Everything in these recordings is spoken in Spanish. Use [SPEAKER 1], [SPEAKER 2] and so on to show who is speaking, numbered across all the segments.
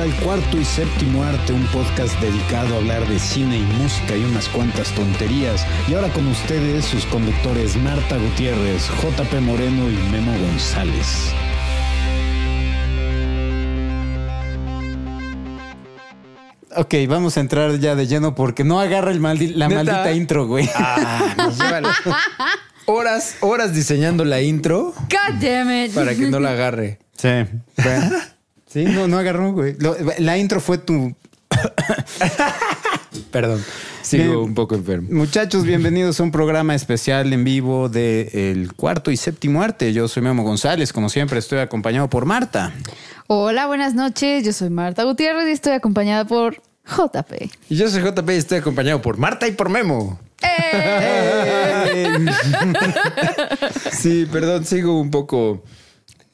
[SPEAKER 1] al Cuarto y Séptimo Arte, un podcast dedicado a hablar de cine y música y unas cuantas tonterías. Y ahora con ustedes sus conductores Marta Gutiérrez, JP Moreno y Memo González.
[SPEAKER 2] Ok, vamos a entrar ya de lleno porque no agarra el maldi- la
[SPEAKER 3] ¿Neta?
[SPEAKER 2] maldita intro, güey.
[SPEAKER 3] Ah, nos llevan horas, horas diseñando la intro
[SPEAKER 4] God damn it.
[SPEAKER 3] para que no la agarre.
[SPEAKER 2] Sí. bueno. Sí, no, no agarró, güey. Lo- La intro fue tu...
[SPEAKER 3] Perdón, sigo
[SPEAKER 2] Bien.
[SPEAKER 3] un poco enfermo.
[SPEAKER 2] Muchachos, bienvenidos a un programa especial en vivo de El Cuarto y Séptimo Arte. Yo soy Memo González, como siempre estoy acompañado por Marta.
[SPEAKER 4] Hola, buenas noches. Yo soy Marta Gutiérrez y estoy acompañada por JP.
[SPEAKER 3] Y yo soy JP y estoy acompañado por Marta y por Memo. Sí, perdón, sigo un poco.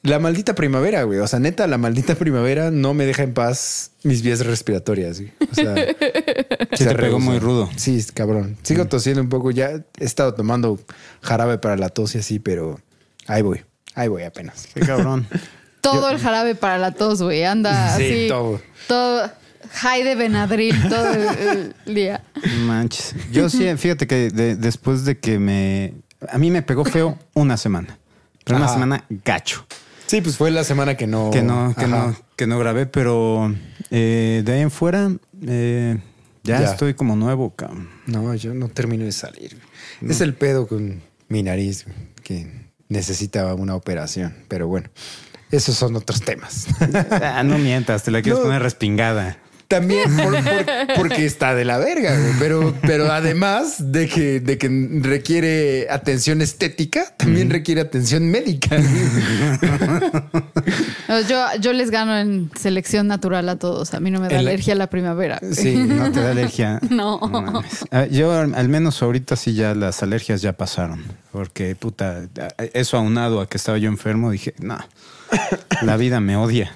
[SPEAKER 3] La maldita primavera, güey. O sea, neta, la maldita primavera no me deja en paz mis vías respiratorias. güey. O sea,
[SPEAKER 2] Se
[SPEAKER 3] se
[SPEAKER 2] te pegó muy rudo.
[SPEAKER 3] Sí, cabrón. Sigo tosiendo un poco. Ya he estado tomando jarabe para la tos y así, pero ahí voy. Ahí voy apenas.
[SPEAKER 2] Qué cabrón.
[SPEAKER 4] Todo el jarabe para la tos, güey. Anda
[SPEAKER 3] Sí,
[SPEAKER 4] así.
[SPEAKER 3] todo.
[SPEAKER 4] Todo. High de Benadryl todo el, el día.
[SPEAKER 2] Manches. Yo sí, fíjate que de- después de que me... A mí me pegó feo una semana. Pero una semana gacho.
[SPEAKER 3] Sí, pues fue la semana que no.
[SPEAKER 2] Que no, que no, que no grabé, pero eh, de ahí en fuera eh, ya,
[SPEAKER 3] Ya.
[SPEAKER 2] estoy como nuevo, cabrón.
[SPEAKER 3] No, yo no termino de salir. Es el pedo con mi nariz que necesita una operación. Pero bueno, esos son otros temas.
[SPEAKER 2] Ah, no mientas, te la quieres
[SPEAKER 3] No.
[SPEAKER 2] poner respingada.
[SPEAKER 3] También por- por- porque está de la verga, güey. Pero, pero además de que, de que requiere atención estética, también requiere atención médica.
[SPEAKER 4] No, Yo, yo les gano en selección natural a todos. A mí no me da alergia a la primavera. güey.
[SPEAKER 3] Sí.
[SPEAKER 2] No te da alergia.
[SPEAKER 4] No.
[SPEAKER 2] Ah, Yo al al menos ahorita sí ya las alergias ya pasaron. Porque puta, eso aunado a que estaba yo enfermo, dije, no, la vida me odia.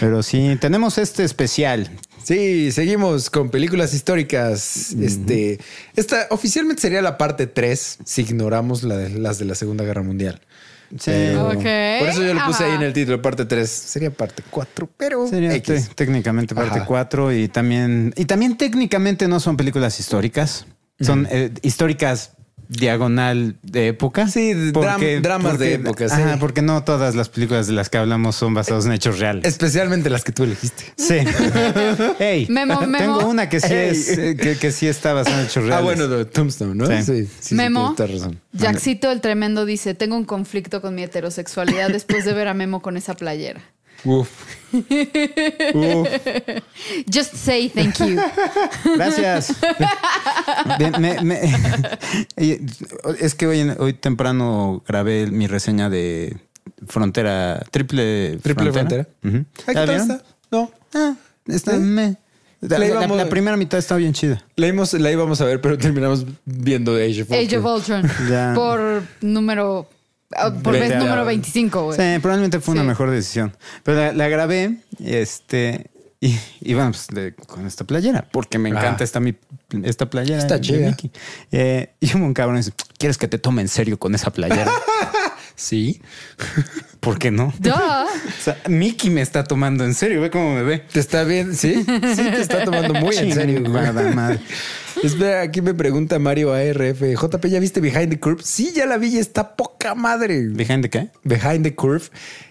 [SPEAKER 2] Pero sí, tenemos este especial.
[SPEAKER 3] Sí, seguimos con películas históricas. Este, esta oficialmente sería la parte 3 si ignoramos la de- las de la Segunda Guerra Mundial.
[SPEAKER 2] Sí.
[SPEAKER 3] Pero-. Por eso yo lo puse
[SPEAKER 4] Ajá.
[SPEAKER 3] ahí en el título, parte 3. Sería parte 4, pero
[SPEAKER 2] Sería
[SPEAKER 3] X.
[SPEAKER 2] técnicamente parte
[SPEAKER 3] Ajá.
[SPEAKER 2] 4 y también y también técnicamente no son películas históricas, son eh, históricas diagonal de época.
[SPEAKER 3] Sí, dram- dramas de época, sí.
[SPEAKER 2] Ajá, porque no todas las películas de las que hablamos son basadas en hechos reales.
[SPEAKER 3] Especialmente las que tú elegiste.
[SPEAKER 2] Sí. Ey,
[SPEAKER 4] Memo, Memo.
[SPEAKER 2] tengo una que sí es eh, que, que sí está basada en hechos reales.
[SPEAKER 3] Ah, bueno, de Tombstone, ¿no?
[SPEAKER 2] Sí.
[SPEAKER 3] Sí, sí, sí,
[SPEAKER 4] Memo.
[SPEAKER 3] tienes razón.
[SPEAKER 4] Jackcito el Tremendo dice: Tengo un conflicto con mi heterosexualidad después de ver a Memo con esa playera.
[SPEAKER 3] Uf. Uf.
[SPEAKER 4] Just say thank you.
[SPEAKER 2] Gracias. Bien, me- me- y- es que hoy, hoy temprano grabé mi reseña de Frontera, Triple,
[SPEAKER 3] Triple Frontera.
[SPEAKER 2] Ujú.
[SPEAKER 3] Ay, ¿qué
[SPEAKER 2] ¿La
[SPEAKER 3] tal
[SPEAKER 2] vieron?
[SPEAKER 3] está? No.
[SPEAKER 2] Ah, está
[SPEAKER 3] ¿Eh?
[SPEAKER 2] me. La,
[SPEAKER 3] La
[SPEAKER 2] la-
[SPEAKER 3] íbamos-
[SPEAKER 2] la primera mitad está bien chida.
[SPEAKER 3] La íbamos, la íbamos a ver, pero terminamos viendo Age of
[SPEAKER 4] Age of
[SPEAKER 3] Ultron.
[SPEAKER 4] Ultron. Por número. Ah, Por vez número 25, güey.
[SPEAKER 2] Sí, probablemente fue una mejor decisión. Pero la, la grabé este, y, y bueno, pues de- con esta playera, porque me encanta
[SPEAKER 3] Ah.
[SPEAKER 2] esta, mi, esta playera.
[SPEAKER 3] Está
[SPEAKER 2] de
[SPEAKER 3] chida.
[SPEAKER 2] Mickey. Eh, y un cabrón y dice, ¿quieres que te tome en serio con esa playera?
[SPEAKER 3] Sí.
[SPEAKER 2] ¿Por qué no?
[SPEAKER 4] Duh.
[SPEAKER 2] O sea, Mickey me está tomando en serio, ve cómo me ve.
[SPEAKER 3] ¿Te está bien? Sí. Sí, te está tomando muy en serio. güey.
[SPEAKER 2] Chingada madre.
[SPEAKER 3] Espera, aquí me pregunta Mario ARF. JP, ¿ya viste Behind the Curve? Sí, ya la vi y está poca madre.
[SPEAKER 2] ¿Behind the qué?
[SPEAKER 3] Behind the Curve.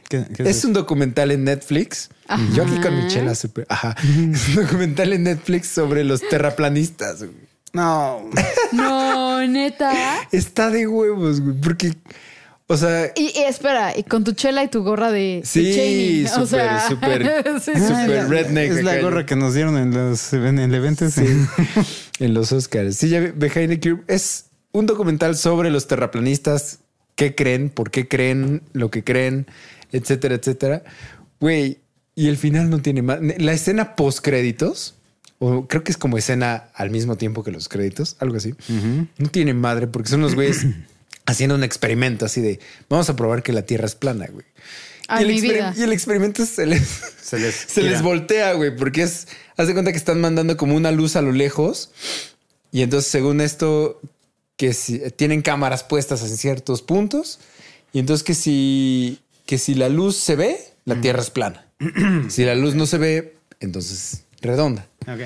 [SPEAKER 2] ¿Qué- qué
[SPEAKER 3] Es un documental en Netflix. Yo aquí con mi chela super. Ajá. Es un documental en Netflix sobre los terraplanistas. güey.
[SPEAKER 2] No.
[SPEAKER 4] No, neta.
[SPEAKER 3] Está de huevos, güey. Porque, o sea,
[SPEAKER 4] Y, y espera, y con tu chela y tu gorra de,
[SPEAKER 3] Sí,
[SPEAKER 4] Cheney. o
[SPEAKER 3] súper,
[SPEAKER 4] sea,
[SPEAKER 3] súper.
[SPEAKER 4] sí,
[SPEAKER 3] redneck
[SPEAKER 2] Es la gorra que nos dieron en los en el evento. Sí.
[SPEAKER 3] en los Oscars. Sí, ya Behind the Curve es un documental sobre los terraplanistas, qué creen, por qué creen, lo que creen, etcétera, etcétera. Güey, y el final no tiene más. La escena post créditos, o creo que es como escena al mismo tiempo que los créditos, algo así, no tiene madre porque son los güeyes haciendo un experimento así de vamos a probar que la Tierra es plana, güey.
[SPEAKER 4] Ay,
[SPEAKER 3] y, el
[SPEAKER 4] mi
[SPEAKER 3] experim-
[SPEAKER 4] vida.
[SPEAKER 3] y el experimento se les,
[SPEAKER 2] Se les
[SPEAKER 3] se les
[SPEAKER 2] tira.
[SPEAKER 3] voltea, güey, porque es, haz de cuenta que están mandando como una luz a lo lejos. Y entonces, según esto, que si tienen cámaras puestas en ciertos puntos. Y entonces que si, que si la luz se ve, la Tierra es plana. si la luz no se ve, entonces redonda.
[SPEAKER 2] Ok.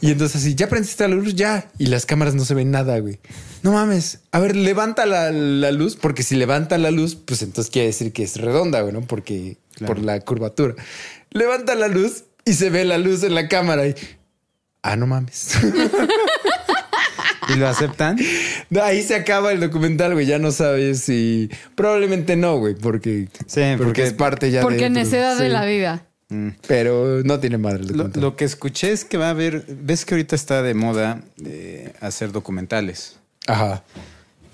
[SPEAKER 3] Y entonces así, ya prendiste la luz, ya. Y las cámaras no se ven nada, güey. No mames. A ver, levanta la, la luz, porque si levanta la luz, pues entonces quiere decir que es redonda, güey, ¿no? Porque por la curvatura. Levanta la luz y se ve la luz en la cámara y... Ah, no mames.
[SPEAKER 2] ¿Y lo aceptan?
[SPEAKER 3] No, Ahí se acaba el documental, güey. Ya no sabes si... Probablemente no, güey, porque...
[SPEAKER 2] Sí,
[SPEAKER 3] porque,
[SPEAKER 2] porque-
[SPEAKER 3] es parte ya
[SPEAKER 4] Porque
[SPEAKER 3] de...
[SPEAKER 4] necedad de
[SPEAKER 3] Sí.
[SPEAKER 4] la vida.
[SPEAKER 3] Pero no tiene madre el
[SPEAKER 2] Lo, que escuché es que va a haber. Ves que ahorita está de moda eh, hacer documentales.
[SPEAKER 3] Ajá.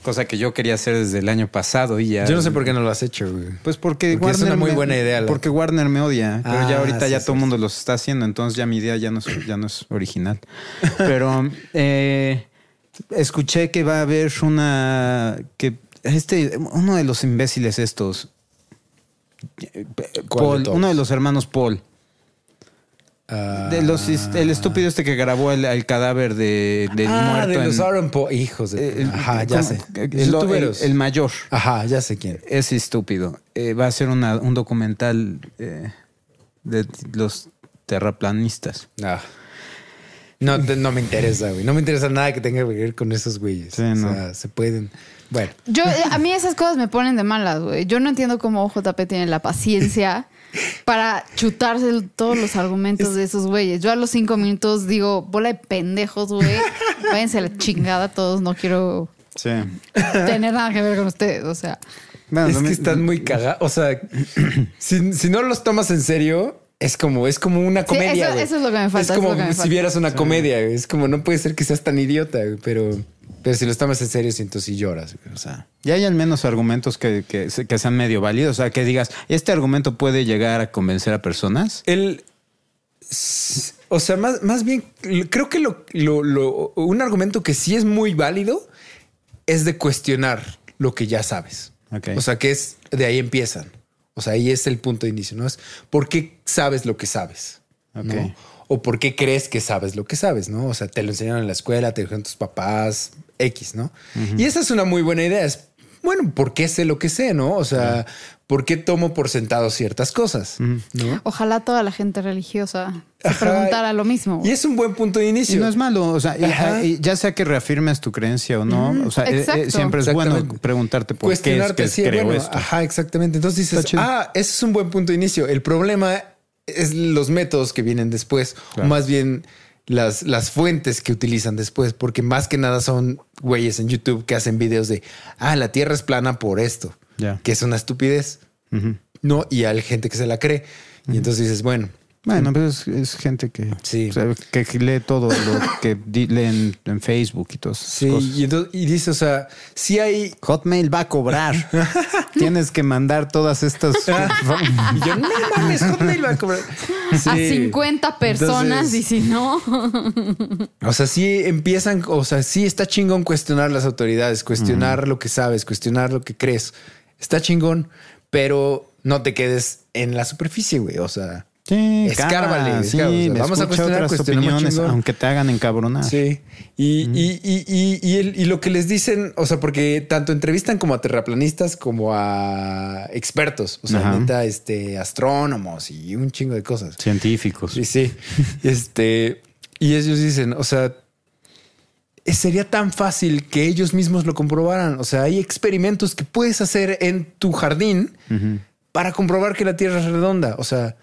[SPEAKER 2] Cosa que yo quería hacer desde el año pasado y ya.
[SPEAKER 3] Yo no sé por qué no lo has hecho, güey.
[SPEAKER 2] Pues porque,
[SPEAKER 3] Porque es una muy
[SPEAKER 2] me-
[SPEAKER 3] buena idea, la-
[SPEAKER 2] Porque Warner me odia. Pero
[SPEAKER 3] Ah,
[SPEAKER 2] ya ahorita
[SPEAKER 3] sí,
[SPEAKER 2] ya
[SPEAKER 3] sí,
[SPEAKER 2] todo el
[SPEAKER 3] sí.
[SPEAKER 2] mundo los está haciendo. Entonces ya mi idea ya no es, ya no es original. Pero eh, escuché que va a haber una. que este. Uno de los imbéciles estos. Eh,
[SPEAKER 3] ¿Cuál de
[SPEAKER 2] Paul, uno de los hermanos Paul.
[SPEAKER 3] Ah.
[SPEAKER 2] De los, el estúpido este que grabó el, el cadáver de, del
[SPEAKER 3] ah,
[SPEAKER 2] muerto.
[SPEAKER 3] de los
[SPEAKER 2] en-
[SPEAKER 3] Aaron Paul. Hijos de...
[SPEAKER 2] el-
[SPEAKER 3] Ajá, ya sé.
[SPEAKER 2] El, el- mayor.
[SPEAKER 3] Ajá, ya sé quién.
[SPEAKER 2] Es estúpido. Eh, va a ser una- un documental eh, de los terraplanistas.
[SPEAKER 3] Ah. No, no me interesa, güey. No me interesa nada que tenga que ver con esos güeyes.
[SPEAKER 2] Sí,
[SPEAKER 3] o
[SPEAKER 2] no.
[SPEAKER 3] sea, se pueden... Bueno.
[SPEAKER 4] Yo, eh, a mí esas cosas me ponen de malas, güey. Yo no entiendo cómo JP tiene la paciencia para chutarse todos los argumentos de esos güeyes. Yo a los cinco minutos digo, bola de pendejos, güey. Váyanse a la chingada todos, no quiero
[SPEAKER 2] Sí.
[SPEAKER 4] tener nada que ver con ustedes. O sea,
[SPEAKER 2] Bueno,
[SPEAKER 3] es
[SPEAKER 2] lo
[SPEAKER 3] que están muy cagados. O sea, si, si no los tomas en serio, es como, es como una comedia.
[SPEAKER 4] eso- es lo que me falta,
[SPEAKER 3] Es como
[SPEAKER 4] lo que me
[SPEAKER 3] si
[SPEAKER 4] falta.
[SPEAKER 3] vieras una comedia. güey. Es como, no puede ser que seas tan idiota, güey, pero, pero si los tomas en serio, siento si lloras. O sea,
[SPEAKER 2] Y hay al menos argumentos que, que, que sean medio válidos. O sea, que digas, este argumento puede llegar a convencer a personas.
[SPEAKER 3] el. O sea, más, más bien, creo que lo, lo- lo- un argumento que sí es muy válido es de cuestionar lo que ya sabes. O sea, que es de ahí empiezan. O sea, ahí es el punto de inicio, ¿no? Es por qué sabes lo que sabes. O por qué crees que sabes lo que sabes, ¿no? O sea, te lo enseñaron en la escuela, te lo dijeron tus papás, X, ¿no? Y esa es una muy buena idea. Es, bueno, ¿por qué sé lo que sé, no? O sea, ¿por qué tomo por sentado ciertas cosas? ¿no?
[SPEAKER 4] ojalá toda la gente religiosa se
[SPEAKER 3] Ajá.
[SPEAKER 4] preguntara lo mismo.
[SPEAKER 3] Y es un buen punto de
[SPEAKER 2] Y
[SPEAKER 3] inicio.
[SPEAKER 2] no es malo, o sea, y-
[SPEAKER 3] Ajá.
[SPEAKER 2] y ya sea que reafirmes tu creencia o no, o sea, eh, eh, siempre es bueno preguntarte por qué es
[SPEAKER 3] Cuestionarte,
[SPEAKER 2] que
[SPEAKER 3] sí,
[SPEAKER 2] creo
[SPEAKER 3] bueno,
[SPEAKER 2] esto.
[SPEAKER 3] Ajá, exactamente. Entonces dices, ah, ese es un buen punto de inicio. El problema es los métodos que vienen después,
[SPEAKER 2] Claro.
[SPEAKER 3] o más bien las, las fuentes que utilizan después, porque más que nada son güeyes en YouTube que hacen videos de, ah, la Tierra es plana por esto, que es una estupidez. ¿no? Y hay gente que se la cree. Y entonces dices, bueno,
[SPEAKER 2] Bueno, pues es, es gente que,
[SPEAKER 3] Sí.
[SPEAKER 2] o sea, que lee todo lo que leen en Facebook y esas
[SPEAKER 3] sí,
[SPEAKER 2] cosas.
[SPEAKER 3] y, entonces, y dice, o sea, sí hay...
[SPEAKER 2] Hotmail va a cobrar. Tienes que mandar todas estas.
[SPEAKER 3] Y yo, no mames, Hotmail va a cobrar.
[SPEAKER 4] a
[SPEAKER 3] Sí.
[SPEAKER 4] 50 personas
[SPEAKER 3] Entonces-
[SPEAKER 4] y si no,
[SPEAKER 3] O sea, sí empiezan, o sea, sí está chingón cuestionar las autoridades, cuestionar lo que sabes, cuestionar lo que crees. Está chingón, pero no te quedes en la superficie, güey. O sea,
[SPEAKER 2] Sí,
[SPEAKER 3] Escárvale, vamos a cuestionar, cuestionamos
[SPEAKER 2] aunque te hagan encabronar.
[SPEAKER 3] sí. Y, y, y, y, y lo que les dicen, o sea, porque tanto entrevistan como a terraplanistas como a expertos, o sea,
[SPEAKER 2] Ajá.
[SPEAKER 3] neta, este, astrónomos y un chingo de cosas.
[SPEAKER 2] Científicos.
[SPEAKER 3] Sí, sí. este, y ellos dicen, o sea, sería tan fácil que ellos mismos lo comprobaran. O sea, hay experimentos que puedes hacer en tu jardín para comprobar que la Tierra es redonda. O sea,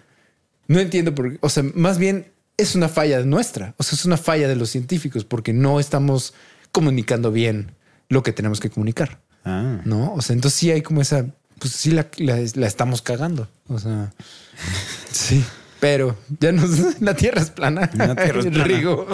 [SPEAKER 3] no entiendo por qué. O sea, más bien es una falla nuestra. O sea, es una falla de los científicos porque no estamos comunicando bien lo que tenemos que comunicar.
[SPEAKER 2] Ah.
[SPEAKER 3] No, o sea, entonces sí hay como esa, pues sí la, la- la estamos cagando. O sea, sí, pero ya nos, la tierra es plana.
[SPEAKER 2] La tierra es plana.
[SPEAKER 3] Rigo.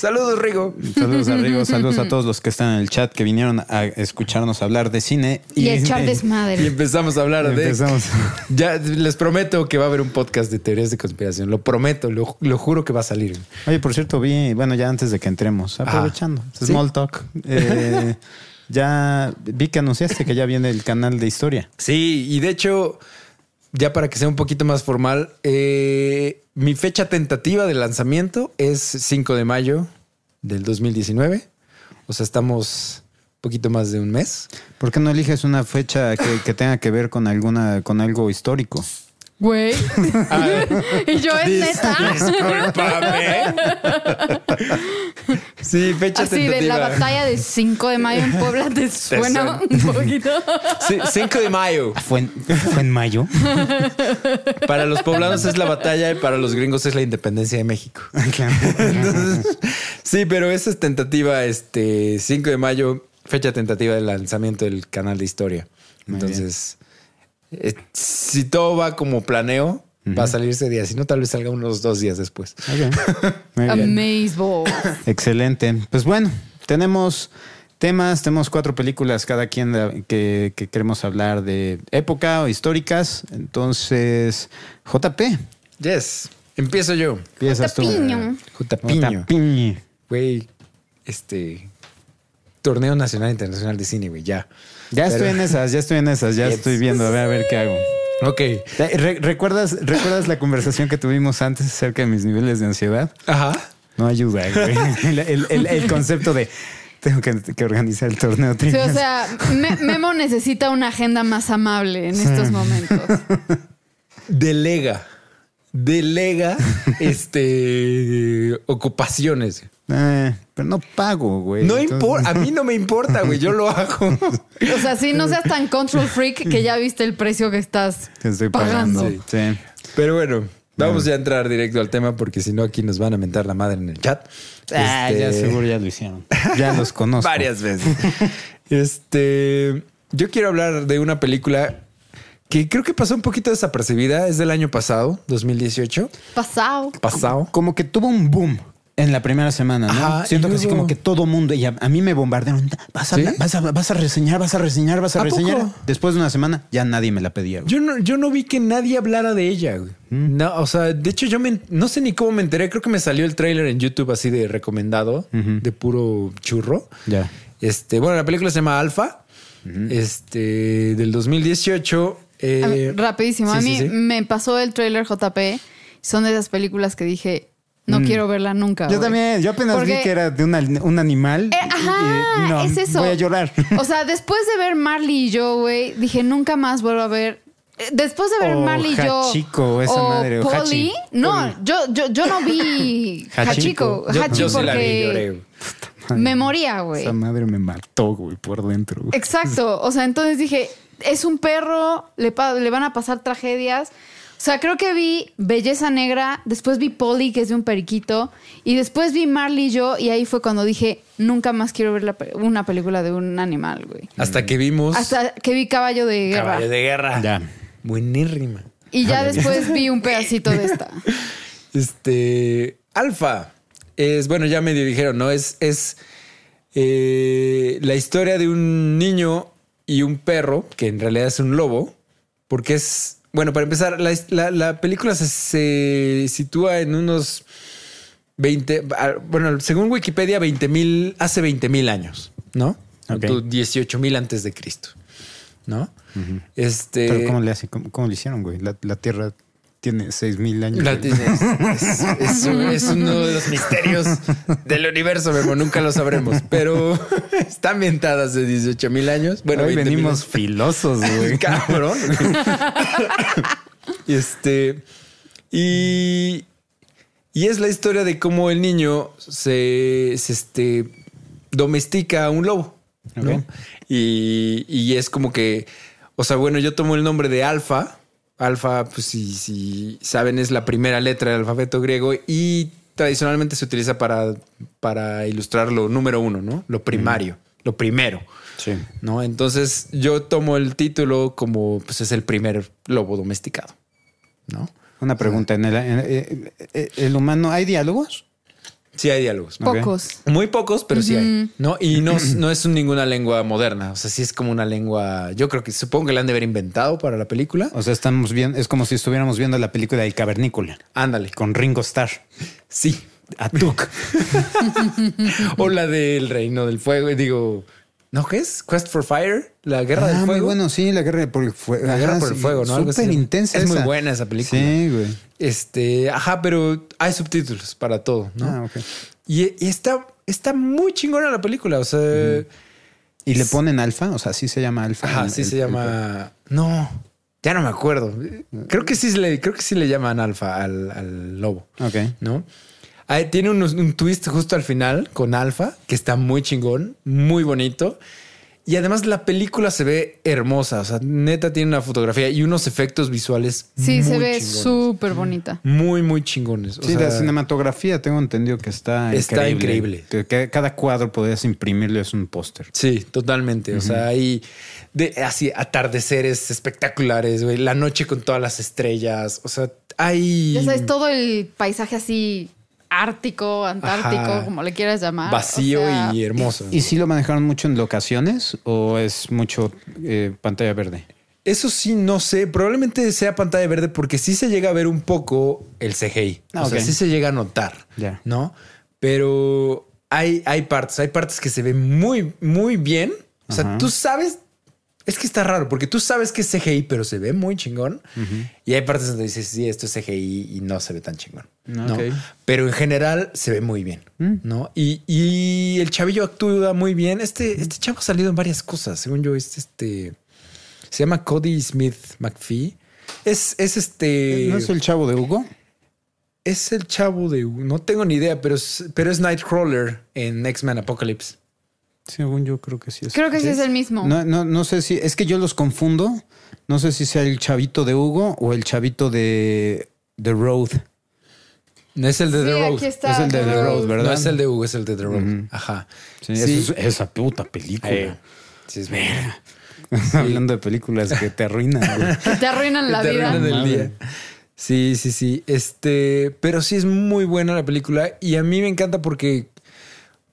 [SPEAKER 3] Saludos, Rigo.
[SPEAKER 2] Saludos a Rigo, saludos a todos los que están en el chat que vinieron a escucharnos hablar de cine
[SPEAKER 4] y, echar
[SPEAKER 3] Y
[SPEAKER 4] desmadre.
[SPEAKER 3] empezamos a hablar de.
[SPEAKER 2] Empezamos.
[SPEAKER 3] Ya les prometo que va a haber un podcast de teorías de conspiración. Lo prometo, lo, lo juro que va a salir.
[SPEAKER 2] Oye, por cierto, vi, bueno, ya antes de que entremos, aprovechando,
[SPEAKER 3] ¿Sí?
[SPEAKER 2] small talk, eh, ya vi que anunciaste que ya viene el canal de historia.
[SPEAKER 3] Sí, y de hecho, ya para que sea un poquito más formal, eh, mi fecha tentativa de lanzamiento es 5 de mayo del 2019. O sea, estamos un poquito más de un mes.
[SPEAKER 2] ¿Por qué no eliges una fecha que, que tenga que ver con alguna, con algo histórico?
[SPEAKER 4] Güey. y yo es neta.
[SPEAKER 3] Discúlpame. sí, fecha
[SPEAKER 4] Así de
[SPEAKER 3] tentativa.
[SPEAKER 4] la batalla de 5 de mayo en Puebla te suena un poquito.
[SPEAKER 3] Sí, 5 de mayo.
[SPEAKER 2] Fue en, fue en mayo.
[SPEAKER 3] Para los poblanos es la batalla y para los gringos es la independencia de México. sí, pero esa es tentativa, este 5 de mayo, fecha tentativa del lanzamiento del canal de historia. Entonces, eh, si todo va como planeo, va a salir ese día. Si no, tal vez salga unos dos días después.
[SPEAKER 2] Ok. Muy bien.
[SPEAKER 4] Amazeball.
[SPEAKER 2] Excelente. Pues bueno, tenemos temas, tenemos cuatro películas cada quien que, que queremos hablar de época o históricas. Entonces, JP,
[SPEAKER 3] Yes. Empiezo yo.
[SPEAKER 2] empiezas tú.
[SPEAKER 4] Piño.
[SPEAKER 3] Jutapiño.
[SPEAKER 2] Jotapiño.
[SPEAKER 3] Güey, este torneo nacional e internacional de cine, güey, ya.
[SPEAKER 2] Ya
[SPEAKER 3] Pero-
[SPEAKER 2] estoy en esas, ya estoy en esas, ya estoy viendo, a ver, a ver qué hago.
[SPEAKER 3] Ok.
[SPEAKER 2] Re- ¿Recuerdas, ¿Recuerdas la conversación que tuvimos antes acerca de mis niveles de ansiedad?
[SPEAKER 3] Ajá.
[SPEAKER 2] No ayuda, güey. El, el- el- el concepto de tengo que, que organizar el torneo
[SPEAKER 4] Sí, o sea, Me- Memo necesita una agenda más amable en estos momentos.
[SPEAKER 3] Delega. Delega este ocupaciones.
[SPEAKER 2] Eh, pero no pago, güey.
[SPEAKER 3] No
[SPEAKER 2] Entonces-
[SPEAKER 3] importa, a mí no me importa, güey, yo lo hago.
[SPEAKER 4] O sea, sí, no seas tan control freak que ya viste el precio que estás
[SPEAKER 2] Te estoy pagando.
[SPEAKER 4] pagando.
[SPEAKER 2] Sí.
[SPEAKER 3] Pero bueno, vamos ya a entrar directo al tema porque si no aquí nos van a mentar la madre en el chat.
[SPEAKER 2] Ah, ya
[SPEAKER 3] Este,
[SPEAKER 2] seguro ya lo hicieron. Ya los conozco.
[SPEAKER 3] Varias veces. este, yo quiero hablar de una película que creo que pasó un poquito desapercibida. Es del año pasado, 2018.
[SPEAKER 4] Pasado.
[SPEAKER 3] Pasado.
[SPEAKER 2] Como que tuvo un boom en la primera semana, ¿no?
[SPEAKER 3] Ajá,
[SPEAKER 2] Siento que así
[SPEAKER 3] luego-
[SPEAKER 2] como que todo mundo, y a, a mí me bombardearon. Vas a,
[SPEAKER 3] ¿Sí?
[SPEAKER 2] vas, a, vas a reseñar, vas a reseñar, vas a,
[SPEAKER 3] ¿A
[SPEAKER 2] reseñar.
[SPEAKER 3] poco?
[SPEAKER 2] Después de una semana, ya nadie me la pedía. güey.
[SPEAKER 3] Yo no, yo no vi que nadie hablara de ella. güey.
[SPEAKER 2] Mm.
[SPEAKER 3] No, o sea, de hecho, yo me, no sé ni cómo me enteré. Creo que me salió el tráiler en YouTube así de recomendado, de puro churro.
[SPEAKER 2] Ya.
[SPEAKER 3] Este, bueno, la película se llama Alpha, este, del 2018. Eh,
[SPEAKER 4] A rapidísimo.
[SPEAKER 3] sí,
[SPEAKER 4] a mí
[SPEAKER 3] sí.
[SPEAKER 4] me pasó el trailer JP. Son de esas películas que dije, no quiero verla nunca.
[SPEAKER 2] Mm. Yo también, yo apenas
[SPEAKER 4] Porque-
[SPEAKER 2] vi que era de una- un animal.
[SPEAKER 4] Eh, ajá,
[SPEAKER 2] y- no,
[SPEAKER 4] es eso.
[SPEAKER 2] Voy a llorar.
[SPEAKER 4] O sea, después de ver Marley y yo, güey, dije, nunca más vuelvo a ver. eh, Después de ver
[SPEAKER 2] O
[SPEAKER 4] Marley y yo.
[SPEAKER 2] Hachiko, esa madre, o
[SPEAKER 4] Polly,
[SPEAKER 2] Hachi.
[SPEAKER 4] No, yo, yo, yo no vi
[SPEAKER 2] Hachiko.
[SPEAKER 4] Hachiko.
[SPEAKER 3] Yo,
[SPEAKER 4] Hachi
[SPEAKER 3] yo sí la vi,
[SPEAKER 4] porque
[SPEAKER 3] lloré.
[SPEAKER 4] me moría, güey.
[SPEAKER 2] Esa madre me mató, güey, por dentro. güey.
[SPEAKER 4] Exacto. O sea, entonces dije, es un perro, le, le van a pasar tragedias. O sea, creo que vi Belleza Negra, después vi Polly, que es de un periquito, y después vi Marley y yo, y ahí fue cuando dije, nunca más quiero ver la pe- una película de un animal, güey.
[SPEAKER 3] Hasta que vimos
[SPEAKER 4] Hasta que vi Caballo de Guerra.
[SPEAKER 3] Caballo de Guerra.
[SPEAKER 2] Ya.
[SPEAKER 3] Buenírrima.
[SPEAKER 4] Y ya después vi un pedacito de esta.
[SPEAKER 3] Este Alfa es bueno, ya medio dijeron, ¿no? Es, es eh, la historia de un niño y un perro, que en realidad es un lobo, porque es bueno, para empezar, la, la- la película se, se sitúa en unos 20, ah, bueno, según Wikipedia, 20 mil, hace 20 mil años, ¿no?
[SPEAKER 2] Ok.
[SPEAKER 3] 18 mil antes de Cristo, ¿no? Este.
[SPEAKER 2] Pero ¿cómo le hace? ¿Cómo, cómo le hicieron, güey? La, la Tierra tiene seis mil años.
[SPEAKER 3] La- es, es- es un- es uno de los misterios del universo, Memo. Nunca lo sabremos, pero está ambientada hace 18 mil años. Bueno,
[SPEAKER 2] Hoy
[SPEAKER 3] 20,000
[SPEAKER 2] venimos filosos, güey.
[SPEAKER 3] Cabrón. este. Y. Y es la historia de cómo el niño se, se, este, domestica a un lobo. ¿no? Y, y es como que. O sea, bueno, yo tomo el nombre de Alfa. Alfa, pues si, si saben, es la primera letra del alfabeto griego y tradicionalmente se utiliza para, para ilustrar lo número uno, ¿no? Lo primario, lo primero.
[SPEAKER 2] Sí.
[SPEAKER 3] ¿no? Entonces yo tomo el título como pues es el primer lobo domesticado, ¿no?
[SPEAKER 2] Una pregunta. ¿En el, en- eh, el humano hay diálogos?
[SPEAKER 3] Sí hay diálogos.
[SPEAKER 4] Pocos.
[SPEAKER 3] Muy pocos, pero sí hay, ¿no? Y no, es- no es ninguna lengua moderna, o sea, sí es como una lengua, yo creo que supongo que la han de haber inventado para la película.
[SPEAKER 2] O sea, estamos viendo, es como si estuviéramos viendo la película del Cavernícola
[SPEAKER 3] Ándale,
[SPEAKER 2] con Ringo Starr.
[SPEAKER 3] sí.
[SPEAKER 2] Atuk.
[SPEAKER 3] O la del Reino del Fuego, y digo, ¿no qué es? Quest for Fire, la Guerra
[SPEAKER 2] ah,
[SPEAKER 3] del
[SPEAKER 2] muy
[SPEAKER 3] Fuego.
[SPEAKER 2] bueno, sí, la guerra por el fuego.
[SPEAKER 3] La guerra
[SPEAKER 2] Ajá,
[SPEAKER 3] por el fuego, ¿no?
[SPEAKER 2] Súper intensa.
[SPEAKER 3] Es muy buena esa película.
[SPEAKER 2] Sí, güey.
[SPEAKER 3] Este, ajá, pero hay subtítulos para todo, ¿no?
[SPEAKER 2] Ah, ok.
[SPEAKER 3] Y, y está, está muy chingona la película. O sea,
[SPEAKER 2] ¿Y le ponen alfa? O sea, sí se llama alfa.
[SPEAKER 3] ajá, sí
[SPEAKER 2] el-
[SPEAKER 3] se llama. No, Ya no me acuerdo. Creo que sí le, creo que sí le llaman alfa al, al lobo.
[SPEAKER 2] Ok.
[SPEAKER 3] ¿No? Ahí tiene unos- un twist justo al final con alfa que está muy chingón, muy bonito. Y además la película se ve hermosa. O sea, neta tiene una fotografía y unos efectos visuales.
[SPEAKER 4] Sí, se ve
[SPEAKER 3] chingones.
[SPEAKER 4] súper bonita.
[SPEAKER 3] Muy, muy chingones. O
[SPEAKER 2] Sí,
[SPEAKER 3] sea,
[SPEAKER 2] la cinematografía tengo entendido que está,
[SPEAKER 3] Está increíble.
[SPEAKER 2] Que, que cada cuadro podías imprimirle es un póster.
[SPEAKER 3] Sí, totalmente. O sea, hay de, así atardeceres espectaculares, güey. La noche con todas las estrellas. O sea, hay
[SPEAKER 4] Ya sabes, todo el paisaje así ártico, antártico,
[SPEAKER 3] Ajá.
[SPEAKER 4] como le quieras llamar.
[SPEAKER 3] vacío
[SPEAKER 4] O sea,
[SPEAKER 3] y hermoso.
[SPEAKER 2] ¿Y si lo manejaron mucho en locaciones o es mucho eh, pantalla verde?
[SPEAKER 3] Eso sí, no sé. Probablemente sea pantalla verde porque sí se llega a ver un poco el CGI.
[SPEAKER 2] Ah,
[SPEAKER 3] o sea, sí se llega a notar. ¿No? Pero hay, hay partes, hay partes que se ven muy, muy bien. O sea,
[SPEAKER 2] Ajá.
[SPEAKER 3] tú sabes. Es que está raro porque tú sabes que es CGI, pero se ve muy chingón. Y hay partes donde dices, sí, esto es CGI y no se ve tan chingón. ¿no? Pero en general se ve muy bien.
[SPEAKER 2] Mm.
[SPEAKER 3] ¿no? Y, y el chavillo actúa muy bien. Este, este chavo ha salido en varias cosas. Según yo, es este. Se llama Cody Smith McPhee. Es, es este.
[SPEAKER 2] ¿No es el chavo de Hugo?
[SPEAKER 3] Es el chavo de. No tengo ni idea, pero es, pero es Nightcrawler en X-Men Apocalypse.
[SPEAKER 2] Según yo creo que sí es.
[SPEAKER 4] Creo que sí es el mismo.
[SPEAKER 2] No, no, no sé si. Es que yo los confundo. No sé si sea el chavito de Hugo o el chavito de The Road.
[SPEAKER 3] No es el de
[SPEAKER 4] Sí,
[SPEAKER 3] The Road.
[SPEAKER 4] aquí está.
[SPEAKER 2] Es el de The Road, ¿verdad?
[SPEAKER 3] No es el de Hugo, es el de The Road. Ajá.
[SPEAKER 2] Sí,
[SPEAKER 3] Sí.
[SPEAKER 2] esa es- esa puta película.
[SPEAKER 3] Eh, sí, es verdad.
[SPEAKER 2] Hablando de películas que te arruinan. güey.
[SPEAKER 4] Que te arruinan la
[SPEAKER 3] Te
[SPEAKER 4] vida.
[SPEAKER 3] arruinan el
[SPEAKER 2] Madre.
[SPEAKER 3] día. Sí, sí, sí. Este, pero sí es muy buena la película y a mí me encanta porque,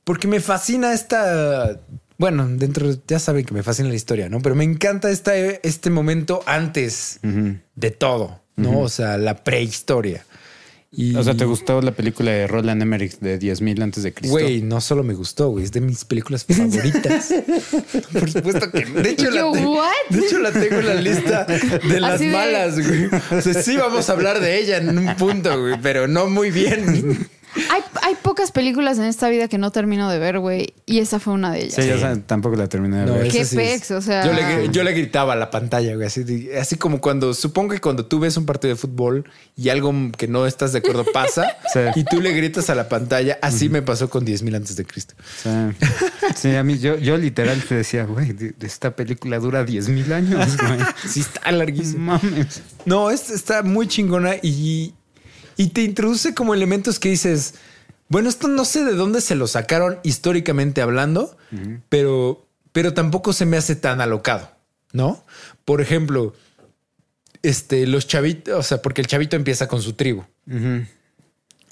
[SPEAKER 3] porque me fascina esta. Bueno, dentro ya saben que me fascina la historia, ¿no? Pero me encanta esta, este momento antes
[SPEAKER 2] Ujú.
[SPEAKER 3] de todo, ¿no? O sea, la prehistoria. Y,
[SPEAKER 2] O sea, ¿te gustó la película de Roland Emmerich de 10.000 antes de Cristo?
[SPEAKER 3] Güey, no solo me gustó, güey, es de mis películas favoritas. Por supuesto que. De hecho, la,
[SPEAKER 4] Yo,
[SPEAKER 3] te-
[SPEAKER 4] ¿what?
[SPEAKER 3] de hecho, la tengo en la lista de las
[SPEAKER 4] Así de-
[SPEAKER 3] malas, güey. O sea, sí vamos a hablar de ella en un punto, güey, pero no muy bien.
[SPEAKER 4] Hay, hay pocas películas en esta vida que no termino de ver, güey. Y esa fue una de ellas.
[SPEAKER 2] Sí, yo tampoco la terminé de
[SPEAKER 3] No,
[SPEAKER 2] ver.
[SPEAKER 4] Qué
[SPEAKER 3] sí
[SPEAKER 4] pex, o sea-
[SPEAKER 3] Yo le, yo le gritaba a la pantalla, güey, así, como cuando, supongo que cuando tú ves un partido de fútbol y algo que no estás de acuerdo pasa
[SPEAKER 2] Sí.
[SPEAKER 3] y tú le gritas a la pantalla, así me pasó con 10.000 antes de Cristo.
[SPEAKER 2] Sí. Sí, a mí yo, yo literal te decía, güey, esta película dura 10.000 años, güey.
[SPEAKER 3] Sí, está larguísimo.
[SPEAKER 2] Mames.
[SPEAKER 3] No, es- está muy chingona y, y te introduce como elementos que dices, bueno, esto no sé de dónde se lo sacaron históricamente hablando, pero, pero tampoco se me hace tan alocado, ¿no? Por ejemplo, este, los chavitos, o sea, porque el chavito empieza con su tribu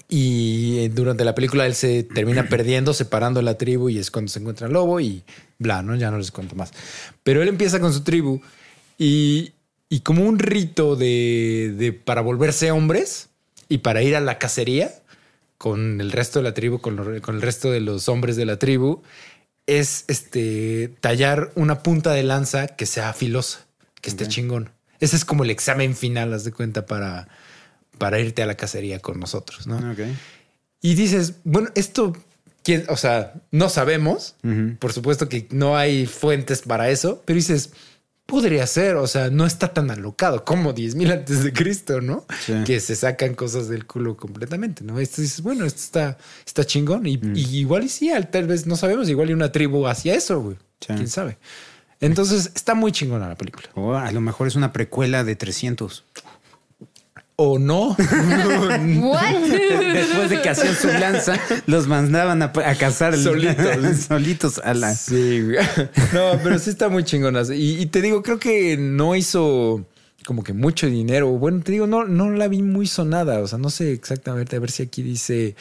[SPEAKER 3] y eh, durante la película él se termina perdiendo, separando la tribu y es cuando se encuentra el lobo y bla, ¿no? Ya no les cuento más. Pero él empieza con su tribu y, y como un rito de, de- para volverse hombres y para ir a la cacería con el resto de la tribu, con, lo- con el resto de los hombres de la tribu, es este tallar una punta de lanza que sea filosa, que esté chingón. Ese es como el examen final, haz de cuenta, para, para irte a la cacería con nosotros, ¿no? Y dices, bueno, esto, ¿quién? o sea, no sabemos. Por supuesto que no hay fuentes para eso, pero dices, podría ser, o sea, no está tan alocado como 10.000 antes de Cristo, ¿no?
[SPEAKER 2] Sí.
[SPEAKER 3] Que se sacan cosas del culo completamente, ¿no? Esto dices, bueno, esto está, está chingón y, y igual y sí, al- tal vez no sabemos, igual y una tribu hacía eso, güey.
[SPEAKER 2] Sí.
[SPEAKER 3] ¿Quién sabe? Entonces, está muy chingona la película.
[SPEAKER 2] O a lo mejor es una precuela de 300.
[SPEAKER 3] O no.
[SPEAKER 2] Después de que hacían su lanza, los mandaban a, a cazar
[SPEAKER 3] Solitos.
[SPEAKER 2] solitos a la.
[SPEAKER 3] Sí, güey. No, pero sí está muy chingona. Y, y te digo, creo que no hizo como que mucho dinero. Bueno, te digo, no, no la vi muy sonada. O sea, no sé exactamente. A ver si aquí dice.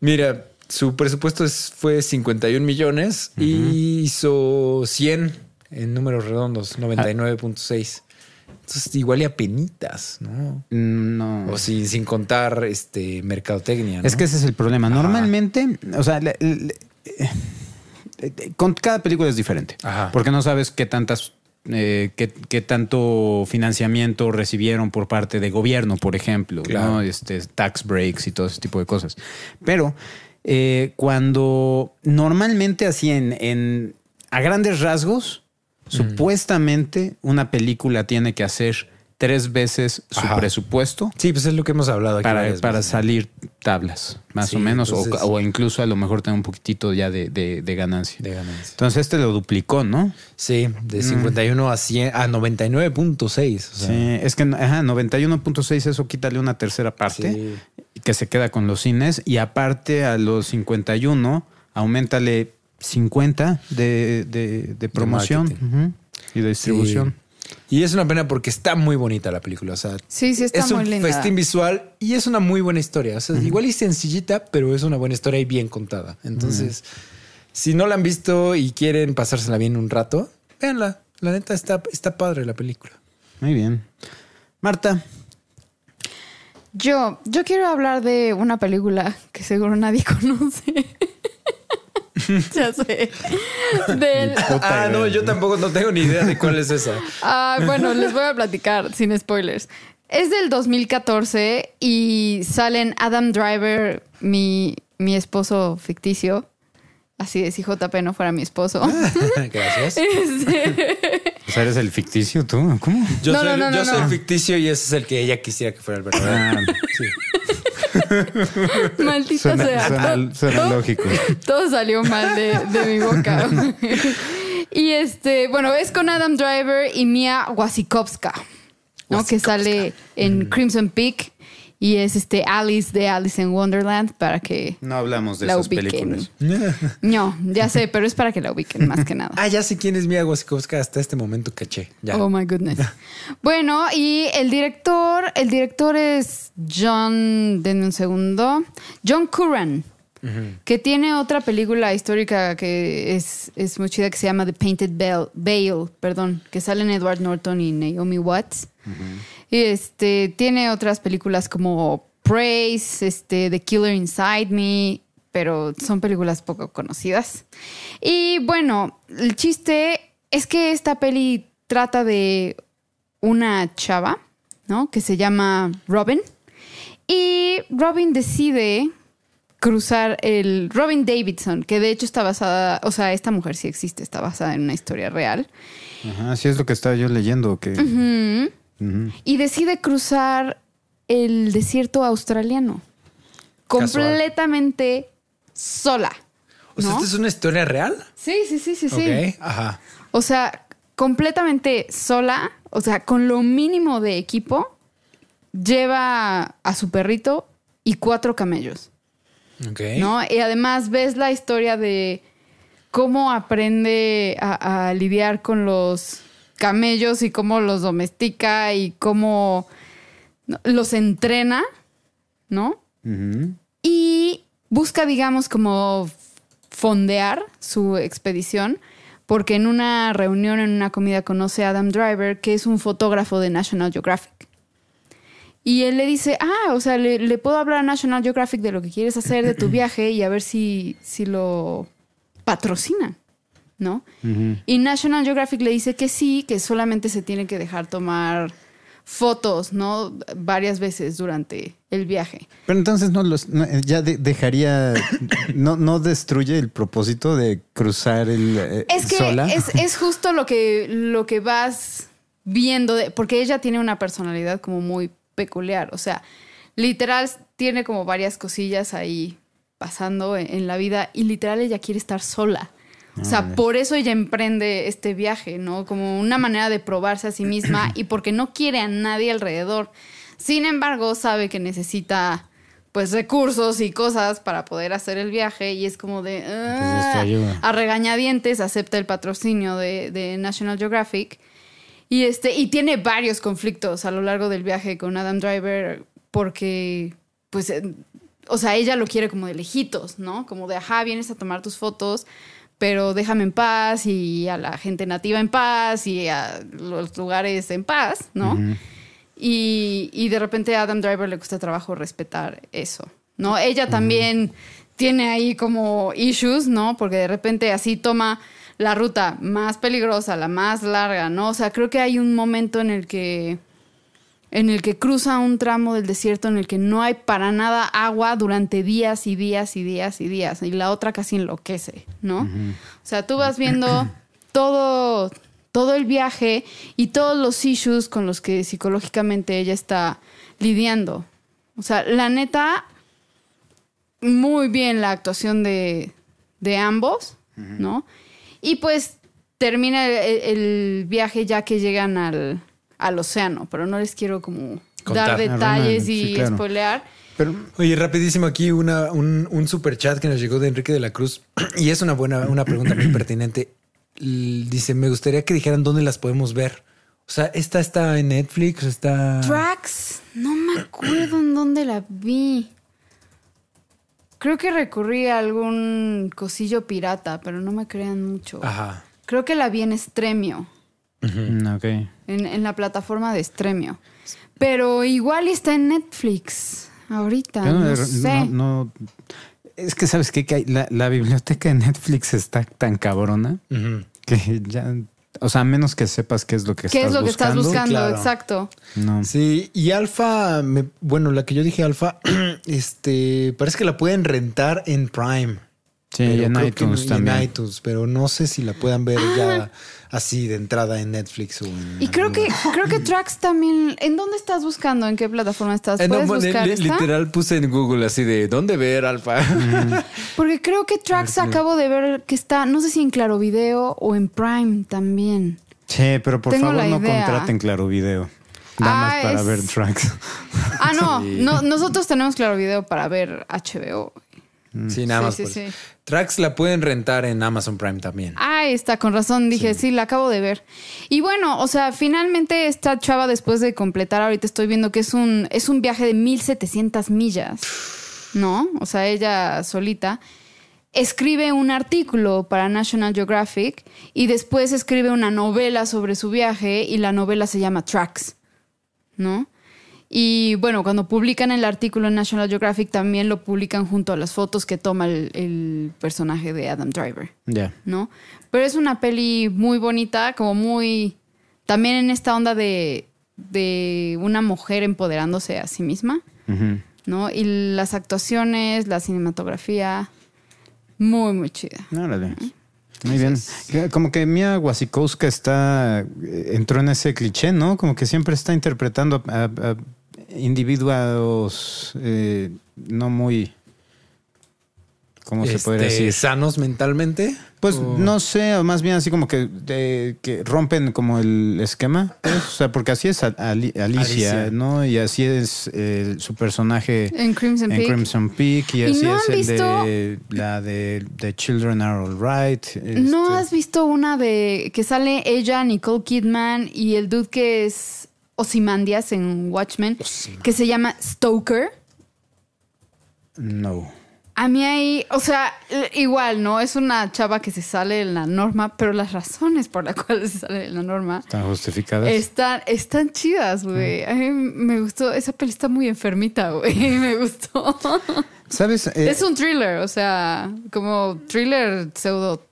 [SPEAKER 3] Mira, su presupuesto es- fue 51 millones y hizo 100 en números redondos, 99.6. Entonces, igual y a penitas, ¿no?
[SPEAKER 2] No.
[SPEAKER 3] O sin, sin contar este mercadotecnia. ¿no?
[SPEAKER 2] Es que ese es el problema. Normalmente, o sea, le- le- con cada película es diferente.
[SPEAKER 3] Ajá.
[SPEAKER 2] Porque no sabes qué tantas. eh, qué, qué tanto financiamiento recibieron por parte de gobierno, por ejemplo,
[SPEAKER 3] Claro.
[SPEAKER 2] ¿no? este, tax breaks y todo ese tipo de cosas. Pero eh, cuando normalmente así en, en- a grandes rasgos, Supuestamente una película tiene que hacer tres veces su
[SPEAKER 3] Ajá.
[SPEAKER 2] presupuesto
[SPEAKER 3] Sí, pues es lo que hemos hablado aquí.
[SPEAKER 2] para, para
[SPEAKER 3] veces.
[SPEAKER 2] salir tablas, más
[SPEAKER 3] Sí,
[SPEAKER 2] o menos, o-
[SPEAKER 3] entonces-
[SPEAKER 2] o, incluso a lo mejor tener un poquitito ya de, de- de ganancia.
[SPEAKER 3] de ganancia.
[SPEAKER 2] Entonces este lo duplicó, ¿no?
[SPEAKER 3] Sí, de 51 a 100 a 99.6. O sea,
[SPEAKER 2] sí, es que ajá, 91.6, eso quítale una tercera parte
[SPEAKER 3] Sí.
[SPEAKER 2] que se queda con los cines y aparte a los 51, aumentale 50 de, de- de promoción y de distribución.
[SPEAKER 3] Y es una pena porque está muy bonita la película. O sea,
[SPEAKER 4] Sí, sí, está
[SPEAKER 3] es
[SPEAKER 4] muy
[SPEAKER 3] un
[SPEAKER 4] linda.
[SPEAKER 3] festín visual y es una muy buena historia. O sea, igual y sencillita, pero es una buena historia y bien contada. Entonces, si no la han visto y quieren pasársela bien un rato, véanla. La neta está, está padre la película.
[SPEAKER 2] Muy bien. Marta,
[SPEAKER 4] Yo, yo quiero hablar de una película que seguro nadie conoce. ya sé. Del,
[SPEAKER 3] Ah, no, yo tampoco no tengo ni idea de cuál es esa.
[SPEAKER 4] Ah, bueno, les voy a platicar sin spoilers. Es del 2014 y salen Adam Driver, mi, mi esposo ficticio. Así es, si JP no fuera mi esposo.
[SPEAKER 3] Gracias.
[SPEAKER 4] Este,
[SPEAKER 2] pues eres el ficticio tú, ¿cómo?
[SPEAKER 3] Yo,
[SPEAKER 4] No,
[SPEAKER 3] soy,
[SPEAKER 4] no, no,
[SPEAKER 3] yo
[SPEAKER 4] no,
[SPEAKER 3] soy
[SPEAKER 4] no.
[SPEAKER 3] ficticio y ese es el que ella quisiera que fuera el verdadero.
[SPEAKER 2] Ah,
[SPEAKER 3] Sí.
[SPEAKER 4] maldita
[SPEAKER 2] suena,
[SPEAKER 4] sea.
[SPEAKER 2] suena- suena
[SPEAKER 4] Todo-
[SPEAKER 2] lógico.
[SPEAKER 4] Todo salió mal de, de mi boca. y este, bueno, es con Adam Driver y Mia Wasikowska, ¿no? Que sale en Crimson Peak y es este Alice de Alice in Wonderland para que
[SPEAKER 2] No hablamos de
[SPEAKER 4] la
[SPEAKER 2] esas
[SPEAKER 4] ubiquen.
[SPEAKER 2] películas.
[SPEAKER 4] No, ya sé, pero es para que la ubiquen más que nada.
[SPEAKER 3] Ah, ya sé quién es Mia Wasikowska. Hasta este momento caché. Ya.
[SPEAKER 4] Oh my goodness. Bueno, y el director, el director es John, denme un segundo, John Curran, que tiene otra película histórica que es, es muy chida que se llama The Painted Veil, Veil, perdón, que salen Edward Norton y Naomi Watts. Y este tiene otras películas como Praise, este The Killer Inside Me, pero son películas poco conocidas. Y bueno, el chiste es que esta peli trata de una chava, ¿no? Que se llama Robin. Y Robin decide cruzar el Robin Davidson, que de hecho está basada, o sea, esta mujer sí existe, está basada en una historia real.
[SPEAKER 2] Ajá, así es lo que estaba yo leyendo. Que,
[SPEAKER 4] Y decide cruzar el desierto australiano. Completamente sola.
[SPEAKER 3] O sea,
[SPEAKER 4] ¿no?
[SPEAKER 3] ¿esta es una historia real?
[SPEAKER 4] Sí, sí, sí, sí, sí.
[SPEAKER 3] Ajá.
[SPEAKER 4] O sea, completamente sola, o sea, con lo mínimo de equipo, lleva a su perrito y cuatro camellos,
[SPEAKER 3] Ok.
[SPEAKER 4] ¿no? Y además ves la historia de cómo aprende a, a lidiar con los camellos y cómo los domestica y cómo los entrena, ¿no? Y busca, digamos, como fondear su expedición, porque en una reunión, en una comida, conoce a Adam Driver, que es un fotógrafo de National Geographic. Y él le dice, ah, o sea, le, le puedo hablar a National Geographic de lo que quieres hacer de tu viaje y a ver si, si lo patrocinan, ¿no? Y National Geographic le dice que sí, que solamente se tiene que dejar tomar fotos, ¿no? Varias veces durante el viaje.
[SPEAKER 2] Pero entonces no los no, eh, ya de- dejaría no no destruye el propósito de cruzar el eh,
[SPEAKER 4] Es que
[SPEAKER 2] sola.
[SPEAKER 4] es, es justo lo que, lo que vas viendo, de- porque ella tiene una personalidad como muy peculiar, o sea, literal tiene como varias cosillas ahí pasando en, en la vida y literal ella quiere estar sola. O sea, por eso ella emprende este viaje, ¿no? Como una manera de probarse a sí misma y porque no quiere a nadie alrededor. Sin embargo, sabe que necesita pues recursos y cosas para poder hacer el viaje y es como de "Ah", a regañadientes acepta el patrocinio de, de National Geographic y este y tiene varios conflictos a lo largo del viaje con Adam Driver porque pues eh, o sea ella lo quiere como de lejitos no como de ajá vienes a tomar tus fotos pero déjame en paz y a la gente nativa en paz y a los lugares en paz no y, y de repente a Adam Driver le cuesta trabajo respetar eso, ¿no? Ella también tiene ahí como issues, ¿no? Porque de repente así toma la ruta más peligrosa, la más larga, ¿no? O sea, creo que hay un momento en el que en el que cruza un tramo del desierto en el que no hay para nada agua durante días y días y días y días y la otra casi enloquece, ¿no? O sea, tú vas viendo todo todo el viaje y todos los issues con los que psicológicamente ella está lidiando. O sea, la neta, muy bien la actuación de, de ambos, ¿no? Y pues termina el, el viaje ya que llegan al, al océano, pero no les quiero como
[SPEAKER 3] Contar.
[SPEAKER 4] dar detalles
[SPEAKER 2] Sí,
[SPEAKER 4] y
[SPEAKER 2] claro.
[SPEAKER 4] spoilear.
[SPEAKER 2] Pero
[SPEAKER 3] Oye, rapidísimo aquí una, un, un super chat que nos llegó de Enrique de la Cruz y es una buena, una pregunta muy pertinente. Dice, me gustaría que dijeran dónde las podemos ver. O sea, esta está en Netflix, está...
[SPEAKER 4] Tracks, no me acuerdo en dónde la vi. Creo que recurrí a algún cosillo pirata, pero no me crean mucho.
[SPEAKER 3] Ajá.
[SPEAKER 4] Creo que la vi en Stremio,
[SPEAKER 2] mm, ok.
[SPEAKER 4] en, en la plataforma de Stremio. Pero igual está en Netflix ahorita,
[SPEAKER 2] Yo
[SPEAKER 4] no,
[SPEAKER 2] no-
[SPEAKER 4] sé.
[SPEAKER 2] no- no- es que sabes qué? que hay- la, la biblioteca de Netflix está tan cabrona que ya, o sea, a menos que sepas qué es lo que
[SPEAKER 4] ¿Qué
[SPEAKER 2] estás
[SPEAKER 4] es lo que estás buscando?
[SPEAKER 3] Claro.
[SPEAKER 4] Exacto.
[SPEAKER 2] No.
[SPEAKER 3] Sí, y Alfa, me- bueno, la que yo dije Alfa, este, parece que la pueden rentar en Prime.
[SPEAKER 2] Sí,
[SPEAKER 3] Pero
[SPEAKER 2] en
[SPEAKER 3] creo que
[SPEAKER 2] iTunes
[SPEAKER 3] no- y
[SPEAKER 2] también.
[SPEAKER 3] En iTunes, pero no sé si la puedan ver ya así de entrada en Netflix o en.
[SPEAKER 4] Y creo que, creo que Tracks también. ¿En dónde estás buscando? ¿En qué plataforma estás?
[SPEAKER 3] Eh, no,
[SPEAKER 4] ¿Puedes
[SPEAKER 3] bueno,
[SPEAKER 4] buscar
[SPEAKER 3] li- literal puse en Google así de ¿dónde ver Alfa?
[SPEAKER 4] Porque creo que Tracks acabo de ver que está, no sé si en Claro Video o en Prime también.
[SPEAKER 2] Sí, pero por
[SPEAKER 4] Tengo
[SPEAKER 2] favor no contraten Claro Video. Nada más
[SPEAKER 4] Ah,
[SPEAKER 2] para
[SPEAKER 4] es-
[SPEAKER 2] ver tracks.
[SPEAKER 4] Ah, no,
[SPEAKER 3] Sí.
[SPEAKER 4] no, nosotros tenemos Claro Video para ver HBO.
[SPEAKER 3] Sí, nada
[SPEAKER 4] Sí,
[SPEAKER 3] más.
[SPEAKER 4] sí, sí.
[SPEAKER 3] Tracks la pueden rentar en Amazon Prime también.
[SPEAKER 4] Ah, está, con razón, dije, sí. la acabo de ver. Y bueno, o sea, finalmente esta chava después de completar, ahorita estoy viendo que es un, es un viaje de 1700 millas, ¿no? O sea, ella solita. Escribe un artículo para National Geographic y después escribe una novela sobre su viaje y la novela se llama Tracks, ¿no? Y bueno, cuando publican el artículo en National Geographic también lo publican junto a las fotos que toma el, el personaje de Adam Driver.
[SPEAKER 2] Ya.
[SPEAKER 4] ¿no? Pero es una peli muy bonita, como muy... También en esta onda de, de una mujer empoderándose a sí misma. ¿no? Y las actuaciones, la cinematografía, muy, muy chida.
[SPEAKER 2] Órale. Muy bien. Como que Mia Wasikowska está eh, entró en ese cliché, ¿no? Como que siempre está interpretando a, a individuos eh, no muy ¿cómo se podría
[SPEAKER 3] Este,
[SPEAKER 2] decir?
[SPEAKER 3] ¿Sanos mentalmente?
[SPEAKER 2] Pues
[SPEAKER 3] O-
[SPEAKER 2] no sé, o más bien así como que, de- que rompen como el esquema. pues, o sea, porque así es Ali- Alicia,
[SPEAKER 3] Alicia.
[SPEAKER 2] ¿no? Y así es eh, su personaje
[SPEAKER 4] En Crimson
[SPEAKER 2] en
[SPEAKER 4] Peak.
[SPEAKER 2] Crimson Peak. Y
[SPEAKER 4] ¿Y
[SPEAKER 2] así
[SPEAKER 4] no
[SPEAKER 2] es el
[SPEAKER 4] visto-
[SPEAKER 2] de la de The Children Are Alright.
[SPEAKER 4] ¿No
[SPEAKER 2] este,
[SPEAKER 4] has visto una de que sale ella, Nicole Kidman y el dude que es Ozymandias en Watchmen, que se llama Stoker?
[SPEAKER 2] No.
[SPEAKER 4] A mí ahí, o sea, igual, ¿no? Es una chava que se sale de la norma, pero las razones por las cuales se sale de la norma
[SPEAKER 2] ¿Están justificadas?
[SPEAKER 4] están, están chidas, güey. A mí me gustó, esa peli está muy enfermita, güey. Me gustó.
[SPEAKER 2] ¿Sabes? Eh,
[SPEAKER 4] Es un thriller, o sea, como thriller pseudo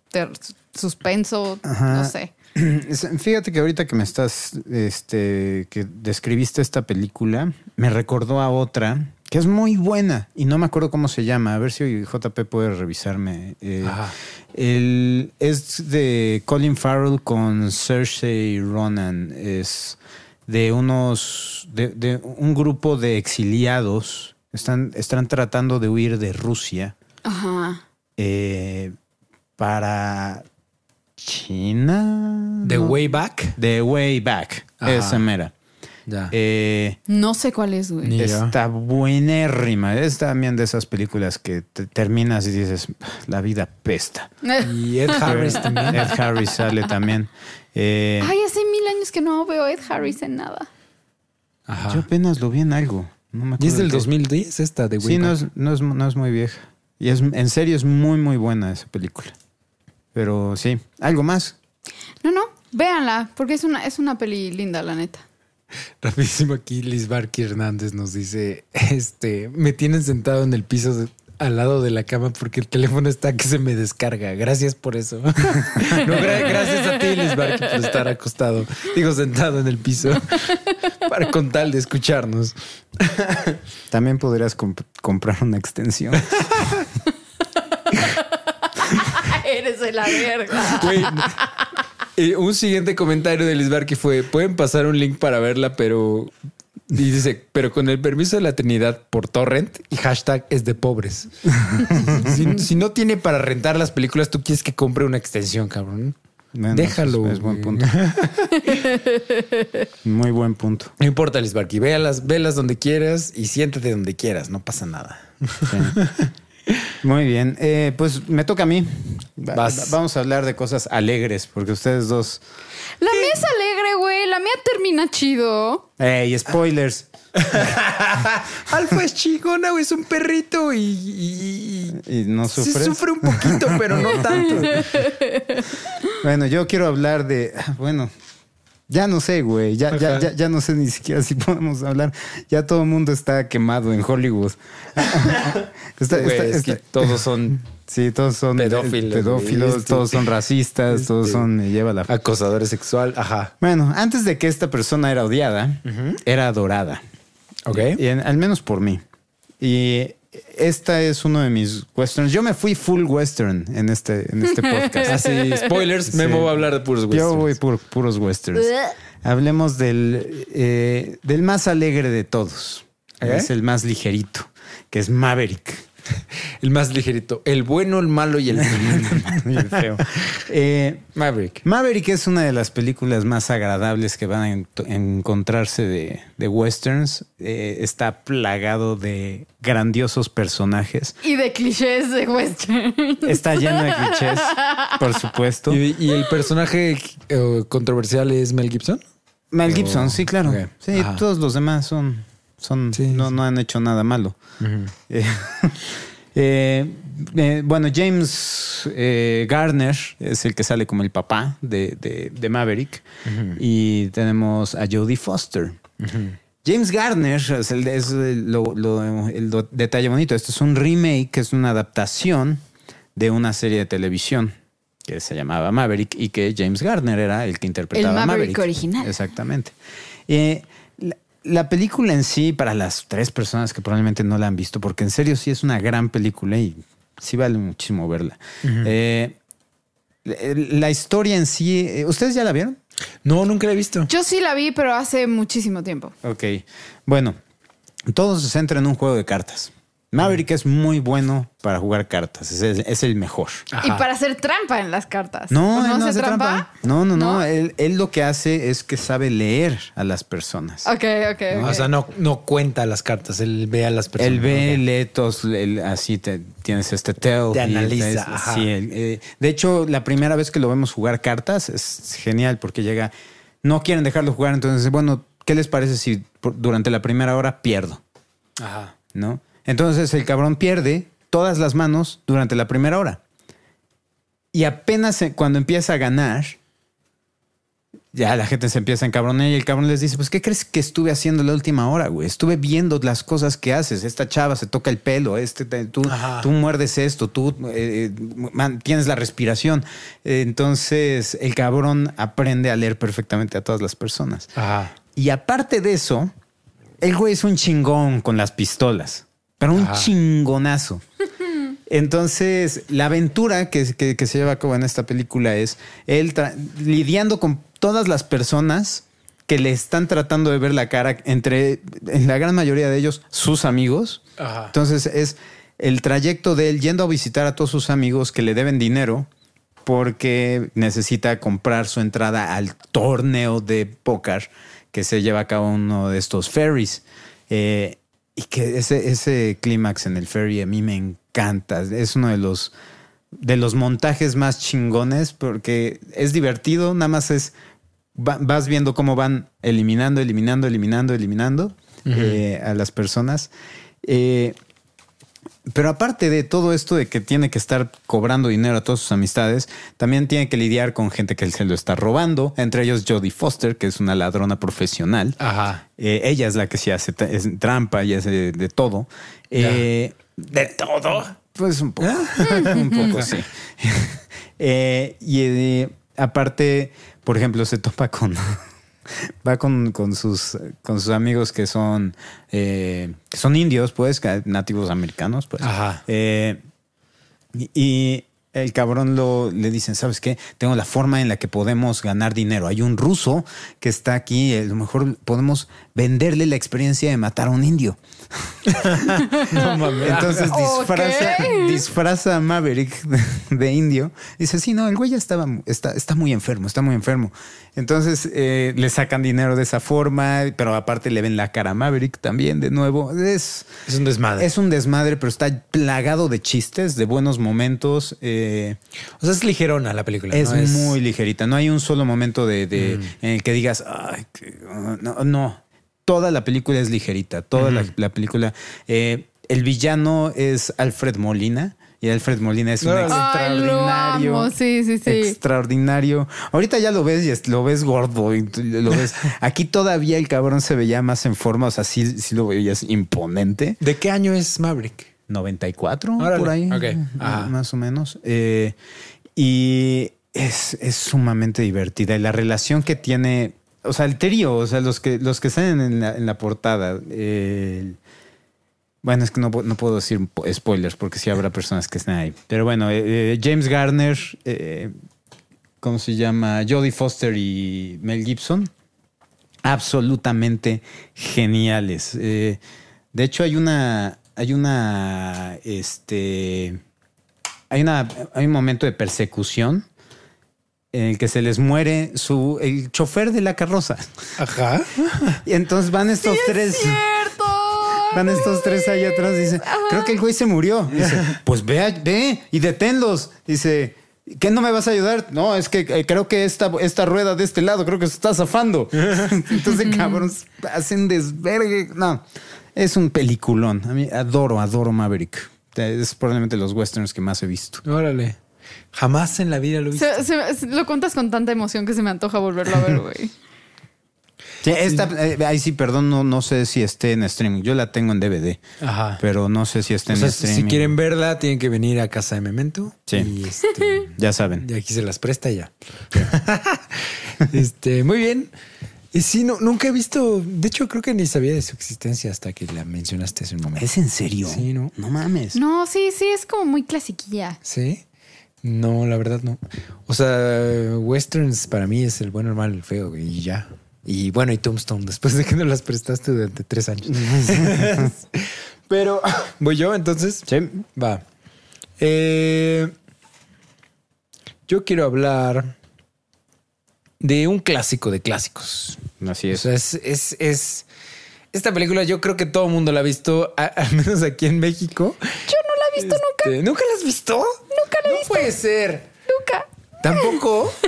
[SPEAKER 4] suspenso,
[SPEAKER 2] Ajá.
[SPEAKER 4] no sé.
[SPEAKER 2] Fíjate que ahorita que me estás, este, que describiste esta película, me recordó a otra que es muy buena y no me acuerdo cómo se llama. A ver si JP puede revisarme. Eh,
[SPEAKER 3] Ajá.
[SPEAKER 2] el, es de Colin Farrell con Cersei Ronan. Es de unos, de, de un grupo de exiliados. Están, están tratando de huir de Rusia
[SPEAKER 4] Ajá.
[SPEAKER 2] eh, para China.
[SPEAKER 3] The
[SPEAKER 2] ¿no?
[SPEAKER 3] Way Back.
[SPEAKER 2] The Way Back.
[SPEAKER 3] Ajá.
[SPEAKER 2] Esa mera.
[SPEAKER 3] Ya.
[SPEAKER 2] Eh,
[SPEAKER 4] No sé cuál es, güey.
[SPEAKER 2] Está buenérrima. Es también de esas películas que te terminas y dices, la vida pesta.
[SPEAKER 3] y Ed Harris también.
[SPEAKER 2] Ed Harris sale también. Eh,
[SPEAKER 4] Ay, hace mil años que no veo a Ed Harris en nada.
[SPEAKER 3] Ajá.
[SPEAKER 2] yo apenas lo vi en algo. No me
[SPEAKER 3] y es
[SPEAKER 2] acuerdo
[SPEAKER 3] del
[SPEAKER 2] qué.
[SPEAKER 3] 2010 esta de Way
[SPEAKER 2] Sí, no
[SPEAKER 3] Back.
[SPEAKER 2] es, no, es, no es muy vieja. Y es, en serio es muy, muy buena esa película. Pero sí, algo más.
[SPEAKER 4] No, no, véanla, porque es una, es una peli linda, la neta.
[SPEAKER 3] Rapidísimo aquí, Liz Barky Hernández nos dice, este, me tienen sentado en el piso de- al lado de la cama porque el teléfono está que se me descarga. Gracias por eso. no, gra- gracias a ti, Liz Barky, por estar acostado, digo, sentado en el piso para con tal de escucharnos.
[SPEAKER 2] También podrías comp- comprar una extensión.
[SPEAKER 4] Eres de la verga.
[SPEAKER 3] Güey, Y un siguiente comentario de Liz Barky fue: Pueden pasar un link para verla, pero. Y dice, pero con el permiso de la Trinidad por torrent y hashtag es de pobres. si, si no tiene para rentar las películas, tú quieres que compre una extensión, cabrón.
[SPEAKER 2] Bueno,
[SPEAKER 3] Déjalo.
[SPEAKER 2] Es, es buen punto. Muy buen punto.
[SPEAKER 3] No importa, Liz Barky, véalas, velas donde quieras y siéntate donde quieras, no pasa nada.
[SPEAKER 2] Sí. Muy bien. Eh, pues me toca a mí.
[SPEAKER 3] Vas.
[SPEAKER 2] Vamos a hablar de cosas alegres, porque ustedes dos.
[SPEAKER 4] La mía es alegre, güey. La mía termina chido.
[SPEAKER 2] ¡Ey, spoilers!
[SPEAKER 3] Alfa es chingona, güey, es un perrito y, y- y-
[SPEAKER 2] ¿Y no
[SPEAKER 3] sí
[SPEAKER 2] sufres?
[SPEAKER 3] sufre un poquito, pero no tanto.
[SPEAKER 2] Bueno, yo quiero hablar de. Bueno, ya no sé, güey. Ya, ya, ya, ya no sé ni siquiera si podemos hablar. Ya todo el mundo está quemado en Hollywood. Está-
[SPEAKER 3] Güey,
[SPEAKER 2] está-
[SPEAKER 3] es que
[SPEAKER 2] está-
[SPEAKER 3] todos son
[SPEAKER 2] Sí, todos son
[SPEAKER 3] Pedófilos,
[SPEAKER 2] pedófilos,
[SPEAKER 3] este-
[SPEAKER 2] todos son racistas, todos son. Me lleva la.
[SPEAKER 3] acosadores sexual. Ajá.
[SPEAKER 2] Bueno, antes de que esta persona era odiada, era adorada.
[SPEAKER 3] Ok.
[SPEAKER 2] Y en- al menos por mí. Y esta es uno de mis westerns. Yo me fui full western en este, en este podcast.
[SPEAKER 3] Así, spoilers,
[SPEAKER 2] Sí.
[SPEAKER 3] Memo va a hablar de puros
[SPEAKER 2] Yo
[SPEAKER 3] westerns.
[SPEAKER 2] voy por puros westerns. Hablemos del, eh, del más alegre de todos.
[SPEAKER 3] ¿Eh?
[SPEAKER 2] Es el más ligerito, que es Maverick.
[SPEAKER 3] El más ligerito. El bueno, el malo y el
[SPEAKER 2] Y el feo. Eh,
[SPEAKER 3] Maverick.
[SPEAKER 2] Maverick es una de las películas más agradables que van a en- encontrarse de, de westerns. Eh, está plagado de grandiosos personajes.
[SPEAKER 4] Y de clichés de western.
[SPEAKER 2] Está lleno de clichés, por supuesto.
[SPEAKER 3] ¿Y, y el personaje eh, controversial es Mel Gibson?
[SPEAKER 2] Mel Gibson, sí, claro. Sí,
[SPEAKER 3] Ajá.
[SPEAKER 2] todos los demás son, son
[SPEAKER 3] Sí,
[SPEAKER 2] no,
[SPEAKER 3] sí.
[SPEAKER 2] no han hecho nada malo. Eh, eh, eh, bueno, James eh, Garner es el que sale como el papá de, de- de Maverick. Y tenemos a Jodie Foster. James Garner es el, es el- lo- lo- el detalle bonito. Esto es un remake, es una adaptación de una serie de televisión que se llamaba Maverick y que James Garner era el que interpretaba
[SPEAKER 4] El Maverick original.
[SPEAKER 2] Exactamente. Eh, la, la película en sí, para las tres personas que probablemente no la han visto, porque en serio sí es una gran película y sí vale muchísimo verla. Eh, la historia en sí, eh, ¿ustedes ya la vieron?
[SPEAKER 3] No, nunca la he visto.
[SPEAKER 4] Yo sí la vi, pero hace muchísimo tiempo.
[SPEAKER 2] Ok. Bueno, todo se centra en un juego de cartas. Maverick es muy bueno para jugar cartas, es el, es el mejor.
[SPEAKER 4] Y para hacer trampa en las cartas.
[SPEAKER 2] No,
[SPEAKER 4] ¿O
[SPEAKER 2] él no
[SPEAKER 4] hace
[SPEAKER 2] hace trampa. No, no, no. Él, él lo que hace es que sabe leer a las personas.
[SPEAKER 4] Ok, ok, ok.
[SPEAKER 3] O sea, no, no cuenta las cartas, él ve a las personas.
[SPEAKER 2] Él ve, lee todos, él- así te, tienes este tell.
[SPEAKER 3] Te
[SPEAKER 2] y
[SPEAKER 3] analiza,
[SPEAKER 2] es-
[SPEAKER 3] ajá.
[SPEAKER 2] sí, él, eh, de hecho, la primera vez que lo vemos jugar cartas es genial porque llega, no quieren dejarlo jugar, entonces, bueno, ¿qué les parece si por- durante la primera hora pierdo?
[SPEAKER 3] Ajá.
[SPEAKER 2] ¿No? Entonces el cabrón pierde todas las manos durante la primera hora. Y apenas eh, cuando empieza a ganar, ya la gente se empieza a encabronar y el cabrón les dice, pues, ¿qué crees que estuve haciendo la última hora, güey? Estuve viendo las cosas que haces. Esta chava se toca el pelo, este, te- tú, tú muerdes esto, tú eh, mantienes la respiración. Eh, Entonces el cabrón aprende a leer perfectamente a todas las personas.
[SPEAKER 3] Ajá.
[SPEAKER 2] Y aparte de eso, el güey es un chingón con las pistolas, pero un
[SPEAKER 3] Ajá.
[SPEAKER 2] chingonazo. Entonces, la aventura que, que- que se lleva a cabo en esta película es él lidiando con todas las personas que le están tratando de ver la cara, entre, en la gran mayoría de ellos, sus amigos.
[SPEAKER 3] Ajá.
[SPEAKER 2] Entonces, es el trayecto de él yendo a visitar a todos sus amigos que le deben dinero porque necesita comprar su entrada al torneo de póker que se lleva a cabo uno de estos ferries. Eh, y que ese, ese clímax en el ferry a mí me encanta. Es uno de los, de los montajes más chingones porque es divertido, nada más es, va- vas viendo cómo van eliminando, eliminando, eliminando, eliminando eh, a las personas. Eh, pero aparte de todo esto de que tiene que estar cobrando dinero a todas sus amistades, también tiene que lidiar con gente que se lo está robando, entre ellos Jodie Foster, que es una ladrona profesional.
[SPEAKER 3] Ajá.
[SPEAKER 2] Eh, ella es la que sí hace es trampa y hace de, de todo. Eh, ¿De todo? Pues un poco. un poco, sí. Eh, y eh, aparte, por ejemplo, se topa con. Va con, con sus, con sus amigos que son, eh, que son indios, pues, nativos americanos, pues.
[SPEAKER 3] Ajá.
[SPEAKER 2] Eh, y, el cabrón lo, le dicen, ¿sabes qué? Tengo la forma en la que podemos ganar dinero. Hay un ruso que está aquí, a lo mejor podemos venderle la experiencia de matar a un indio.
[SPEAKER 3] No mames.
[SPEAKER 2] Entonces disfraza, disfraza a Maverick de, de indio. Dice, sí, no, el güey ya estaba, está, está muy enfermo, está muy enfermo. Entonces eh, le sacan dinero de esa forma, pero aparte le ven la cara a Maverick también de nuevo. Es,
[SPEAKER 3] Es un desmadre.
[SPEAKER 2] es un desmadre, pero está plagado de chistes, de buenos momentos. eh,
[SPEAKER 3] o sea, es ligerona la película.
[SPEAKER 2] es,
[SPEAKER 3] ¿no?
[SPEAKER 2] muy ligerita. No hay un solo momento de, de- en el que digas, Ay, que- no, no. Toda la película es ligerita. Toda la, la película. eh, el villano es Alfred Molina. Y Alfred Molina es un.
[SPEAKER 4] Ay, lo
[SPEAKER 2] extraordinario.
[SPEAKER 4] amo. Sí, sí, sí.
[SPEAKER 2] Extraordinario. Ahorita ya lo ves y es- lo ves gordo. y tú lo ves. Aquí todavía el cabrón se veía más en forma. O sea, sí, sí lo veías imponente.
[SPEAKER 3] ¿De qué año es Maverick?
[SPEAKER 2] 94,
[SPEAKER 3] Órale.
[SPEAKER 2] por ahí.
[SPEAKER 3] Ok.
[SPEAKER 2] m-
[SPEAKER 3] Ajá.
[SPEAKER 2] Más o menos. Eh, y es, es sumamente divertida. Y la relación que tiene. O sea, el trío, o sea, los que, los que están en la, en la portada. eh, bueno, es que no, no puedo decir po- spoilers porque sí habrá personas que están ahí. Pero bueno, eh, eh, James Garner, eh, ¿cómo se llama? Jodie Foster y Mel Gibson. Absolutamente geniales. Eh, de hecho, hay una. Hay una. Este. Hay una. Hay un momento de persecución en el que se les muere su. el chofer de la carroza.
[SPEAKER 3] Ajá.
[SPEAKER 2] Y entonces van estos tres.
[SPEAKER 4] ¡Cierto!
[SPEAKER 2] Van estos tres ahí atrás. Dice, creo que el güey se murió. Dice, pues ve, ve y deténlos. Dice, ¿qué no me vas a ayudar? No, es que eh, creo que esta, esta rueda de este lado creo que se está zafando. Entonces, cabrón, hacen desvergue. No, es un peliculón. A mí adoro, adoro Maverick. Es probablemente los westerns que más he visto.
[SPEAKER 3] Órale. Jamás en la vida lo he visto.
[SPEAKER 4] Se- se- se- lo contas con tanta emoción que se me antoja volverlo a ver, güey.
[SPEAKER 2] Sí, esta, eh, ahí sí, perdón, no, no sé si esté en streaming. Yo la tengo en DVD,
[SPEAKER 3] Ajá.
[SPEAKER 2] pero no sé si está
[SPEAKER 3] O
[SPEAKER 2] en
[SPEAKER 3] sea,
[SPEAKER 2] streaming.
[SPEAKER 3] si quieren verla, tienen que venir a casa de Memento.
[SPEAKER 2] Sí.
[SPEAKER 3] Y, este,
[SPEAKER 2] Ya saben.
[SPEAKER 3] y aquí se las presta y ya. este, muy bien. Y sí, no, nunca he visto. De hecho, creo que ni sabía de su existencia hasta que la mencionaste hace un momento.
[SPEAKER 2] ¿Es en serio?
[SPEAKER 3] Sí, ¿no?
[SPEAKER 2] No mames.
[SPEAKER 4] No, sí, sí, es como muy clasiquilla.
[SPEAKER 3] ¿Sí? No, la verdad no. O sea, westerns para mí es el bueno, el malo, el feo y ya. Y bueno, y Tombstone, después de que no las prestaste durante tres años. Pero, ¿voy yo entonces?
[SPEAKER 2] Sí.
[SPEAKER 3] Va. Eh, yo quiero hablar de un clásico de clásicos.
[SPEAKER 2] Así
[SPEAKER 3] O
[SPEAKER 2] es.
[SPEAKER 3] sea, es, es, es- Esta película yo creo que todo el mundo la ha visto, a- al menos aquí en México.
[SPEAKER 4] Yo no la he visto nunca,
[SPEAKER 3] Este, ¿Nunca la has visto?
[SPEAKER 4] Nunca la he
[SPEAKER 3] no
[SPEAKER 4] visto.
[SPEAKER 3] puede ser.
[SPEAKER 4] nunca.
[SPEAKER 3] ¿Tampoco?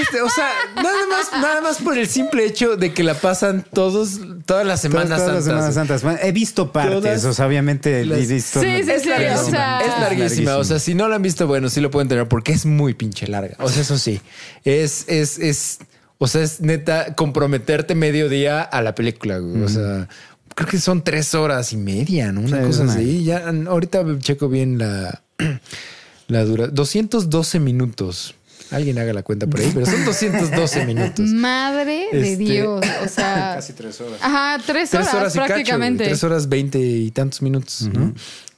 [SPEAKER 3] Este, o sea, nada más, nada más por el simple hecho de que la pasan todos, todas las
[SPEAKER 2] Todas,
[SPEAKER 3] semanas
[SPEAKER 2] todas las
[SPEAKER 3] santas.
[SPEAKER 2] Semanas Santas. Bueno, he visto partes,
[SPEAKER 3] Todas
[SPEAKER 2] o sea, obviamente
[SPEAKER 3] las-
[SPEAKER 2] he visto.
[SPEAKER 4] Sí, sí,
[SPEAKER 3] Es larguísima,
[SPEAKER 4] o sea-
[SPEAKER 3] es larguísima. O sea, si no la han visto, bueno, sí lo pueden tener porque es muy pinche larga. O sea, eso sí. Es, es, es, o sea, es neta comprometerte medio día a la película. güey. O sea, creo que son tres horas y media, ¿no? Una
[SPEAKER 2] Sí,
[SPEAKER 3] cosa
[SPEAKER 2] una-
[SPEAKER 3] así. Ya, ahorita checo bien la, la dura. 212 minutos. Alguien haga la cuenta por ahí, pero son 212 minutos.
[SPEAKER 4] Madre de
[SPEAKER 3] Este-
[SPEAKER 4] Dios. O sea.
[SPEAKER 2] Casi tres horas.
[SPEAKER 4] Ajá, tres horas,
[SPEAKER 3] Tres horas y cacho,
[SPEAKER 4] prácticamente.
[SPEAKER 3] tres horas veinte y tantos minutos, ¿no?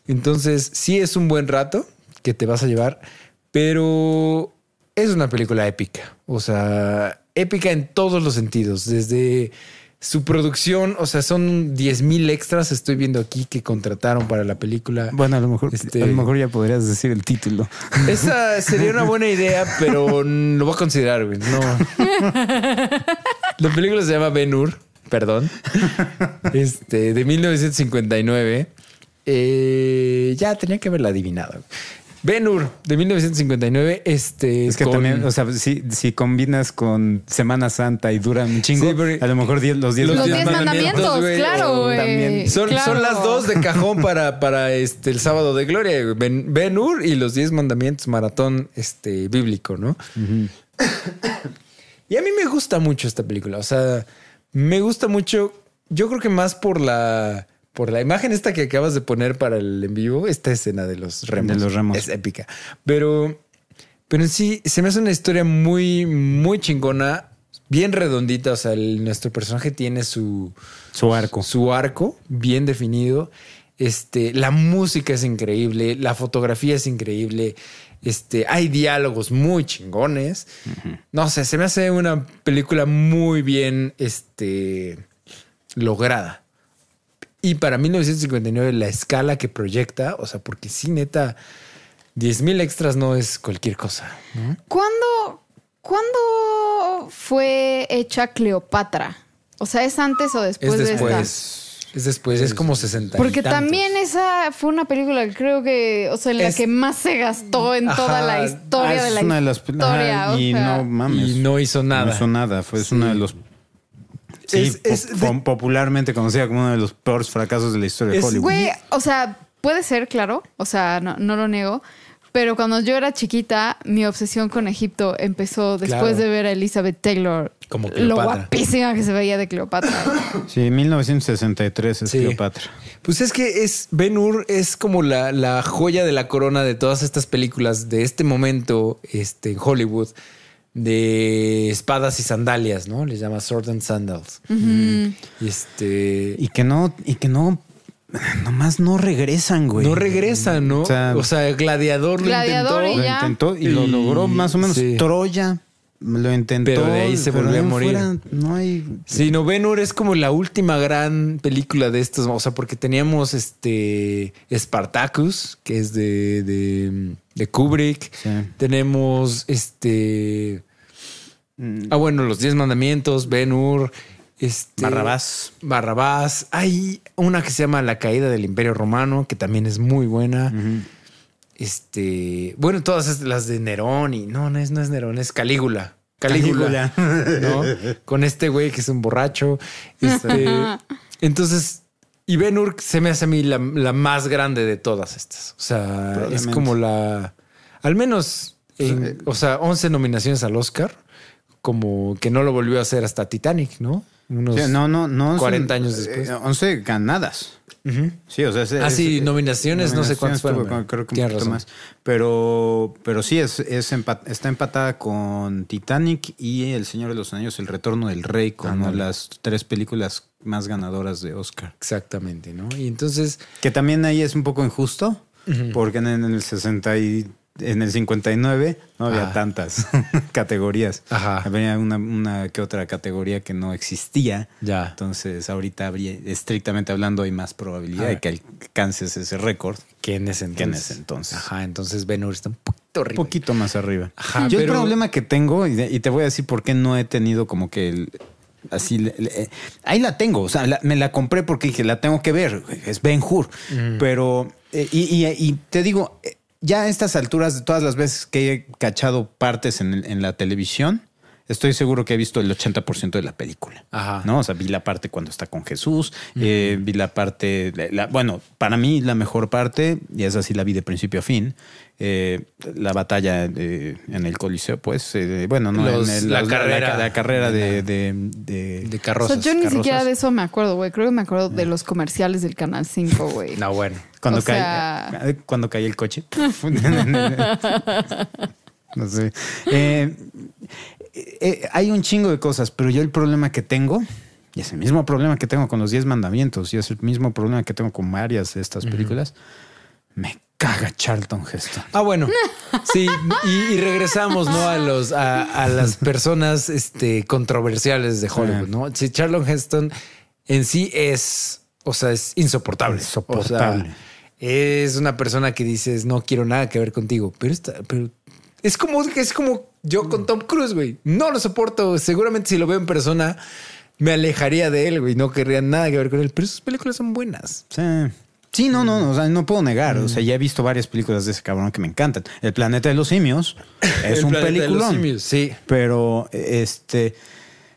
[SPEAKER 3] Entonces, sí es un buen rato que te vas a llevar, pero es una película épica. O sea, épica en todos los sentidos. Desde su producción, o sea, son 10 mil extras. Estoy viendo aquí que contrataron para la película.
[SPEAKER 2] Bueno, a lo mejor,
[SPEAKER 3] Este-
[SPEAKER 2] a lo mejor ya podrías decir el título.
[SPEAKER 3] Esa sería una buena idea, pero lo voy a considerar, güey. No. La película se llama Ben Hur, perdón. Este, de 1959. Eh, ya tenía que haberla adivinado. Ben Hur, de 1959. Este,
[SPEAKER 2] Es que
[SPEAKER 3] con-
[SPEAKER 2] también, o sea, si, si combinas con Semana Santa y dura un chingo,
[SPEAKER 3] Sí, porque-
[SPEAKER 2] a lo mejor diez- los 10
[SPEAKER 3] Los
[SPEAKER 4] Los
[SPEAKER 3] diez
[SPEAKER 4] mandamientos, claro, güey.
[SPEAKER 3] Son,
[SPEAKER 4] Claro.
[SPEAKER 3] son las dos de cajón para, para este, el sábado de gloria. Ben, Ben Hur y los 10 mandamientos maratón este, bíblico, ¿no? Y a mí me gusta mucho esta película. O sea, me gusta mucho. Yo creo que más por la. Por la imagen esta que acabas de poner para el en vivo, esta escena de los remos.
[SPEAKER 2] De los remos.
[SPEAKER 3] Es épica. Pero, pero en sí, se me hace una historia muy, muy chingona, bien redondita. O sea, el- nuestro personaje tiene su,
[SPEAKER 2] Su arco.
[SPEAKER 3] su arco bien definido. Este, la música es increíble, la fotografía es increíble. Este, hay diálogos muy chingones. No sé, se me hace una película muy bien este, lograda. Y para 1959 la escala que proyecta, o sea, porque sí, neta, 10 mil extras no es cualquier cosa. ¿no?
[SPEAKER 4] ¿Cuándo, ¿Cuándo fue hecha Cleopatra? O sea, ¿es antes o después,
[SPEAKER 3] es
[SPEAKER 4] de esta?
[SPEAKER 3] después. Es después, es como 60. y
[SPEAKER 4] Porque también esa fue una película que creo que, o sea, en la
[SPEAKER 3] Es-
[SPEAKER 4] que más se gastó en toda
[SPEAKER 3] Ajá.
[SPEAKER 4] la historia
[SPEAKER 2] Ah,
[SPEAKER 4] de
[SPEAKER 2] es
[SPEAKER 4] la
[SPEAKER 2] una de las
[SPEAKER 4] historia.
[SPEAKER 2] ajá,
[SPEAKER 4] o
[SPEAKER 2] y
[SPEAKER 4] sea.
[SPEAKER 2] no mames.
[SPEAKER 3] Y no hizo nada.
[SPEAKER 2] No hizo nada. Fue es uno de los. Sí,
[SPEAKER 3] Es- de-
[SPEAKER 2] popularmente conocida como uno de los peores fracasos de la historia de Hollywood.
[SPEAKER 4] Güey, o sea, puede ser, claro, o sea, no, no lo niego, pero cuando yo era chiquita, mi obsesión con Egipto empezó después
[SPEAKER 3] Claro.
[SPEAKER 4] de ver a Elizabeth Taylor.
[SPEAKER 3] Como
[SPEAKER 4] lo
[SPEAKER 3] Cleopatra.
[SPEAKER 4] guapísima que se veía de Cleopatra.
[SPEAKER 2] Sí, 1963 es
[SPEAKER 3] Sí.
[SPEAKER 2] Cleopatra.
[SPEAKER 3] Pues es que es Ben Hur es como la, la joya de la corona de todas estas películas de este momento este, en Hollywood de espadas y sandalias, ¿no? Les llama Sword and Sandals. Y este
[SPEAKER 2] Y que no, y que no, nomás no regresan, güey.
[SPEAKER 3] no regresan, ¿no?
[SPEAKER 2] O sea-
[SPEAKER 3] o sea, Gladiador lo intentó.
[SPEAKER 2] Lo
[SPEAKER 4] ya.
[SPEAKER 2] intentó y lo
[SPEAKER 3] Y-
[SPEAKER 2] logró más o menos.
[SPEAKER 3] sí.
[SPEAKER 2] Troya lo intentó.
[SPEAKER 3] Pero de ahí se volvió a morir.
[SPEAKER 2] fuera no hay.
[SPEAKER 3] Sí, no, Ben Hur es como la última gran película de estos, o sea, porque teníamos este Spartacus, que es de, de, de Kubrick.
[SPEAKER 2] Sí.
[SPEAKER 3] Tenemos este. Ah, bueno, los Diez Mandamientos, Ben Hur, este,
[SPEAKER 2] Barrabás.
[SPEAKER 3] Barrabás. Hay una que se llama La caída del Imperio Romano, que también es muy buena. Este, bueno, todas es- las de Nerón y no, no es, no es Nerón, es Calígula. Calígula. ¿no? Con este güey que es un borracho. Este, entonces, y Ben Hur se me hace a mí la, la más grande de todas estas. O sea, es como la, al menos, en- o sea, 11 nominaciones al Oscar, como que no lo volvió a hacer hasta Titanic, ¿no? Unos
[SPEAKER 2] Sí, no, no, no.
[SPEAKER 3] 40
[SPEAKER 2] son,
[SPEAKER 3] años después.
[SPEAKER 2] eh, 11 ganadas. Sí, o sea, es-
[SPEAKER 3] Ah,
[SPEAKER 2] es-
[SPEAKER 3] sí,
[SPEAKER 2] es-
[SPEAKER 3] nominaciones, no sé cuántas fueron,
[SPEAKER 2] creo que un poquito
[SPEAKER 3] razón.
[SPEAKER 2] más. Pero, pero sí, es, es está empatada con Titanic y El Señor de los Anillos, El Retorno del Rey, como
[SPEAKER 3] Ándale.
[SPEAKER 2] las tres películas más ganadoras de Oscar.
[SPEAKER 3] Exactamente, ¿no? Y entonces,
[SPEAKER 2] Que también ahí es un poco injusto, porque en, en el 60 y en el 59 no había tantas categorías.
[SPEAKER 3] Ajá.
[SPEAKER 2] Había una, una que otra categoría que no existía.
[SPEAKER 3] Ya.
[SPEAKER 2] Entonces, ahorita habría, estrictamente hablando, hay más probabilidad de que alcances ese récord.
[SPEAKER 3] que en ese
[SPEAKER 2] Que en
[SPEAKER 3] entonces.
[SPEAKER 2] ese entonces.
[SPEAKER 3] Ajá, entonces Ben Hur está un poquito
[SPEAKER 2] Un
[SPEAKER 3] arriba.
[SPEAKER 2] poquito más arriba.
[SPEAKER 3] Ajá,
[SPEAKER 2] Yo
[SPEAKER 3] pero-
[SPEAKER 2] el problema que tengo, y, te voy a decir por qué no he tenido como que el- así... le- le- ahí la tengo, o sea, la- me la compré porque dije, la tengo que ver, es Ben Hur. Pero, eh, y, y- y te digo, eh, ya a estas alturas, de todas las veces que he cachado partes en, en la televisión, estoy seguro que he visto el 80% de la película.
[SPEAKER 3] Ajá.
[SPEAKER 2] ¿no? O sea, vi la parte cuando está con Jesús, eh, vi la parte, la- bueno, para mí la mejor parte, y esa sí la vi de principio a fin, eh, la batalla eh, en el Coliseo, pues, eh, bueno, no,
[SPEAKER 3] Los-
[SPEAKER 2] en el-
[SPEAKER 3] la
[SPEAKER 2] los-
[SPEAKER 3] carrera.
[SPEAKER 2] la, carrera de, de, de-
[SPEAKER 3] De
[SPEAKER 4] O sea, yo ni
[SPEAKER 2] carrozas.
[SPEAKER 4] siquiera de eso me acuerdo, güey. Creo que me acuerdo de los comerciales del Canal 5, güey.
[SPEAKER 3] No, bueno.
[SPEAKER 2] cuando
[SPEAKER 4] o
[SPEAKER 2] cae,
[SPEAKER 4] sea-
[SPEAKER 2] cuando cae el coche. no sé. Eh, eh, hay un chingo de cosas, pero yo el problema que tengo, y es el mismo problema que tengo con los 10 mandamientos, y es el mismo problema que tengo con varias de estas películas, me caga Charlton Heston.
[SPEAKER 3] Ah, bueno. Sí, y, y regresamos, ¿no? A los, a, a las personas este, controversiales de Hollywood, ¿no? Sí, Charlton Heston en sí es, o sea, es insoportable.
[SPEAKER 2] Insoportable.
[SPEAKER 3] O sea, es una persona que dices, no quiero nada que ver contigo, pero está, pero es como, es como yo con Tom Cruise, güey. No lo soporto. Seguramente si lo veo en persona, me alejaría de él, güey. No querría nada que ver con él, pero sus películas son buenas.
[SPEAKER 2] Sí. Sí, no, no, no, o sea, no puedo negar. O sea, ya he visto varias películas de ese cabrón que me encantan. El planeta de los simios es
[SPEAKER 3] El
[SPEAKER 2] un
[SPEAKER 3] planeta de los
[SPEAKER 2] peliculón.
[SPEAKER 3] simios, sí.
[SPEAKER 2] Pero, este,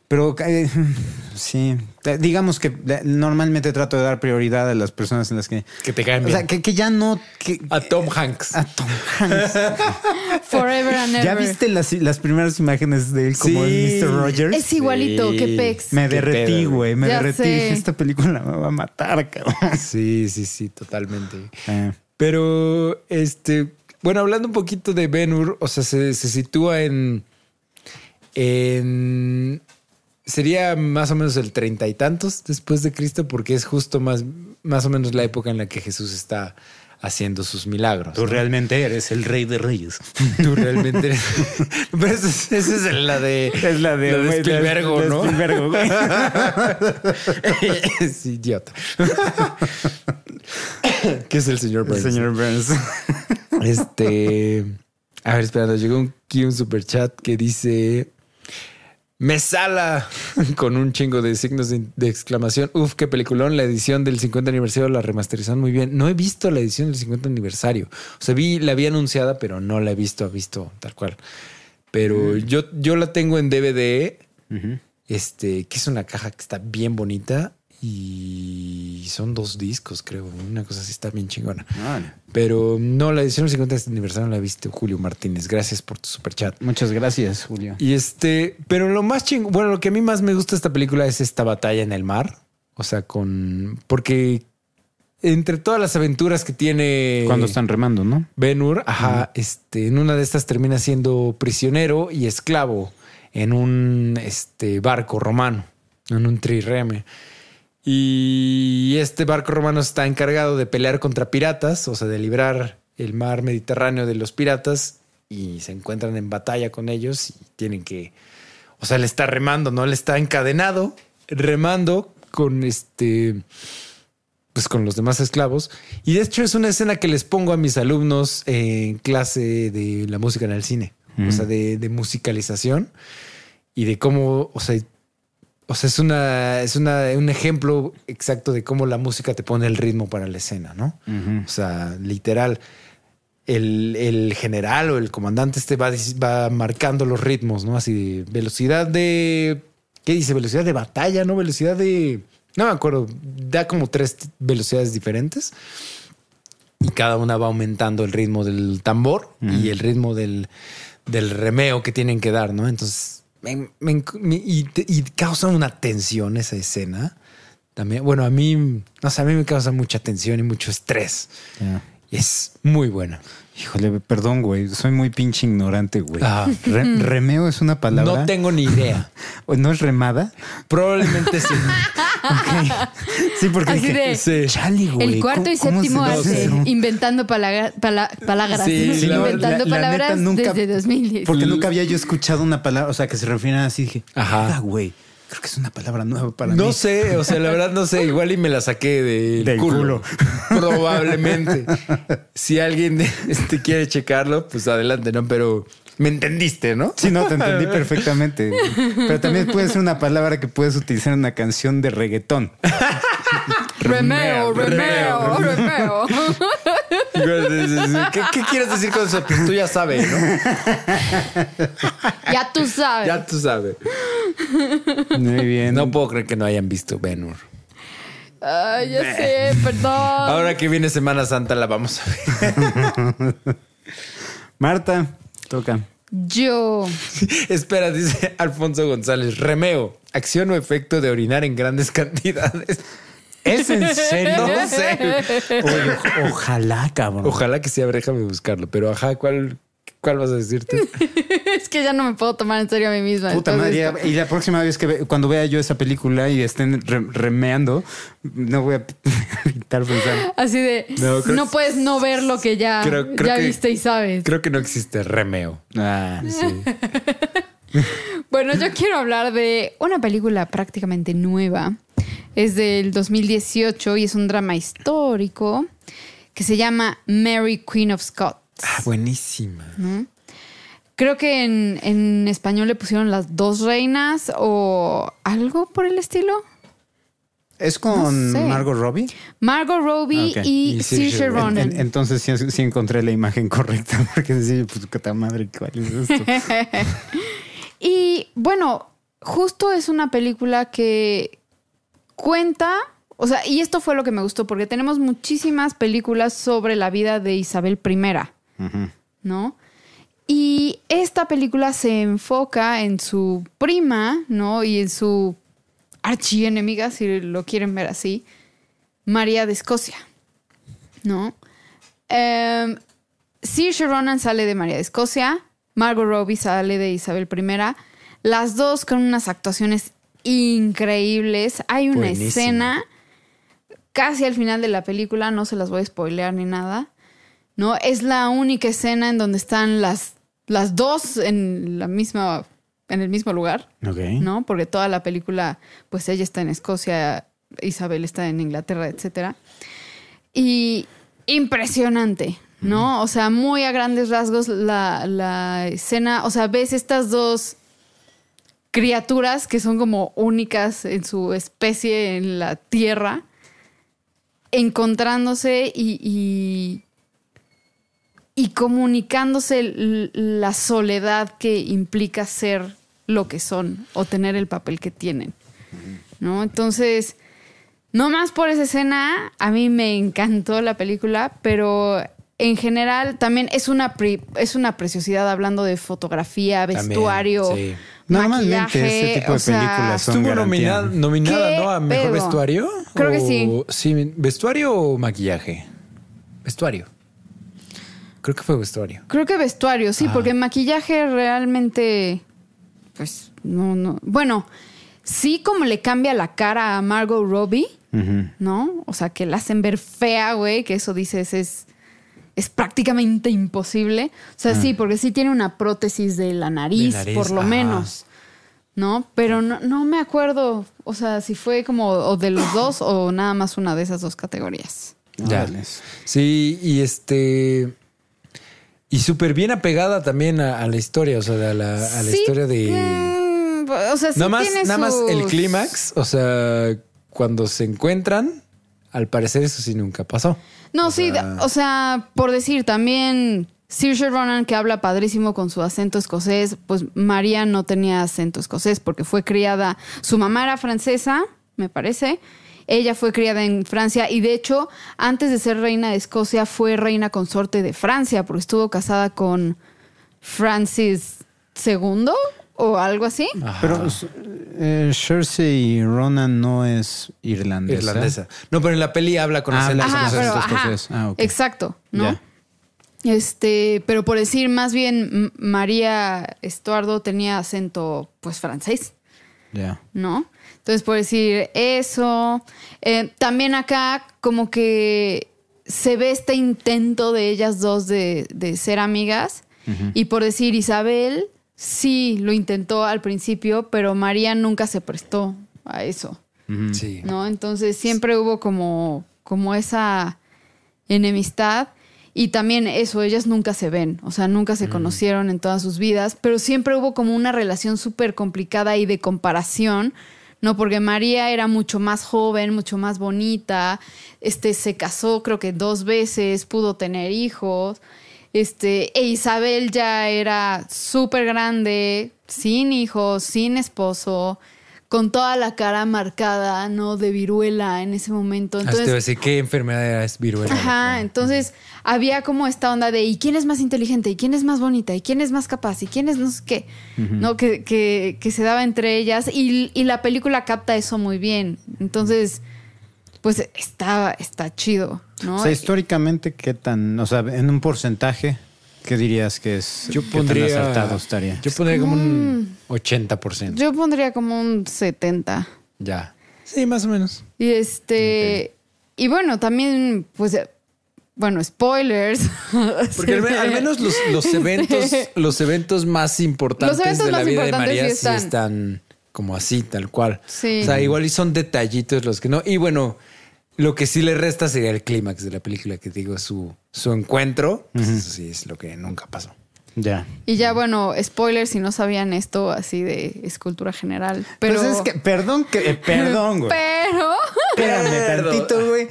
[SPEAKER 2] pero eh, sí, digamos que eh, normalmente trato de dar prioridad a las personas en las que...
[SPEAKER 3] Que te caen
[SPEAKER 2] O
[SPEAKER 3] bien.
[SPEAKER 2] sea, que, que ya no... que-
[SPEAKER 3] A Tom Hanks.
[SPEAKER 2] a Tom Hanks.
[SPEAKER 4] Forever and ever.
[SPEAKER 2] ¿Ya viste las, las primeras imágenes de él como
[SPEAKER 3] Sí.
[SPEAKER 2] el Mr. Rogers?
[SPEAKER 4] Es igualito
[SPEAKER 3] Sí.
[SPEAKER 4] que Pex.
[SPEAKER 2] Me
[SPEAKER 3] Qué
[SPEAKER 2] derretí, güey. Me
[SPEAKER 4] Ya
[SPEAKER 2] derretí.
[SPEAKER 4] sé.
[SPEAKER 2] Esta película me va a matar, cabrón.
[SPEAKER 3] Sí, sí, sí, totalmente.
[SPEAKER 2] Eh,
[SPEAKER 3] Pero, este, bueno, hablando un poquito de Ben Hur, o sea, se, se sitúa en, en sería más o menos el treinta y tantos después de Cristo, porque es justo más, más o menos la época en la que Jesús está haciendo sus milagros.
[SPEAKER 2] Tú
[SPEAKER 3] ¿no?
[SPEAKER 2] realmente eres el rey de reyes.
[SPEAKER 3] Tú realmente eres. Pero esa es, esa es la de.
[SPEAKER 2] Es la de,
[SPEAKER 3] la de Spielbergo,
[SPEAKER 2] de
[SPEAKER 3] ¿no?
[SPEAKER 2] Spielbergo, güey.
[SPEAKER 3] es idiota. ¿Qué es el señor Burns?
[SPEAKER 2] Señor Burns.
[SPEAKER 3] Este. A ver, espera, nos llegó un- aquí un super chat que dice. Me sala con un chingo de signos de, de exclamación. Uf, qué peliculón. La edición del 50 aniversario la remasterizaron muy bien. No he visto la edición del 50 aniversario. O sea, vi, la vi anunciada, pero no la he visto, visto tal cual. Pero yo, yo la tengo en DVD. Este, que es una caja que está bien bonita. Y son dos discos, creo. Una cosa así está bien chingona.
[SPEAKER 2] Vale.
[SPEAKER 3] Pero no, la edición del 50 aniversario no la viste, Julio Martínez. Gracias por tu super chat.
[SPEAKER 2] Muchas gracias, Julio.
[SPEAKER 3] Y este, pero lo más chingón, bueno, lo que a mí más me gusta de esta película es esta batalla en el mar. O sea, con. Porque entre todas las aventuras que tiene.
[SPEAKER 2] Cuando están remando, ¿no?
[SPEAKER 3] Ben Hur, ajá, este, en una de estas termina siendo prisionero y esclavo en un este, barco romano, en un trireme. Y este barco romano está encargado de pelear contra piratas, o sea, de librar el mar Mediterráneo de los piratas y se encuentran en batalla con ellos y tienen que, o sea, él está remando, ¿no? Él está encadenado, remando con este, pues con los demás esclavos. Y de hecho es una escena que les pongo a mis alumnos en clase de la música en el cine, o sea, de, de musicalización y de cómo, o sea, o sea, es una, es una, un ejemplo exacto de cómo la música te pone el ritmo para la escena, ¿no? O sea, literal. El, el general o el comandante este va, va marcando los ritmos, ¿no? Así de velocidad de. ¿Qué dice? Velocidad de batalla, ¿no? Velocidad de. No me acuerdo. Da como tres velocidades diferentes. Y cada una va aumentando el ritmo del tambor y el ritmo del, del remeo que tienen que dar, ¿no? Entonces, me- me enc- me- y, causa una tensión esa escena. También, bueno, a mí, no sé, a mí me causa mucha tensión y mucho estrés. Y es muy buena.
[SPEAKER 2] Híjole, perdón, güey. Soy muy pinche ignorante, güey.
[SPEAKER 3] Ah.
[SPEAKER 2] Re- remeo es una palabra.
[SPEAKER 3] No tengo ni idea.
[SPEAKER 2] ¿O ¿No es remada?
[SPEAKER 3] Probablemente sí.
[SPEAKER 2] Sí, porque
[SPEAKER 4] Así
[SPEAKER 2] dije,
[SPEAKER 4] de-
[SPEAKER 2] sí. Chale, güey.
[SPEAKER 4] El cuarto y
[SPEAKER 2] ¿cómo- cómo
[SPEAKER 4] séptimo
[SPEAKER 2] eso?
[SPEAKER 4] inventando pala- palabras.
[SPEAKER 3] Sí,
[SPEAKER 2] Sí, no,
[SPEAKER 4] inventando
[SPEAKER 2] la- la
[SPEAKER 4] palabras
[SPEAKER 2] neta nunca-
[SPEAKER 4] desde 2010.
[SPEAKER 2] Porque nunca había yo escuchado una palabra, o sea, que se refieran así. Dije,
[SPEAKER 3] Ajá.
[SPEAKER 2] "Verga, güey. Creo que es una palabra nueva para
[SPEAKER 3] No
[SPEAKER 2] mí.
[SPEAKER 3] sé, o sea, la verdad no sé. Igual y me la saqué del,
[SPEAKER 2] Del
[SPEAKER 3] culo.
[SPEAKER 2] culo.
[SPEAKER 3] Probablemente. Si alguien este, quiere checarlo, pues adelante, ¿no? Pero me entendiste, ¿no?
[SPEAKER 2] Sí, no, te entendí perfectamente. Pero también puede ser una palabra que puedes utilizar en una canción de reggaetón.
[SPEAKER 4] Remeo, remeo, remeo.
[SPEAKER 3] ¿Qué, qué quieres decir con eso? Pues tú ya sabes, ¿no?
[SPEAKER 4] ya tú sabes.
[SPEAKER 3] Ya tú sabes.
[SPEAKER 2] Muy bien.
[SPEAKER 3] No puedo creer que no hayan visto Ben Hur.
[SPEAKER 4] Ay, ya sé, perdón.
[SPEAKER 3] Ahora que viene Semana Santa la vamos a ver.
[SPEAKER 2] Marta, toca.
[SPEAKER 4] Yo.
[SPEAKER 3] Espera, dice Alfonso González. Remeo, acción o efecto de orinar en grandes cantidades.
[SPEAKER 2] ¿Es en serio?
[SPEAKER 3] No sé.
[SPEAKER 2] Oye, ojalá, cabrón.
[SPEAKER 3] Ojalá que sea, déjame buscarlo. Pero ajá, ¿cuál, cuál vas a decirte?
[SPEAKER 4] Es que ya no me puedo tomar en serio a mí misma.
[SPEAKER 2] Puta madre. Y la próxima vez que ve- cuando vea yo esa película y estén re- remeando, no voy a evitar pensar.
[SPEAKER 4] Así de.
[SPEAKER 3] No,
[SPEAKER 4] No, puedes no ver lo que ya,
[SPEAKER 3] Creo- creo
[SPEAKER 4] ya
[SPEAKER 3] que-
[SPEAKER 4] viste y sabes.
[SPEAKER 3] Creo que no existe remeo.
[SPEAKER 2] Ah,
[SPEAKER 3] Sí.
[SPEAKER 4] Bueno, yo quiero hablar de una película prácticamente nueva. Es del 2018 y es un drama histórico que se llama Mary Queen of Scots.
[SPEAKER 3] Ah, buenísima.
[SPEAKER 4] Creo que en, en español le pusieron las dos reinas o algo por el estilo.
[SPEAKER 2] ¿Es con
[SPEAKER 4] No sé.
[SPEAKER 2] Margot Robbie?
[SPEAKER 4] Margot Robbie
[SPEAKER 2] Ok.
[SPEAKER 4] y,
[SPEAKER 3] Y Saoirse Ronan.
[SPEAKER 2] En- entonces sí, sí encontré la imagen correcta porque decía, pues qué madre, ¿cuál es esto?
[SPEAKER 4] Y bueno, justo es una película que cuenta, o sea, y esto fue lo que me gustó, porque tenemos muchísimas películas sobre la vida de Isabel I, ¿no? Y esta película se enfoca en su prima, ¿no? Y en su archienemiga, si lo quieren ver así, María de Escocia, ¿no? Saoirse Ronan sale de María de Escocia, Margot Robbie sale de Isabel I, las dos con unas actuaciones increíbles. Hay una escena casi al final de la película, no se las voy a spoilear ni nada. ¿No? Es la única escena en donde están las, las dos en la misma, en el mismo lugar. ¿no? Porque toda la película, pues ella está en Escocia, Isabel está en Inglaterra, etcétera. Y impresionante, ¿no? O sea, muy a grandes rasgos la, la escena, o sea, ves estas dos criaturas que son como únicas en su especie en la Tierra, encontrándose y, y, y comunicándose la soledad que implica ser lo que son o tener el papel que tienen. ¿No? Entonces, no más por esa escena, a mí me encantó la película, pero en general también es una, pri- es una preciosidad hablando de fotografía,
[SPEAKER 3] También,
[SPEAKER 4] vestuario,
[SPEAKER 3] sí.
[SPEAKER 2] Normalmente
[SPEAKER 4] maquillaje,
[SPEAKER 2] este tipo de
[SPEAKER 4] o sea,
[SPEAKER 2] películas son
[SPEAKER 3] Estuvo nominada, nominada
[SPEAKER 4] ¿Qué
[SPEAKER 3] ¿no? A mejor
[SPEAKER 4] pedo?
[SPEAKER 3] vestuario.
[SPEAKER 4] Creo que
[SPEAKER 3] o-
[SPEAKER 4] sí.
[SPEAKER 3] Sí, vestuario o maquillaje. Vestuario. Creo que fue vestuario.
[SPEAKER 4] Creo que vestuario, sí,
[SPEAKER 3] Ah.
[SPEAKER 4] porque maquillaje realmente, pues, no, no. Bueno, sí como le cambia la cara a Margot Robbie. ¿no? O sea, que la hacen ver fea, güey, que eso dices es, es prácticamente imposible. O sea, sí, porque sí tiene una prótesis de la nariz,
[SPEAKER 3] De nariz,
[SPEAKER 4] por lo
[SPEAKER 3] ajá.
[SPEAKER 4] menos, ¿no? Pero no, no me acuerdo, o sea, si fue como o de los dos o nada más una de esas dos categorías.
[SPEAKER 3] Ya. Sí, y este. Y súper bien apegada también a, a la historia, o sea, a la, a la
[SPEAKER 4] Sí,
[SPEAKER 3] historia de.
[SPEAKER 4] mm, o sea, sí
[SPEAKER 3] nada más,
[SPEAKER 4] tiene
[SPEAKER 3] nada más el clímax, o sea, cuando se encuentran, al parecer eso sí nunca pasó.
[SPEAKER 4] No,
[SPEAKER 3] O
[SPEAKER 4] sí,
[SPEAKER 3] sea-
[SPEAKER 4] o sea, por decir también Saoirse Ronan que habla padrísimo con su acento escocés, pues María no tenía acento escocés porque fue criada, su mamá era francesa, me parece. Ella fue criada en Francia y de hecho, antes de ser reina de Escocia, fue reina consorte de Francia porque estuvo casada con Francis II o algo así.
[SPEAKER 2] Pero eh, Cersei Ronan no es irlandesa.
[SPEAKER 3] Irlandesa. No, pero en la peli habla con
[SPEAKER 2] Ah,
[SPEAKER 4] Ajá, pero ajá.
[SPEAKER 2] Ah, ok.
[SPEAKER 4] exacto, ¿no? Este, pero por decir, más bien María Estuardo tenía acento, pues, francés,
[SPEAKER 2] Ya.
[SPEAKER 4] ¿no? Entonces, por decir eso, eh, también acá como que se ve este intento de ellas dos de, de ser amigas. Y por decir, Isabel sí lo intentó al principio, pero María nunca se prestó a eso.
[SPEAKER 3] Sí.
[SPEAKER 4] ¿no? Entonces siempre hubo como, como esa enemistad y también eso, ellas nunca se ven, o sea, nunca se conocieron en todas sus vidas, pero siempre hubo como una relación súper complicada y de comparación, ¿no? Porque María era mucho más joven, mucho más bonita, este, se casó creo que dos veces, pudo tener hijos, este, e Isabel ya era súper grande, sin hijos, sin esposo, con toda la cara marcada, ¿no? De viruela en ese momento.
[SPEAKER 3] Hasta te iba a
[SPEAKER 4] Entonces,
[SPEAKER 3] decir, ¿qué enfermedad era? Es viruela.
[SPEAKER 4] ajá, entonces había como esta onda de ¿y quién es más inteligente? ¿y quién es más bonita? ¿y quién es más capaz? ¿y quién es no sé qué? ¿No? Que, que, que se daba entre ellas y, y la película capta eso muy bien. Entonces, pues está, está chido, ¿no?
[SPEAKER 2] O sea, históricamente, ¿qué tan, o sea, en un porcentaje, qué dirías que es?
[SPEAKER 3] Yo
[SPEAKER 2] qué tan
[SPEAKER 3] pondría.
[SPEAKER 2] acertado estaría?
[SPEAKER 3] Yo pondría como un 80%.
[SPEAKER 4] Yo pondría como un 70.
[SPEAKER 3] Ya. Sí, más o menos.
[SPEAKER 4] Y este. Y bueno, también, pues. eh, Bueno, spoilers.
[SPEAKER 3] Porque al, me- al menos los, los eventos, los eventos más importantes
[SPEAKER 4] Los eventos
[SPEAKER 3] de la
[SPEAKER 4] más
[SPEAKER 3] vida de María
[SPEAKER 4] sí están
[SPEAKER 3] como así, tal cual.
[SPEAKER 4] Sí.
[SPEAKER 3] O sea, igual y son detallitos los que no. Y bueno, lo que sí le resta sería el clímax de la película, que digo, su, su encuentro. Pues Eso sí es lo que nunca pasó.
[SPEAKER 2] Ya.
[SPEAKER 4] Y ya, bueno, spoilers si no sabían esto así de escultura general. Pero.
[SPEAKER 2] Pues es que, perdón, que, eh, perdón, güey.
[SPEAKER 4] Pero.
[SPEAKER 2] Espérame tantito, güey.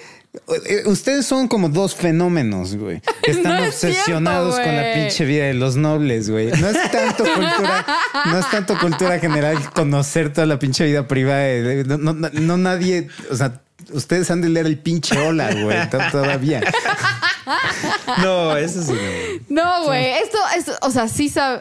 [SPEAKER 2] Eh, Ustedes son como dos fenómenos, güey. Que están
[SPEAKER 4] No es
[SPEAKER 2] obsesionados
[SPEAKER 4] cierto,
[SPEAKER 2] con la pinche vida de los nobles, güey. No es tanto cultura, no es tanto cultura general conocer toda la pinche vida privada. no, no- no nadie, o sea, ustedes han de leer el pinche hola, güey, to- todavía.
[SPEAKER 3] No, eso sí no.
[SPEAKER 4] No, güey. Esto, esto, o sea, sí sabe.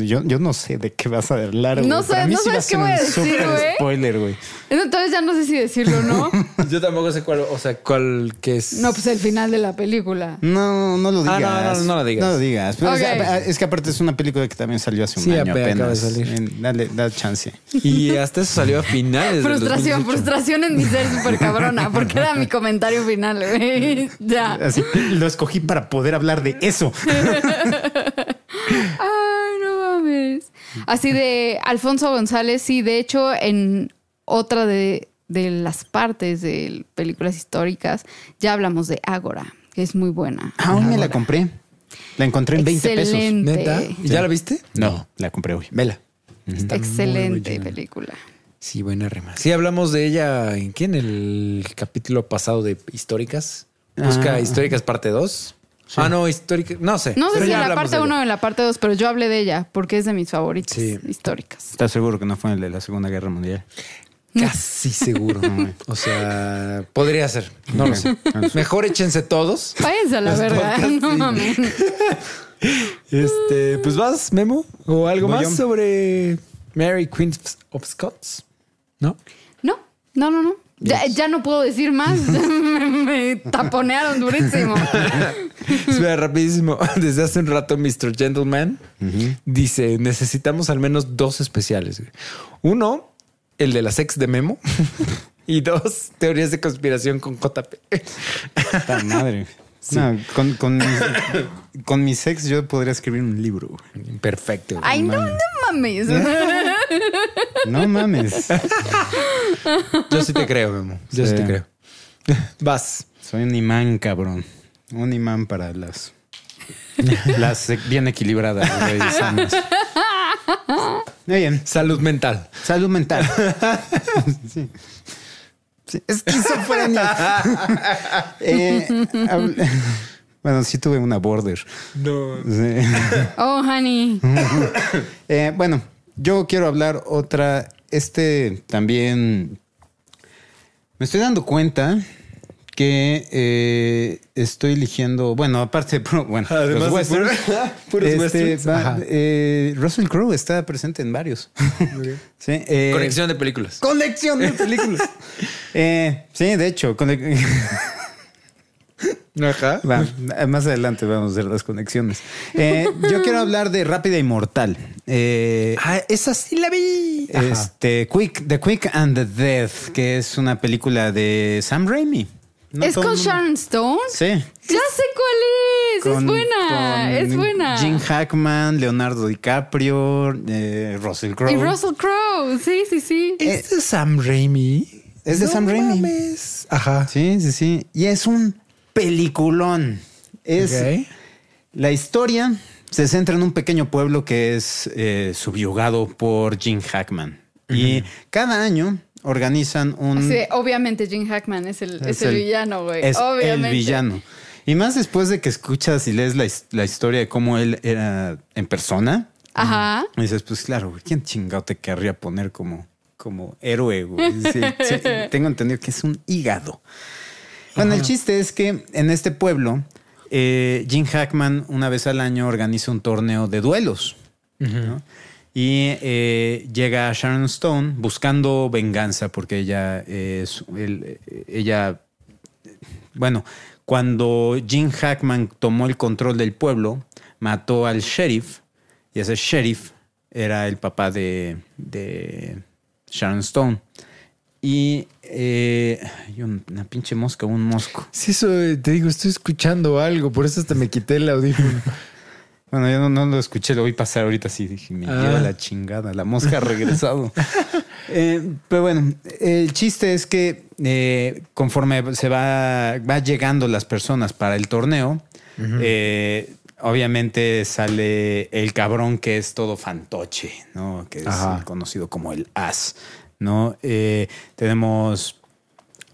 [SPEAKER 2] Yo, yo no sé de qué vas a hablar.
[SPEAKER 4] No sé, no
[SPEAKER 2] sí
[SPEAKER 4] sabes qué voy a decir, güey.
[SPEAKER 2] spoiler, güey.
[SPEAKER 4] Entonces ya no sé si decirlo o no.
[SPEAKER 3] Yo tampoco sé cuál, o sea, cuál que es.
[SPEAKER 4] No, pues el final de la película.
[SPEAKER 2] No, no lo
[SPEAKER 3] Ah,
[SPEAKER 2] digas.
[SPEAKER 3] no, no, no lo digas.
[SPEAKER 2] No lo digas. Pero es- que aparte es una película que también salió hace un
[SPEAKER 3] Sí,
[SPEAKER 2] año
[SPEAKER 3] ape- acaba de
[SPEAKER 2] apenas.
[SPEAKER 3] salir.
[SPEAKER 2] Dale, dale chance.
[SPEAKER 3] Y hasta eso salió a finales.
[SPEAKER 4] Frustración,
[SPEAKER 3] 2018.
[SPEAKER 4] frustración en mi ser súper cabrona, porque era mi comentario final, güey. Ya.
[SPEAKER 2] Así lo escogí para poder hablar de eso.
[SPEAKER 4] Ay, mames. Así de Alfonso González, sí, de hecho, en otra de, de las partes de películas históricas, ya hablamos de Ágora, que es muy buena.
[SPEAKER 2] Aún me la compré. La encontré en 20 pesos.
[SPEAKER 3] ¿Neta? ¿Y ya la viste?
[SPEAKER 2] No, la compré hoy.
[SPEAKER 3] Vela. Está
[SPEAKER 4] Excelente película.
[SPEAKER 3] Sí, buena rima. Sí, hablamos de ella en qué? En el capítulo pasado de históricas. Busca
[SPEAKER 2] Ah.
[SPEAKER 3] históricas parte 2. Ah, no, históricas. No sé.
[SPEAKER 4] No sé
[SPEAKER 3] Pero
[SPEAKER 4] si en la parte
[SPEAKER 3] de
[SPEAKER 4] 1 o en la parte 2, pero yo hablé de ella porque es de mis favoritas
[SPEAKER 3] Sí.
[SPEAKER 4] históricas.
[SPEAKER 2] ¿Estás seguro que no fue el de la Segunda Guerra Mundial?
[SPEAKER 3] Casi seguro. o sea, podría ser. No lo sé. Mejor échense todos.
[SPEAKER 4] Váyanse a la
[SPEAKER 3] Los
[SPEAKER 4] verga.
[SPEAKER 3] podcasts,
[SPEAKER 4] No mames.
[SPEAKER 3] Este, pues vas, Memo. O algo
[SPEAKER 2] Voy
[SPEAKER 3] más
[SPEAKER 2] yo.
[SPEAKER 3] sobre Mary Queen of Scots. ¿No?
[SPEAKER 4] No, no, no, no. Ya, ya no puedo decir más. me, me taponearon durísimo.
[SPEAKER 3] Espera, rapidísimo. Desde hace un rato, Mr. Gentleman dice: necesitamos al menos dos especiales. Uno, el de la sex de Memo. y dos, teorías de conspiración con JP.
[SPEAKER 2] Puta madre. No, con, con, mis, con mis ex yo podría escribir un libro.
[SPEAKER 3] Perfecto.
[SPEAKER 4] Ay, no, no mames.
[SPEAKER 2] No mames.
[SPEAKER 3] Yo sí te creo, Memo. Yo sí,
[SPEAKER 2] Sí.
[SPEAKER 3] te creo. Vas.
[SPEAKER 2] Soy un imán, cabrón. Un imán para las. Las bien equilibradas, güey, sanas. Muy bien.
[SPEAKER 3] Salud mental.
[SPEAKER 2] Salud mental. Sí. Sí, Esquizofrenia. Eh, bueno, sí tuve una border.
[SPEAKER 3] No.
[SPEAKER 2] Sí.
[SPEAKER 4] Oh, honey.
[SPEAKER 2] Eh, bueno, yo quiero hablar otra. Este también. Me estoy dando cuenta que eh, estoy eligiendo. Bueno, aparte de. puro- Bueno,
[SPEAKER 3] Además
[SPEAKER 2] los
[SPEAKER 3] de
[SPEAKER 2] westerns,
[SPEAKER 3] puro- puros
[SPEAKER 2] este,
[SPEAKER 3] westerns.
[SPEAKER 2] va-
[SPEAKER 3] Ajá.
[SPEAKER 2] eh, Russell Crowe está presente en varios. Sí, eh,
[SPEAKER 3] Conexión de películas.
[SPEAKER 2] Colección de películas. Eh, sí, de hecho,
[SPEAKER 3] Ajá.
[SPEAKER 2] Va, más adelante vamos a hacer las conexiones. Eh, yo quiero hablar de Rápida y Mortal. Eh,
[SPEAKER 3] Ah, esa sí la vi. Ajá.
[SPEAKER 2] este, Quick, The Quick and the Death, que es una película de Sam Raimi. No
[SPEAKER 4] ¿Es con Sharon Stone?
[SPEAKER 2] Sí.
[SPEAKER 4] Ya sé cuál es. es buena.
[SPEAKER 2] con
[SPEAKER 4] Es buena.
[SPEAKER 2] Jim Hackman, Leonardo DiCaprio, eh, Russell Crowe.
[SPEAKER 4] y Russell Crowe. Sí, sí, sí.
[SPEAKER 3] ¿Es de Sam Raimi?
[SPEAKER 2] Es de Sam Raimi.
[SPEAKER 3] mames. Ajá.
[SPEAKER 2] Sí, sí, sí. Y es un peliculón. Es la historia se centra en un pequeño pueblo que es eh, subyugado por Jim Hackman. Y cada año organizan un
[SPEAKER 4] Sí, obviamente Jim Hackman es el, es el villano, güey.
[SPEAKER 2] es
[SPEAKER 4] Obviamente.
[SPEAKER 2] el villano. Y más después de que escuchas y lees la, la historia de cómo él era en persona,
[SPEAKER 4] Ajá.
[SPEAKER 2] y dices, pues claro, güey, ¿quién chingado te querría poner como, como héroe? güey? Sí, sí, tengo entendido que es un hígado. Bueno, el chiste es que en este pueblo, eh, Jim Hackman una vez al año organiza un torneo de duelos. ¿no? Y eh, llega Sharon Stone buscando venganza porque ella es ella bueno, cuando Jim Hackman tomó el control del pueblo, mató al sheriff y ese sheriff era el papá de, de Sharon Stone. Y eh, hay una pinche mosca, un mosco.
[SPEAKER 3] Sí, eso, eh, te digo, estoy escuchando algo, por eso hasta me quité el audífono.
[SPEAKER 2] Bueno, yo no, no lo escuché, lo vi pasar ahorita sí, dije, me
[SPEAKER 3] Ah.
[SPEAKER 2] lleva la chingada, la mosca ha regresado. Eh, pero bueno, el chiste es que eh, conforme se va, va llegando las personas para el torneo, obviamente sale el cabrón que es todo fantoche, ¿no? Que es
[SPEAKER 3] Ajá.
[SPEAKER 2] conocido como el as, ¿no? Eh, tenemos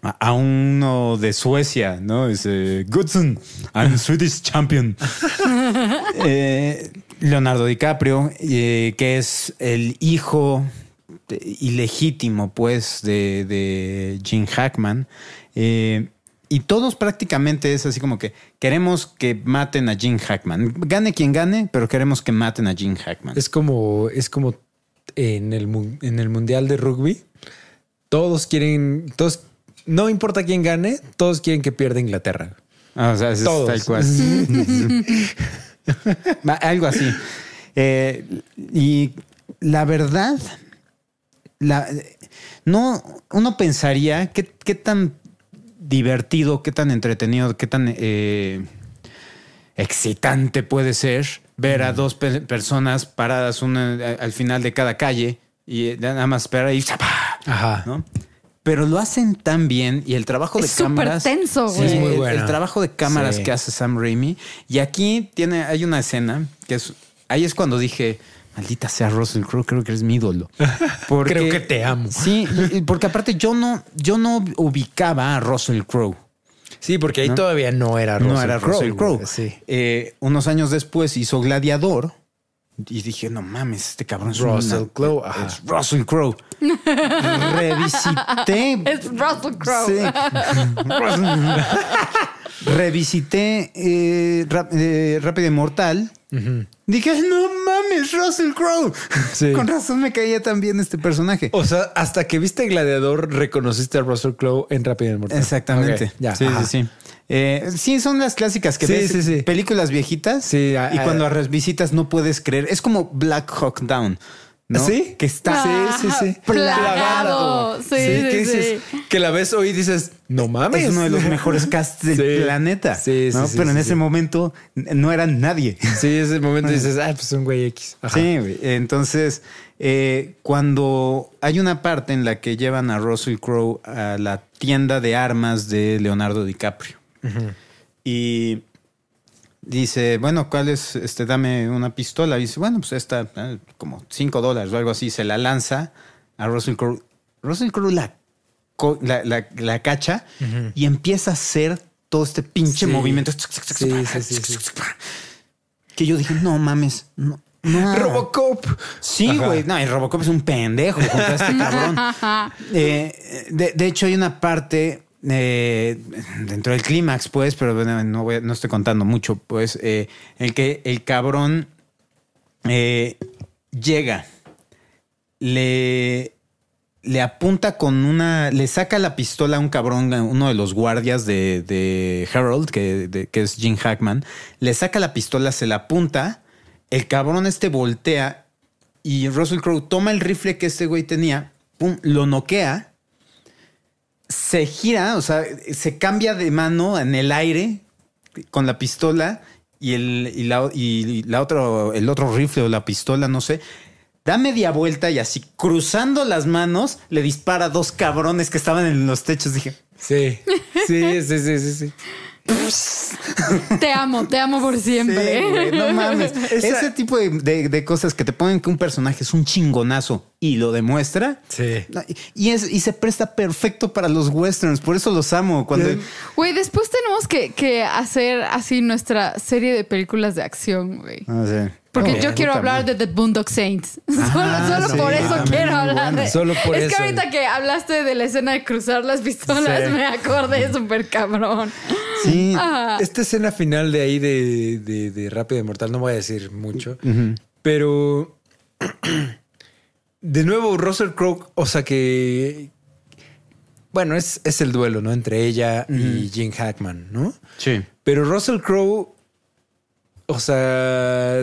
[SPEAKER 2] a, a uno de Suecia, ¿no? Es eh, Goodson, I'm Swedish champion. Eh, Leonardo DiCaprio, eh, que es el hijo de- ilegítimo, pues, de, de Jim Hackman. Eh, y todos prácticamente es así como que queremos que maten a Jim Hackman. Gane quien gane, pero queremos que maten a Jim Hackman.
[SPEAKER 3] Es como, es como en el, en el mundial de rugby. Todos quieren, todos, no importa quién gane, todos quieren que pierda Inglaterra.
[SPEAKER 2] Ah, o sea, es
[SPEAKER 3] Todos.
[SPEAKER 2] tal cual. Algo así. Eh, y la verdad, la, no, uno pensaría qué, qué tan divertido, qué tan entretenido, qué tan eh, excitante puede ser ver a dos pe- personas paradas una, al final de cada calle y eh, nada más esperar y ¡zapa!
[SPEAKER 3] Ajá.
[SPEAKER 2] ¿no? Pero lo hacen tan bien y el trabajo
[SPEAKER 4] Es
[SPEAKER 2] de
[SPEAKER 4] súper
[SPEAKER 2] cámaras.
[SPEAKER 4] tenso,
[SPEAKER 2] Sí,
[SPEAKER 4] güey.
[SPEAKER 3] Es muy
[SPEAKER 2] el-
[SPEAKER 3] bueno.
[SPEAKER 2] El, trabajo de cámaras
[SPEAKER 3] Sí.
[SPEAKER 2] que hace Sam Raimi. Y aquí tiene, hay una escena que es. Ahí es cuando dije. Maldita sea Russell Crowe, creo que eres mi ídolo. Porque-
[SPEAKER 3] Creo que te amo.
[SPEAKER 2] Sí, porque aparte yo no, yo no ubicaba a Russell Crowe.
[SPEAKER 3] Sí, porque ahí todavía no era Russell
[SPEAKER 2] no era Russell Crowe.
[SPEAKER 3] Sí.
[SPEAKER 2] Eh, unos años después hizo Gladiador. Y dije, no mames, este cabrón es
[SPEAKER 3] Russell Crowe,
[SPEAKER 2] es Russell Crowe. Revisité.
[SPEAKER 4] Es Russell Crowe.
[SPEAKER 2] Sí. Revisité eh, Rap- eh, Rápido y Mortal. Dije, no mames, Russell Crowe.
[SPEAKER 3] Sí.
[SPEAKER 2] Con razón me caía tan bien este personaje.
[SPEAKER 3] O sea, hasta que viste Gladiador, reconociste a Russell Crowe en Rápido y Mortal.
[SPEAKER 2] Exactamente.
[SPEAKER 3] Ya.
[SPEAKER 2] Sí,
[SPEAKER 3] ajá.
[SPEAKER 2] sí, sí. Eh, sí, son las clásicas que
[SPEAKER 3] Sí,
[SPEAKER 2] ves.
[SPEAKER 3] sí, sí.
[SPEAKER 2] Películas viejitas.
[SPEAKER 3] Sí, a-
[SPEAKER 2] y
[SPEAKER 3] a-
[SPEAKER 2] cuando las revisitas no puedes creer. Es como Black Hawk Down. ¿no?
[SPEAKER 3] ¿Sí?
[SPEAKER 2] Que está.
[SPEAKER 3] Sí, sí, sí.
[SPEAKER 4] Plagado. Sí, sí,
[SPEAKER 3] que
[SPEAKER 4] sí.
[SPEAKER 3] dices, que la ves hoy y dices, no mames.
[SPEAKER 2] Es uno de los mejores casts del
[SPEAKER 3] Sí.
[SPEAKER 2] planeta.
[SPEAKER 3] Sí, sí,
[SPEAKER 2] ¿no?
[SPEAKER 3] sí,
[SPEAKER 2] Pero en
[SPEAKER 3] sí,
[SPEAKER 2] ese momento no era nadie.
[SPEAKER 3] Sí, ese momento dices, ah, pues un güey X. Ajá.
[SPEAKER 2] Sí, güey. Entonces, eh, cuando hay una parte en la que llevan a Russell Crowe a la tienda de armas de Leonardo DiCaprio y dice, bueno, ¿cuál es? Este, dame una pistola. Y dice, bueno, pues esta, eh, como 5 dólares o algo así. Se la lanza a Russell Crowe. Russell Crowe la, la, la- la cacha y empieza a hacer todo este pinche
[SPEAKER 3] Sí.
[SPEAKER 2] movimiento.
[SPEAKER 3] Sí, sí.
[SPEAKER 2] Que yo dije, no mames, no. no.
[SPEAKER 3] Robocop.
[SPEAKER 2] Sí, güey. No, el Robocop es un pendejo contra este cabrón. Eh, de, de hecho, hay una parte eh, dentro del clímax, pues, pero no, estoy contando mucho, pues, eh, el que el cabrón eh, llega, le, le apunta con una, le saca la pistola a un cabrón, uno de los guardias de, Harold, que es Jim Hackman, le saca la pistola, se la apunta, el cabrón este voltea y Russell Crowe toma el rifle que este güey tenía, pum, lo noquea, se gira, o sea, se cambia de mano en el aire con la pistola y el, y la, y la otro, el otro rifle o la pistola, no sé. Da media vuelta y así cruzando las manos le dispara a dos cabrones que estaban en los techos. Dije,
[SPEAKER 3] Sí. Sí, sí, sí, sí, sí.
[SPEAKER 4] Te amo, te amo por siempre.
[SPEAKER 2] Sí, güey, no mames.
[SPEAKER 3] Esa-
[SPEAKER 2] Ese tipo de, de- de cosas que te ponen que un personaje es un chingonazo y lo demuestra.
[SPEAKER 3] Sí.
[SPEAKER 2] Y- es, y se presta perfecto para los westerns. Por eso los amo. Cuando,
[SPEAKER 4] Güey, después tenemos que, que hacer así nuestra serie de películas de acción, güey.
[SPEAKER 2] No sé.
[SPEAKER 4] Porque
[SPEAKER 2] Oh,
[SPEAKER 4] yo quiero hablar de The Boondock Saints.
[SPEAKER 2] Ah,
[SPEAKER 4] solo solo
[SPEAKER 2] sí,
[SPEAKER 4] por eso
[SPEAKER 2] también
[SPEAKER 4] quiero hablar de.
[SPEAKER 3] Solo por
[SPEAKER 4] es
[SPEAKER 3] eso.
[SPEAKER 4] que ahorita que hablaste de la escena de cruzar las pistolas,
[SPEAKER 3] Sí.
[SPEAKER 4] me acordé súper cabrón.
[SPEAKER 2] Sí.
[SPEAKER 4] Ah,
[SPEAKER 3] Esta escena final de ahí de, de, de Rápido y Mortal, no voy a decir mucho, pero de nuevo Russell Crowe, o sea que, bueno, es, es el duelo, ¿no? Entre ella y Jim Hackman, ¿no?
[SPEAKER 2] Sí.
[SPEAKER 3] Pero Russell Crowe, o sea,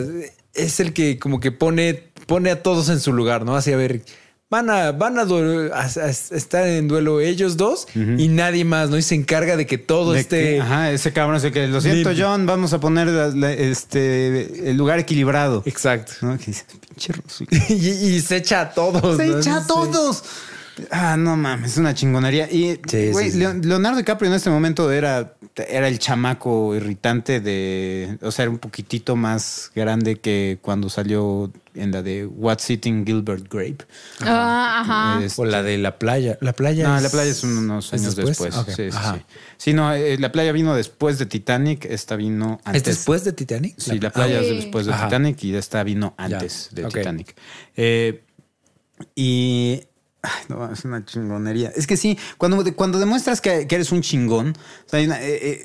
[SPEAKER 3] es el que como que pone, pone a todos en su lugar, ¿no? Así a ver, van a, van a, du- a- a estar en duelo ellos dos y nadie más, ¿no? Y se encarga de que todo
[SPEAKER 2] De
[SPEAKER 3] esté...
[SPEAKER 2] que- ajá, ese cabrón es el que lo siento,
[SPEAKER 3] Limpio.
[SPEAKER 2] John, vamos a poner la- la- este el lugar equilibrado.
[SPEAKER 3] Exacto.
[SPEAKER 2] ¿No? Que dice, pinche Russell.
[SPEAKER 3] y, y se echa a todos.
[SPEAKER 2] Se
[SPEAKER 3] ¿no?
[SPEAKER 2] echa a
[SPEAKER 3] Sí.
[SPEAKER 2] Ah, no mames, es una chingonería. Y
[SPEAKER 3] Sí,
[SPEAKER 2] güey,
[SPEAKER 3] sí, sí.
[SPEAKER 2] Leo- Leonardo DiCaprio en este momento era, era el chamaco irritante de. O sea, era un poquitito más grande que cuando salió en la de What's Eating Gilbert Grape.
[SPEAKER 4] ah, ajá.
[SPEAKER 2] Este,
[SPEAKER 3] O la de la playa. La playa.
[SPEAKER 2] no,
[SPEAKER 3] es-
[SPEAKER 2] la playa es unos
[SPEAKER 3] ¿es
[SPEAKER 2] años después.
[SPEAKER 3] Ok,
[SPEAKER 2] Sí, sí,
[SPEAKER 3] ajá.
[SPEAKER 2] sí. Sí, no, eh, la playa vino después de Titanic, esta vino antes.
[SPEAKER 3] ¿Es después de Titanic?
[SPEAKER 2] Sí, la playa
[SPEAKER 4] Sí.
[SPEAKER 2] es después de
[SPEAKER 3] Ajá.
[SPEAKER 2] Titanic y esta vino antes de. Titanic. Eh, y Ay, no, es una chingonería. Es que sí, cuando, cuando demuestras que, que eres un chingón, o sea, hay una- eh, eh,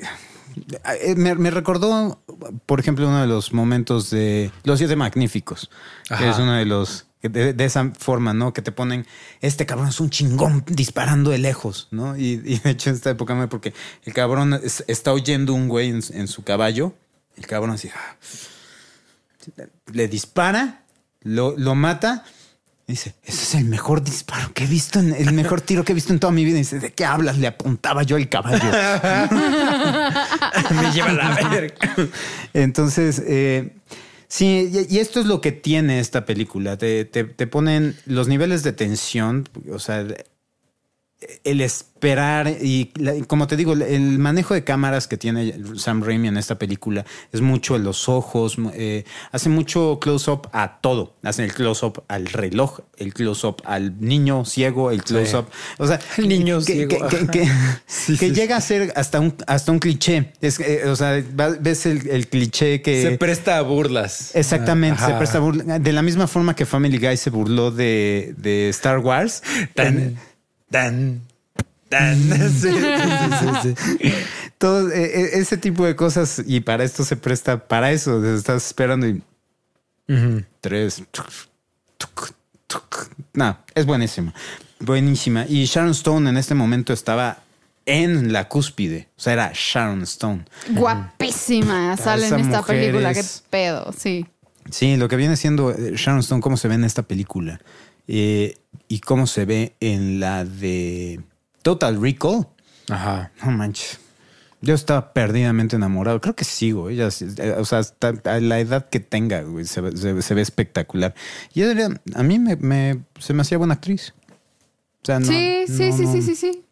[SPEAKER 2] eh, me, me recordó, por ejemplo, uno de los momentos de Los Siete Magníficos, que es uno de los. De, de esa forma, ¿no? Que te ponen, este cabrón es un chingón disparando de lejos, ¿no? Y, y de hecho en esta época, porque el cabrón es- está oyendo un güey en, en su caballo, el cabrón así, ah, le dispara, lo, lo mata. Dice, ese es el mejor disparo que he visto, en, el mejor tiro que he visto en toda mi vida. Y dice, ¿de qué hablas? Le apuntaba yo el caballo.
[SPEAKER 3] Me lleva la verga.
[SPEAKER 2] Entonces, eh, sí, y, y esto es lo que tiene esta película. Te, te- te ponen los niveles de tensión, o sea, el esperar y, la- y como te digo, el manejo de cámaras que tiene Sam Raimi en esta película es mucho en los ojos, eh, hace mucho close-up a todo. Hace el close-up al reloj, el close-up al niño ciego, el close-up. O sea,
[SPEAKER 3] El niño
[SPEAKER 2] que,
[SPEAKER 3] ciego,
[SPEAKER 2] que- que-
[SPEAKER 3] ajá.
[SPEAKER 2] que-
[SPEAKER 3] Sí,
[SPEAKER 2] que
[SPEAKER 3] sí,
[SPEAKER 2] llega a ser hasta un, hasta un cliché. Es, eh, o sea, ves el, el cliché que.
[SPEAKER 3] Se presta a burlas.
[SPEAKER 2] Exactamente, se presta burla. De la misma forma que Family Guy se burló de, de Star Wars.
[SPEAKER 3] Tan, tan, tan. Sí, sí, sí, sí.
[SPEAKER 2] Todo eh, eh, ese tipo de cosas. Y para esto se presta para eso. Estás esperando y tres. No, es buenísima. Buenísima. Y Sharon Stone en este momento estaba en la cúspide. O sea, era Sharon Stone.
[SPEAKER 4] Guapísima sale en esta película. Qué pedo, sí.
[SPEAKER 2] Sí, lo que viene siendo eh, Sharon Stone, cómo se ve en esta película eh, y cómo se ve en la de Total Recall.
[SPEAKER 3] Ajá.
[SPEAKER 2] No manches. Yo estaba perdidamente enamorado. Creo que sigo. Ella, sí, eh, o sea, hasta a la edad que tenga, güey, se, ve- se ve- se ve espectacular. Y ella a mí me, me- se me hacía buena actriz. O sea, no,
[SPEAKER 4] sí, sí,
[SPEAKER 2] no,
[SPEAKER 4] sí,
[SPEAKER 2] no.
[SPEAKER 4] sí, sí, sí.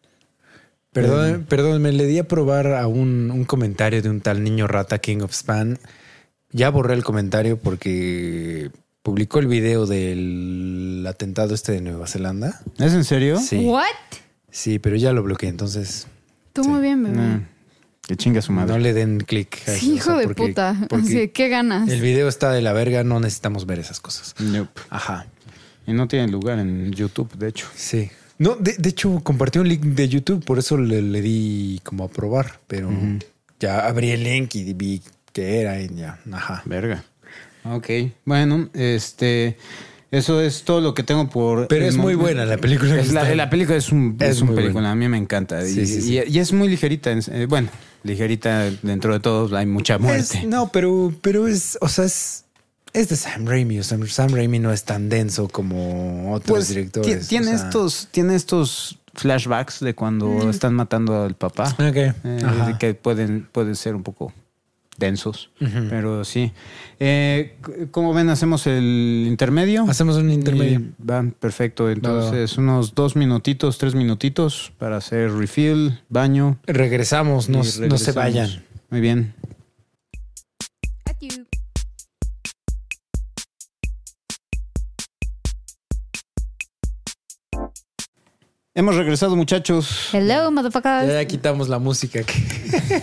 [SPEAKER 3] Perdón, perdón, me le di a probar a un, un comentario de un tal niño rata King of Span. Ya borré el comentario porque publicó el video del atentado este de Nueva Zelanda.
[SPEAKER 2] ¿Es en serio?
[SPEAKER 3] Sí.
[SPEAKER 4] What?
[SPEAKER 3] Sí, pero ya lo bloqueé, entonces
[SPEAKER 4] Tú
[SPEAKER 3] Sí.
[SPEAKER 4] muy bien, bebé.
[SPEAKER 2] Mm, que chinga su madre.
[SPEAKER 3] no le den clic. a
[SPEAKER 4] Sí,
[SPEAKER 3] eso, o
[SPEAKER 4] hijo
[SPEAKER 3] sea,
[SPEAKER 4] de
[SPEAKER 3] porque-
[SPEAKER 4] puta.
[SPEAKER 3] porque
[SPEAKER 4] Así ¿qué ganas?
[SPEAKER 3] El video está de la verga, no necesitamos ver esas cosas.
[SPEAKER 2] Nope.
[SPEAKER 3] Ajá.
[SPEAKER 2] Y no tiene lugar en YouTube, de hecho.
[SPEAKER 3] Sí. No, de, de hecho, compartí un link de YouTube, por eso le, le di como a probar, pero ya abrí el link y vi que era y ya. Ajá.
[SPEAKER 2] Verga. Ok. Bueno, este. Eso es todo lo que tengo por.
[SPEAKER 3] Pero es muy buena la película que
[SPEAKER 2] Es la,
[SPEAKER 3] está-
[SPEAKER 2] la película es un,
[SPEAKER 3] Es muy
[SPEAKER 2] película.
[SPEAKER 3] buena.
[SPEAKER 2] A mí me encanta.
[SPEAKER 3] Sí,
[SPEAKER 2] y,
[SPEAKER 3] sí, sí.
[SPEAKER 2] y- y es muy ligerita. eh, bueno, ligerita dentro de todo. Hay mucha muerte.
[SPEAKER 3] Es- no, pero, pero es, o sea, es, es de Sam Raimi. O sea, Sam Raimi no es tan denso como otros
[SPEAKER 2] Pues,
[SPEAKER 3] directores.
[SPEAKER 2] ti- tiene
[SPEAKER 3] o sea.
[SPEAKER 2] estos, tiene estos flashbacks de cuando están matando al papá.
[SPEAKER 3] Ok.
[SPEAKER 2] Eh,
[SPEAKER 3] Ajá.
[SPEAKER 2] que pueden, pueden ser un poco densos, pero sí. Eh, ¿Cómo ven? ¿Hacemos el intermedio?
[SPEAKER 3] Hacemos un intermedio.
[SPEAKER 2] Y va, perfecto. Entonces, unos dos minutitos, tres minutitos para hacer refill, baño.
[SPEAKER 3] Regresamos, no, se vayan.
[SPEAKER 2] Muy bien. Hemos regresado, muchachos.
[SPEAKER 4] Hello, motherfuckers.
[SPEAKER 3] Ya quitamos la música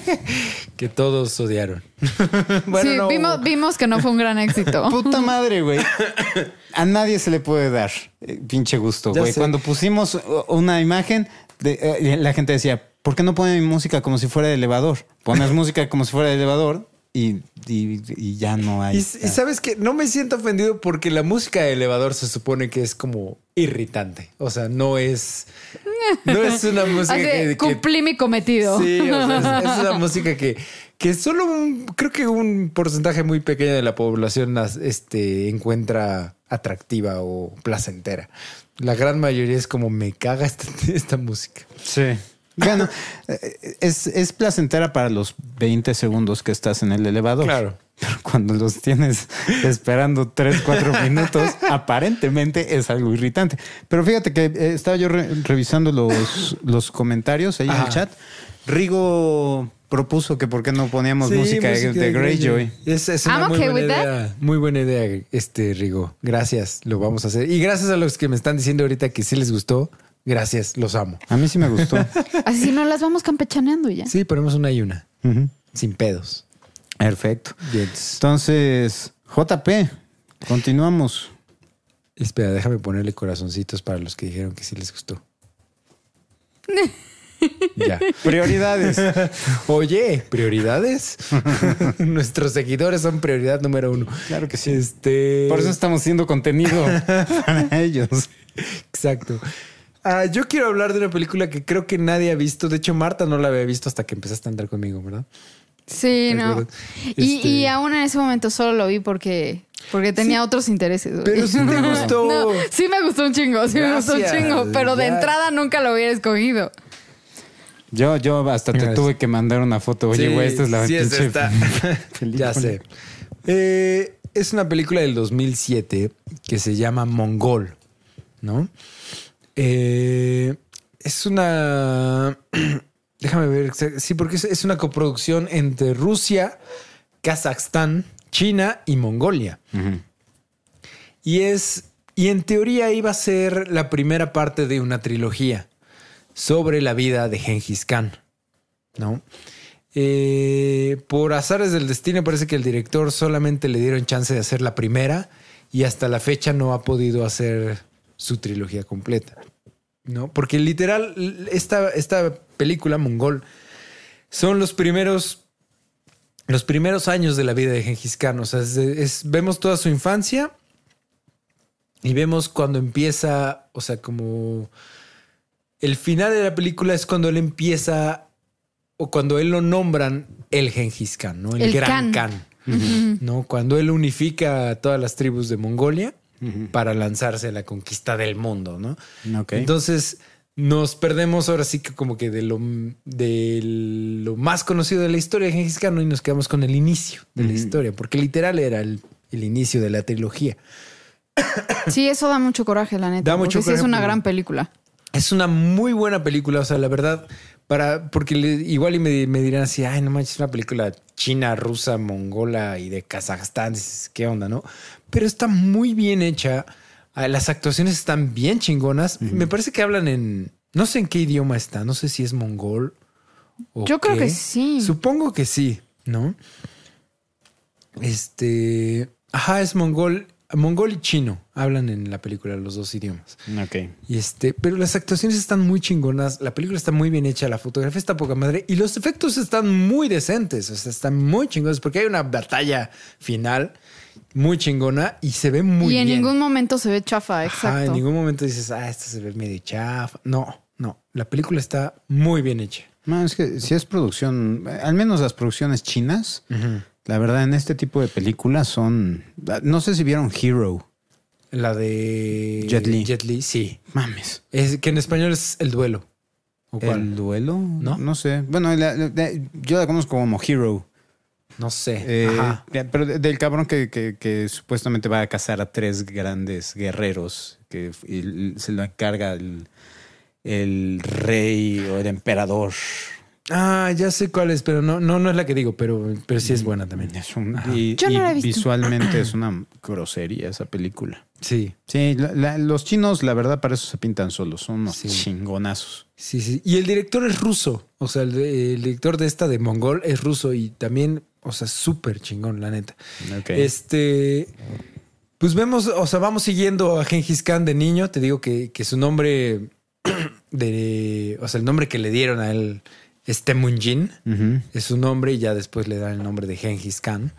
[SPEAKER 3] que, todos odiaron.
[SPEAKER 4] sí, vimos, vimos que no fue un gran éxito.
[SPEAKER 2] Puta madre, güey. A nadie se le puede dar eh, pinche gusto,
[SPEAKER 3] Ya
[SPEAKER 2] güey.
[SPEAKER 3] sé.
[SPEAKER 2] Cuando pusimos una imagen, de, eh, la gente decía, ¿por qué no ponen mi música como si fuera de elevador? Pones música como si fuera de elevador y, y- y ya no hay.
[SPEAKER 3] Y, y sabes que no me siento ofendido porque la música de elevador se supone que es como irritante. O sea, no es, no es una música
[SPEAKER 4] Así,
[SPEAKER 3] que, que-
[SPEAKER 4] cumplí mi cometido.
[SPEAKER 3] Sí, o sea, es, es una música que, que solo un, creo que un porcentaje muy pequeño de la población las- este, encuentra atractiva o placentera. La gran mayoría es como me caga esta, esta música.
[SPEAKER 2] Sí. Bueno, eh, es, es placentera para los 20 segundos que estás en el elevador.
[SPEAKER 3] Claro.
[SPEAKER 2] Pero cuando los tienes esperando 3, 4 minutos, aparentemente es algo irritante. Pero fíjate que eh, estaba yo re- revisando los, los comentarios ahí en el chat. Rigo propuso que por qué no poníamos música, de, de Greyjoy.
[SPEAKER 3] Es, es una
[SPEAKER 4] I'm
[SPEAKER 3] muy
[SPEAKER 4] okay
[SPEAKER 3] buena
[SPEAKER 4] that.
[SPEAKER 3] idea. Muy buena idea, este Rigo. Gracias, lo vamos a hacer. Y gracias a los que me están diciendo ahorita que sí les gustó. Gracias, los amo.
[SPEAKER 2] A mí sí me gustó.
[SPEAKER 4] Así no las vamos campechaneando ya.
[SPEAKER 3] Sí, ponemos una y una. Sin pedos.
[SPEAKER 2] Perfecto.
[SPEAKER 3] Yes.
[SPEAKER 2] Entonces, JP, continuamos.
[SPEAKER 3] Espera, déjame ponerle corazoncitos para los que dijeron que sí les gustó. ya.
[SPEAKER 2] Prioridades.
[SPEAKER 3] Oye, prioridades. Nuestros seguidores son prioridad número uno.
[SPEAKER 2] Claro que sí.
[SPEAKER 3] Este.
[SPEAKER 2] Por eso estamos haciendo contenido para ellos.
[SPEAKER 3] Exacto. Ah, yo quiero hablar de una película que creo que nadie ha visto. De hecho, Marta no la había visto hasta que empezaste a andar conmigo, ¿verdad?
[SPEAKER 4] Sí,
[SPEAKER 3] ¿Te
[SPEAKER 4] no. Y,
[SPEAKER 3] Este-
[SPEAKER 4] y aún en ese momento solo lo vi porque, porque tenía otros intereses. güey.
[SPEAKER 3] Pero sí te gustó.
[SPEAKER 4] No, sí me gustó un chingo, sí me gustó un chingo, pero de entrada nunca lo hubiera escogido.
[SPEAKER 2] Yo, yo hasta te
[SPEAKER 3] Gracias.
[SPEAKER 2] tuve que mandar una foto. Oye,
[SPEAKER 3] Sí,
[SPEAKER 2] güey, esta es la
[SPEAKER 3] sí es
[SPEAKER 2] pinche
[SPEAKER 3] esta. ya sé. Eh, es una película del 2007 que se llama Mongol, ¿no? Eh, es una... Déjame ver. Sí, porque es, una coproducción entre Rusia, Kazajstán, China y Mongolia. Y es. Y en teoría iba a ser la primera parte de una trilogía sobre la vida de Genghis Khan. ¿No? Eh, por azares del destino, parece que el director solamente le dieron chance de hacer la primera y hasta la fecha no ha podido hacer su trilogía completa. ¿No? Porque literal, esta, esta película, Mongol, son los primeros los primeros años de la vida de Genghis Khan. O sea, es- es- vemos toda su infancia y vemos cuando empieza, o sea, como el final de la película es cuando él empieza o cuando él lo nombran el Genghis Khan, ¿no? El,
[SPEAKER 4] El
[SPEAKER 3] gran
[SPEAKER 4] Khan.
[SPEAKER 3] Khan. ¿no? Cuando él unifica a todas las tribus de Mongolia para lanzarse a la conquista del mundo, ¿no? Entonces nos perdemos ahora sí que como que de lo, de lo más conocido de la historia de Genghis Khan ¿no? y nos quedamos con el inicio de la historia, porque literal era el, el inicio de la trilogía.
[SPEAKER 4] Sí, eso da mucho coraje, la neta.
[SPEAKER 3] Da mucho
[SPEAKER 4] porque sí es
[SPEAKER 3] coraje
[SPEAKER 4] una gran película.
[SPEAKER 3] Es una muy buena película, o sea, la verdad, para, porque le- igual y me, me dirán así, ay, no manches, es una película china, rusa, mongola y de Kazajstán, ¿qué onda, no? Pero está muy bien hecha, las actuaciones están bien chingonas, me parece que hablan en, no sé en qué idioma está, no sé si es mongol o
[SPEAKER 4] Yo creo que sí.
[SPEAKER 3] Supongo que sí, ¿no? Este, ajá, es mongol, mongol y chino, hablan en la película los dos idiomas.
[SPEAKER 2] Ok.
[SPEAKER 3] Y este, pero las actuaciones están muy chingonas, la película está muy bien hecha, la fotografía está poca madre y los efectos están muy decentes, o sea, están muy chingones porque hay una batalla final muy chingona y se ve muy
[SPEAKER 4] y en
[SPEAKER 3] bien.
[SPEAKER 4] ningún momento se ve chafa, exacto.
[SPEAKER 3] Ajá, en ningún momento dices, ah, esto se ve medio chafa. No, no, la película está muy bien hecha.
[SPEAKER 2] No, es que si es producción, al menos las producciones chinas, la verdad, en este tipo de películas son. No sé si vieron Hero.
[SPEAKER 3] La de
[SPEAKER 2] Jet Li.
[SPEAKER 3] Jet Li, sí.
[SPEAKER 2] Mames.
[SPEAKER 3] Es que en español es el duelo. ¿O cuál?
[SPEAKER 2] ¿El duelo?
[SPEAKER 3] ¿No?
[SPEAKER 2] No sé. Bueno, la- la- yo la conozco como Hero.
[SPEAKER 3] No sé.
[SPEAKER 2] Eh,
[SPEAKER 3] Ajá.
[SPEAKER 2] pero de- del cabrón que, que- que supuestamente va a cazar a tres grandes guerreros que y se lo encarga el, el rey o el emperador.
[SPEAKER 3] Ah, ya sé cuál es, pero no, no, no es la que digo, pero, pero sí es buena también.
[SPEAKER 2] Es un- y,
[SPEAKER 4] Yo no
[SPEAKER 2] y
[SPEAKER 4] la he visto.
[SPEAKER 2] visualmente es una grosería esa película.
[SPEAKER 3] Sí,
[SPEAKER 2] Sí, la- la- los chinos, la verdad, para eso se pintan solos. Son unos
[SPEAKER 3] Sí.
[SPEAKER 2] chingonazos.
[SPEAKER 3] sí, sí. Y el director es ruso. O sea, el, el director de esta de Mongol es ruso y también, o sea, súper chingón, la neta.
[SPEAKER 2] Ok.
[SPEAKER 3] Este. Pues vemos, o sea, vamos siguiendo a Genghis Khan de niño. Te digo que, que su nombre de. O sea, el nombre que le dieron a él es Temujin.
[SPEAKER 2] Ujú.
[SPEAKER 3] Es su nombre y ya después le dan el nombre de Genghis Khan.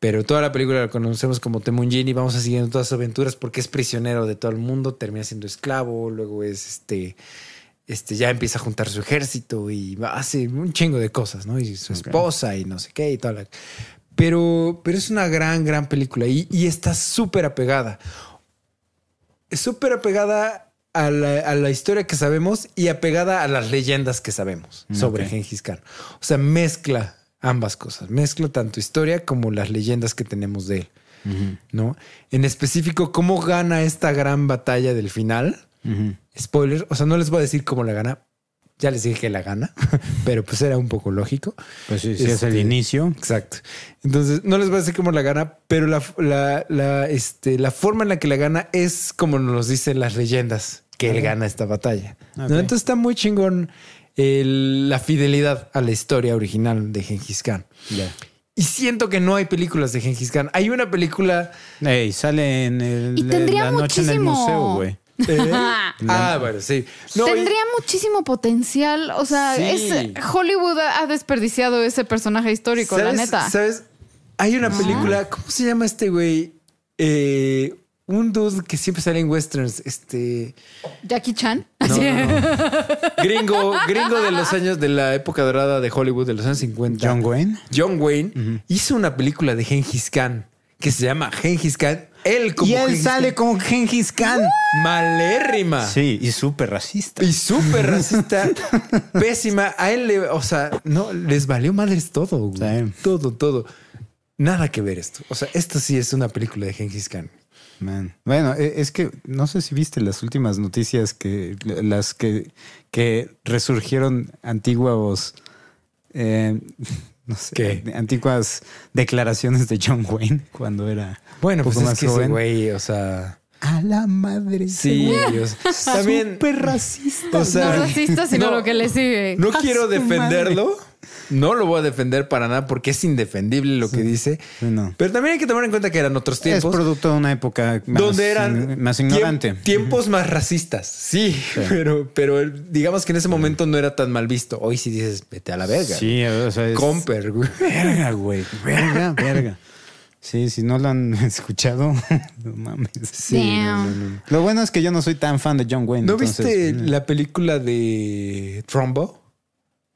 [SPEAKER 3] Pero toda la película la conocemos como Temujin y vamos a siguiendo todas sus aventuras porque es prisionero de todo el mundo, termina siendo esclavo, luego es este, este ya empieza a juntar su ejército y hace un chingo de cosas, ¿no? Y su esposa y no sé qué y toda la... Pero, pero es una gran, gran película y, y está súper apegada. Súper apegada a la, a la historia que sabemos y apegada a las leyendas que sabemos sobre
[SPEAKER 2] Ok.
[SPEAKER 3] Genghis Khan. O sea, mezcla ambas cosas. Mezcla tanto historia como las leyendas que tenemos de él,
[SPEAKER 2] Ujú.
[SPEAKER 3] ¿no? En específico, cómo gana esta gran batalla del final. Spoiler, o sea, no les voy a decir cómo la gana. Ya les dije que la gana, pero pues era un poco lógico.
[SPEAKER 2] Pues sí, sí es el
[SPEAKER 3] Este,
[SPEAKER 2] inicio.
[SPEAKER 3] Exacto. Entonces, no les voy a decir cómo la gana, pero la, la, la, este, la forma en la que la gana es como nos dicen las leyendas que él gana esta batalla. Entonces está muy chingón el- la fidelidad a la historia original de Genghis Khan. Y siento que no hay películas de Gengis Khan. Hay una película.
[SPEAKER 2] Ey, sale en el,
[SPEAKER 4] Y tendría
[SPEAKER 2] la noche en el museo, güey.
[SPEAKER 3] ¿Eh? ah, bueno, sí. No, y-
[SPEAKER 4] Tendría muchísimo potencial. O sea,
[SPEAKER 3] Sí.
[SPEAKER 4] es, Hollywood ha desperdiciado ese personaje histórico, la
[SPEAKER 3] ¿sabes-
[SPEAKER 4] neta.
[SPEAKER 3] ¿Sabes? Hay una película. ¿Cómo se llama este güey? Eh, un dude que siempre sale en westerns. Este.
[SPEAKER 4] Jackie Chan.
[SPEAKER 3] No,
[SPEAKER 4] Así.
[SPEAKER 3] no, no. Gringo, gringo de los años de la época dorada de Hollywood, de los años 50.
[SPEAKER 2] John Wayne.
[SPEAKER 3] John Wayne hizo una película de Gengis Khan que se llama Gengis Khan. Él como
[SPEAKER 2] y él
[SPEAKER 3] Gengis
[SPEAKER 2] sale
[SPEAKER 3] Khan.
[SPEAKER 2] como Gengis Khan.
[SPEAKER 3] malérrima.
[SPEAKER 2] Sí, y súper racista.
[SPEAKER 3] Y súper racista, pésima. A él le, o sea, no, les valió madres todo, güey.
[SPEAKER 2] Sí.
[SPEAKER 3] Todo, todo. Nada que ver esto. O sea, esto sí es una película de Gengis Khan.
[SPEAKER 2] Man. Bueno, e- es que no sé si viste las últimas noticias que las que, que resurgieron antiguos eh, no sé,
[SPEAKER 3] ¿Qué?
[SPEAKER 2] antiguas declaraciones de John Wayne cuando era
[SPEAKER 3] Bueno,
[SPEAKER 2] un poco
[SPEAKER 3] pues
[SPEAKER 2] más
[SPEAKER 3] es que ese
[SPEAKER 2] joven.
[SPEAKER 3] güey, o sea,
[SPEAKER 2] A la madre.
[SPEAKER 3] sí,
[SPEAKER 2] ese.
[SPEAKER 3] Dios. También,
[SPEAKER 2] Súper racista.
[SPEAKER 3] o sea,
[SPEAKER 4] no racista, sino
[SPEAKER 3] no,
[SPEAKER 4] lo que le sigue.
[SPEAKER 3] No quiero defenderlo. No lo voy a defender para nada porque es indefendible lo que dice.
[SPEAKER 2] Sí, no.
[SPEAKER 3] Pero también hay que tomar en cuenta que eran otros
[SPEAKER 2] Es
[SPEAKER 3] tiempos.
[SPEAKER 2] producto de una época más,
[SPEAKER 3] donde eran
[SPEAKER 2] más ignorante.
[SPEAKER 3] tiemp- tiempos más racistas. Sí, pero, pero digamos que en ese momento no era tan mal visto. Hoy sí dices, vete a la verga.
[SPEAKER 2] Sí, o sea, es-
[SPEAKER 3] Comper, güey.
[SPEAKER 2] Verga, güey. Verga, verga. Sí, si no lo han escuchado, no mames.
[SPEAKER 4] Damn.
[SPEAKER 2] Lo bueno es que yo no soy tan fan de John Wayne.
[SPEAKER 3] ¿No
[SPEAKER 2] entonces,
[SPEAKER 3] viste
[SPEAKER 2] mm,
[SPEAKER 3] la película de Trumbo?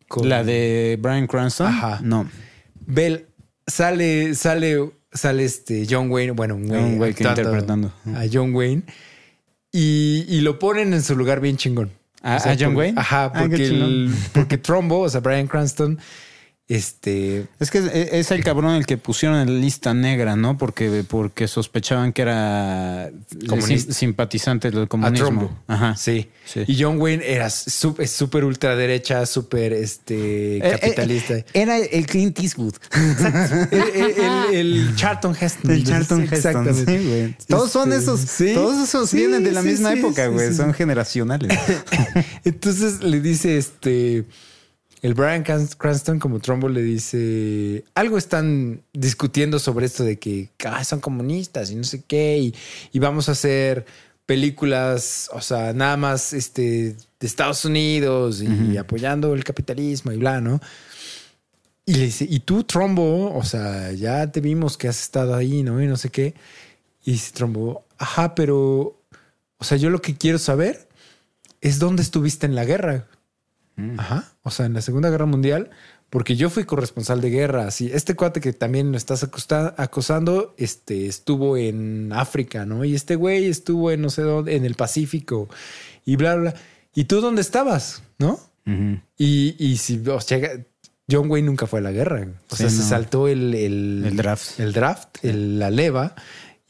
[SPEAKER 3] Con-
[SPEAKER 2] la de Brian Cranston?
[SPEAKER 3] Ajá.
[SPEAKER 2] No.
[SPEAKER 3] Bell sale, sale, sale este John Wayne, bueno, Un güey
[SPEAKER 2] que interpretando.
[SPEAKER 3] a John Wayne y, y lo ponen en su lugar bien chingón.
[SPEAKER 2] ¿A- a John
[SPEAKER 3] por-
[SPEAKER 2] Wayne?
[SPEAKER 3] Ajá,
[SPEAKER 2] Ah,
[SPEAKER 3] porque,
[SPEAKER 2] chingón.
[SPEAKER 3] el- porque Trumbo, o sea, Brian Cranston, este,
[SPEAKER 2] Es que es, es el cabrón el que pusieron en la lista negra, ¿no? Porque, porque sospechaban que era sim- simpatizante del
[SPEAKER 3] a
[SPEAKER 2] comunismo. Ajá.
[SPEAKER 3] Sí.
[SPEAKER 2] Sí.
[SPEAKER 3] Y John Wayne era súper ultraderecha, súper este,
[SPEAKER 2] Eh,
[SPEAKER 3] capitalista.
[SPEAKER 2] eh, era el Clint Eastwood.
[SPEAKER 3] el, el- el Charlton Heston.
[SPEAKER 2] El Charlton Heston.
[SPEAKER 3] Exactamente.
[SPEAKER 2] sí, güey. Todos son
[SPEAKER 3] Este,
[SPEAKER 2] esos.
[SPEAKER 3] sí.
[SPEAKER 2] Todos esos vienen de la misma época, güey. Son generacionales.
[SPEAKER 3] Entonces le dice este. El Brian Crans- Cranston, como Trumbo, le dice. Algo están discutiendo sobre esto de que ah, son comunistas y no sé qué. Y, y vamos a hacer películas, o sea, nada más este, de Estados Unidos y apoyando el capitalismo y bla, ¿no? Y le dice, y tú, Trombo, o sea, ya te vimos que has estado ahí, ¿no? Y no sé qué. Y dice Trombo, ajá, pero, o sea, yo lo que quiero saber es dónde estuviste en la guerra. Ajá. O sea, en la Segunda Guerra Mundial, porque yo fui corresponsal de guerra. Así, este cuate que también lo estás acosando, este, estuvo en África, ¿no? Y este güey estuvo en no sé dónde, en el Pacífico y bla, bla. ¿Y tú dónde estabas? ¿No? Y, y si o sea, John Wayne nunca fue a la guerra. O
[SPEAKER 2] Sí,
[SPEAKER 3] sea, se
[SPEAKER 2] no.
[SPEAKER 3] saltó el, el,
[SPEAKER 2] El draft.
[SPEAKER 3] el draft, el- la leva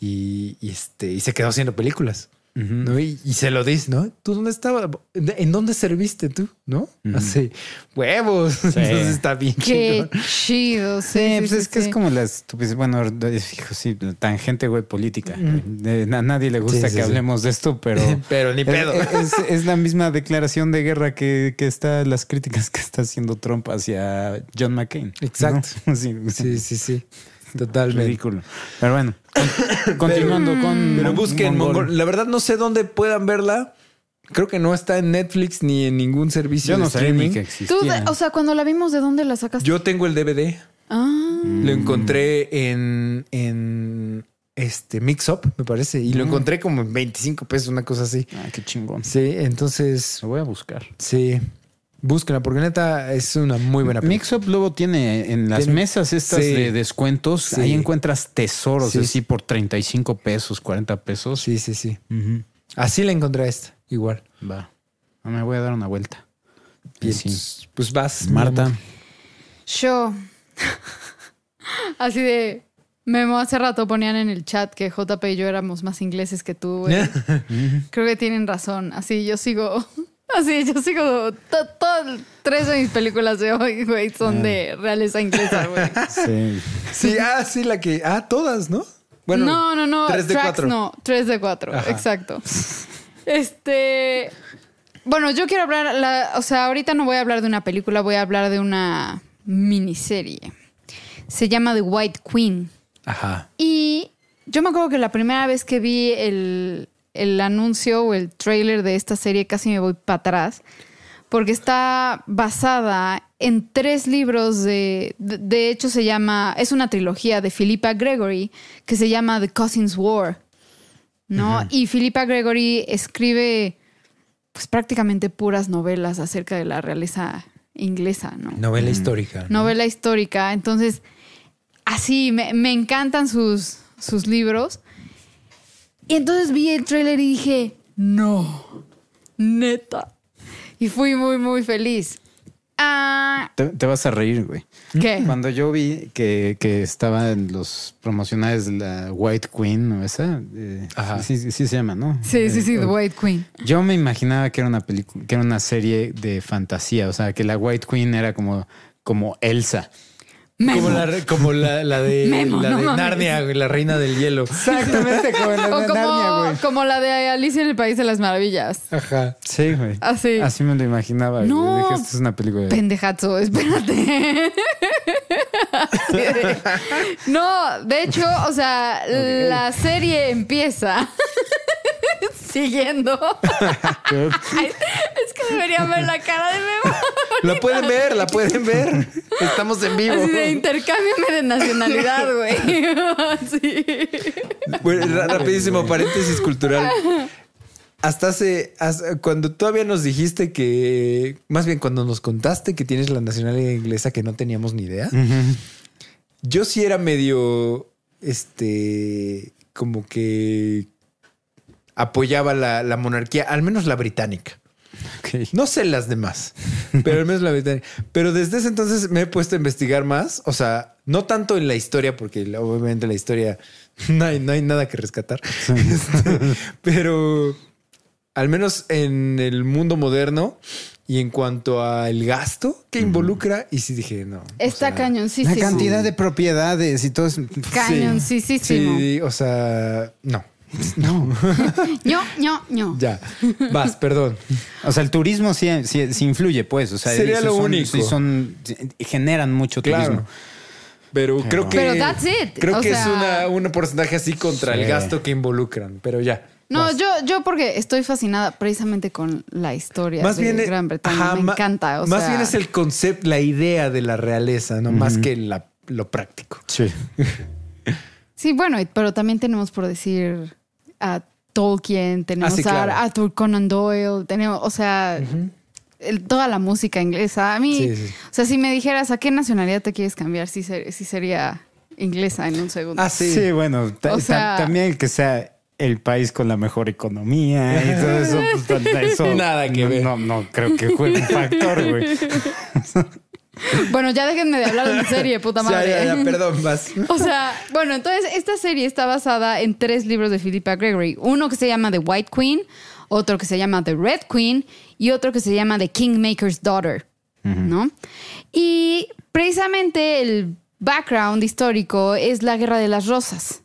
[SPEAKER 3] y, y este, y se quedó haciendo películas. ¿No? Y, y se lo dice, ¿no? ¿Tú dónde estabas? ¿En dónde serviste tú? ¿No? Así, huevos. Entonces está bien
[SPEAKER 4] Qué chido. Sí,
[SPEAKER 2] Sí,
[SPEAKER 4] sí,
[SPEAKER 2] pues
[SPEAKER 4] sí,
[SPEAKER 2] es que es como la estupidez. Bueno, hijo, sí, tangente, güey, política. A nadie le gusta
[SPEAKER 3] Sí, sí,
[SPEAKER 2] que
[SPEAKER 3] sí.
[SPEAKER 2] hablemos de esto, pero.
[SPEAKER 3] Pero ni
[SPEAKER 2] es-
[SPEAKER 3] pedo.
[SPEAKER 2] Es, es la misma declaración de guerra que, que está, las críticas que está haciendo Trump hacia John McCain. ¿no?
[SPEAKER 3] Exacto.
[SPEAKER 2] Sí,
[SPEAKER 3] Sí, sí, sí. Totalmente.
[SPEAKER 2] ridículo. Pero bueno, con- continuando con.
[SPEAKER 3] Pero
[SPEAKER 2] Mon-
[SPEAKER 3] busquen
[SPEAKER 2] Mongol.
[SPEAKER 3] Mongol. La verdad no sé dónde puedan verla. Creo que no está en Netflix ni en ningún servicio
[SPEAKER 2] Yo no
[SPEAKER 3] de streaming.
[SPEAKER 2] ni que
[SPEAKER 4] Tú,
[SPEAKER 2] existía.
[SPEAKER 4] de- o sea, cuando la vimos, ¿de dónde la sacaste?
[SPEAKER 3] Yo tengo el DVD.
[SPEAKER 4] Ah,
[SPEAKER 3] Lo encontré en, en este Mix Up, me parece. Y lo encontré como en 25 pesos, una cosa así.
[SPEAKER 2] Ah, qué chingón.
[SPEAKER 3] Sí, entonces,
[SPEAKER 2] Lo voy a buscar.
[SPEAKER 3] sí. Búsquenla, porque neta es una muy buena película.
[SPEAKER 2] Mixup luego tiene en las
[SPEAKER 3] Tiene-
[SPEAKER 2] mesas estas
[SPEAKER 3] Sí.
[SPEAKER 2] de descuentos,
[SPEAKER 3] Sí.
[SPEAKER 2] ahí encuentras tesoros
[SPEAKER 3] Sí.
[SPEAKER 2] así por 35 pesos, 40 pesos.
[SPEAKER 3] Sí, sí, sí. Así la encontré a esta, igual.
[SPEAKER 2] Va. Ah, Me voy a dar una vuelta.
[SPEAKER 3] Y
[SPEAKER 2] Sí.
[SPEAKER 3] entonces, Pues vas,
[SPEAKER 2] Marta.
[SPEAKER 4] yo. Así de. Memo, hace rato ponían en el chat que JP y yo éramos más ingleses que tú, güey. Creo que tienen razón. Así yo sigo. Así yo sigo. to- to- tres de mis películas de hoy, güey, son de realeza inglesa, güey.
[SPEAKER 2] Sí.
[SPEAKER 3] Sí, ah, sí, la que. Ah, todas, ¿no? Bueno,
[SPEAKER 4] no, no, no.
[SPEAKER 3] Tres de
[SPEAKER 4] tracks
[SPEAKER 3] cuatro.
[SPEAKER 4] no. Tres de cuatro.
[SPEAKER 3] Ajá.
[SPEAKER 4] Exacto. Este. Bueno, yo quiero hablar. La, o sea, ahorita no voy a hablar de una película, voy a hablar de una miniserie. se llama The White Queen.
[SPEAKER 3] Ajá.
[SPEAKER 4] Y yo me acuerdo que la primera vez que vi el, el anuncio o el trailer de esta serie casi me voy para atrás, porque está basada en tres libros de, de, de hecho se llama, es una trilogía de Philippa Gregory que se llama The Cousins War, ¿no? Y Philippa Gregory escribe pues prácticamente puras novelas acerca de la realeza inglesa, ¿no?
[SPEAKER 3] Novela histórica. ¿no?
[SPEAKER 4] novela histórica. Entonces, así, me, me encantan sus, sus libros. Y entonces vi el tráiler y dije, no, neta. Y fui muy, muy feliz. Ah,
[SPEAKER 2] Te, te vas a reír, güey.
[SPEAKER 4] ¿Qué?
[SPEAKER 2] Cuando yo vi que, que estaba en los promocionales de la White Queen o esa, eh,
[SPEAKER 3] Ajá.
[SPEAKER 2] sí, sí, sí se llama, ¿no?
[SPEAKER 4] Sí, sí, sí,
[SPEAKER 2] Eh,
[SPEAKER 4] The White Queen.
[SPEAKER 2] Yo me imaginaba que era una película, que era una serie de fantasía, o sea, que la White Queen era como, como Elsa.
[SPEAKER 4] Memo.
[SPEAKER 3] Como la, como la, la de,
[SPEAKER 4] Memo,
[SPEAKER 3] la
[SPEAKER 4] no
[SPEAKER 3] de. Narnia, güey, la reina del hielo.
[SPEAKER 2] Exactamente como la
[SPEAKER 4] O como, como la de Alicia en el País de las Maravillas.
[SPEAKER 3] Ajá.
[SPEAKER 2] Sí, güey.
[SPEAKER 4] Así.
[SPEAKER 2] Así me lo imaginaba.
[SPEAKER 4] No.
[SPEAKER 2] Dije, esto es una película de...
[SPEAKER 4] Pendejazo, espérate. De- No, de hecho, o sea, la serie empieza siguiendo. Ay, es que deberían ver la cara de Memo.
[SPEAKER 3] La pueden ver, la pueden ver. Estamos en vivo.
[SPEAKER 4] Así de intercámbiame de nacionalidad, güey. Sí.
[SPEAKER 3] Bueno, rapidísimo, paréntesis cultural. Hasta hace, hasta- cuando todavía nos dijiste que, más bien cuando nos contaste que tienes la nacionalidad inglesa que no teníamos ni idea, yo sí era medio, este, como que apoyaba la, la monarquía, al menos la británica. No sé las demás, pero al menos la británica. Pero desde ese entonces me he puesto a investigar más. O sea, no tanto en la historia, porque obviamente la historia no hay, no hay nada que rescatar. Este, pero al menos en el mundo moderno y en cuanto al gasto que involucra, y sí dije, no. o
[SPEAKER 4] Está
[SPEAKER 3] sea,
[SPEAKER 4] cañoncísimo.
[SPEAKER 2] La cantidad de propiedades y todo es...
[SPEAKER 4] Cañoncísimo.
[SPEAKER 3] Sí, o sea, no.
[SPEAKER 2] No.
[SPEAKER 4] ño, ño, ño.
[SPEAKER 3] Ya. Vas, perdón.
[SPEAKER 2] O sea, el turismo sí, sí- sí influye, pues. O sea,
[SPEAKER 3] Sería lo
[SPEAKER 2] son-
[SPEAKER 3] único.
[SPEAKER 2] sí son, generan mucho
[SPEAKER 3] Claro.
[SPEAKER 2] turismo.
[SPEAKER 3] Pero creo que.
[SPEAKER 4] Pero that's it.
[SPEAKER 3] Creo
[SPEAKER 4] O
[SPEAKER 3] que es una, un porcentaje así contra el gasto que involucran. Pero ya.
[SPEAKER 4] No,
[SPEAKER 3] vas.
[SPEAKER 4] yo, yo porque estoy fascinada precisamente con la historia
[SPEAKER 3] Más
[SPEAKER 4] de
[SPEAKER 3] bien.
[SPEAKER 4] Gran Bretaña.
[SPEAKER 3] ajá,
[SPEAKER 4] me encanta. o
[SPEAKER 3] más
[SPEAKER 4] sea,
[SPEAKER 3] bien es el concepto, la idea de la realeza, no más que la- lo práctico.
[SPEAKER 2] Sí.
[SPEAKER 4] Sí, bueno, pero también tenemos por decir a Tolkien, tenemos
[SPEAKER 3] Ah, sí, claro.
[SPEAKER 4] a Arthur Conan Doyle, tenemos, o sea, el- toda la música inglesa. A mí,
[SPEAKER 3] Sí, sí.
[SPEAKER 4] o sea, si me dijeras a qué nacionalidad te quieres cambiar, sí, ser- sí sería inglesa en un segundo.
[SPEAKER 3] Ah, sí.
[SPEAKER 2] Sí, bueno,
[SPEAKER 4] O sea-
[SPEAKER 2] también que sea el país con la mejor economía y todo eso, pues eso
[SPEAKER 3] Nada que
[SPEAKER 2] no,
[SPEAKER 3] ver.
[SPEAKER 2] No, no creo que juegue un factor, güey.
[SPEAKER 4] Bueno, ya déjenme de hablar de la serie, puta madre.
[SPEAKER 3] ya, ya, perdón, vas.
[SPEAKER 4] O sea, bueno, entonces esta serie está basada en tres libros de Philippa Gregory. Uno que se llama The White Queen, otro que se llama The Red Queen y otro que se llama The Kingmaker's Daughter, ¿no? Y precisamente el background histórico es la Guerra de las Rosas,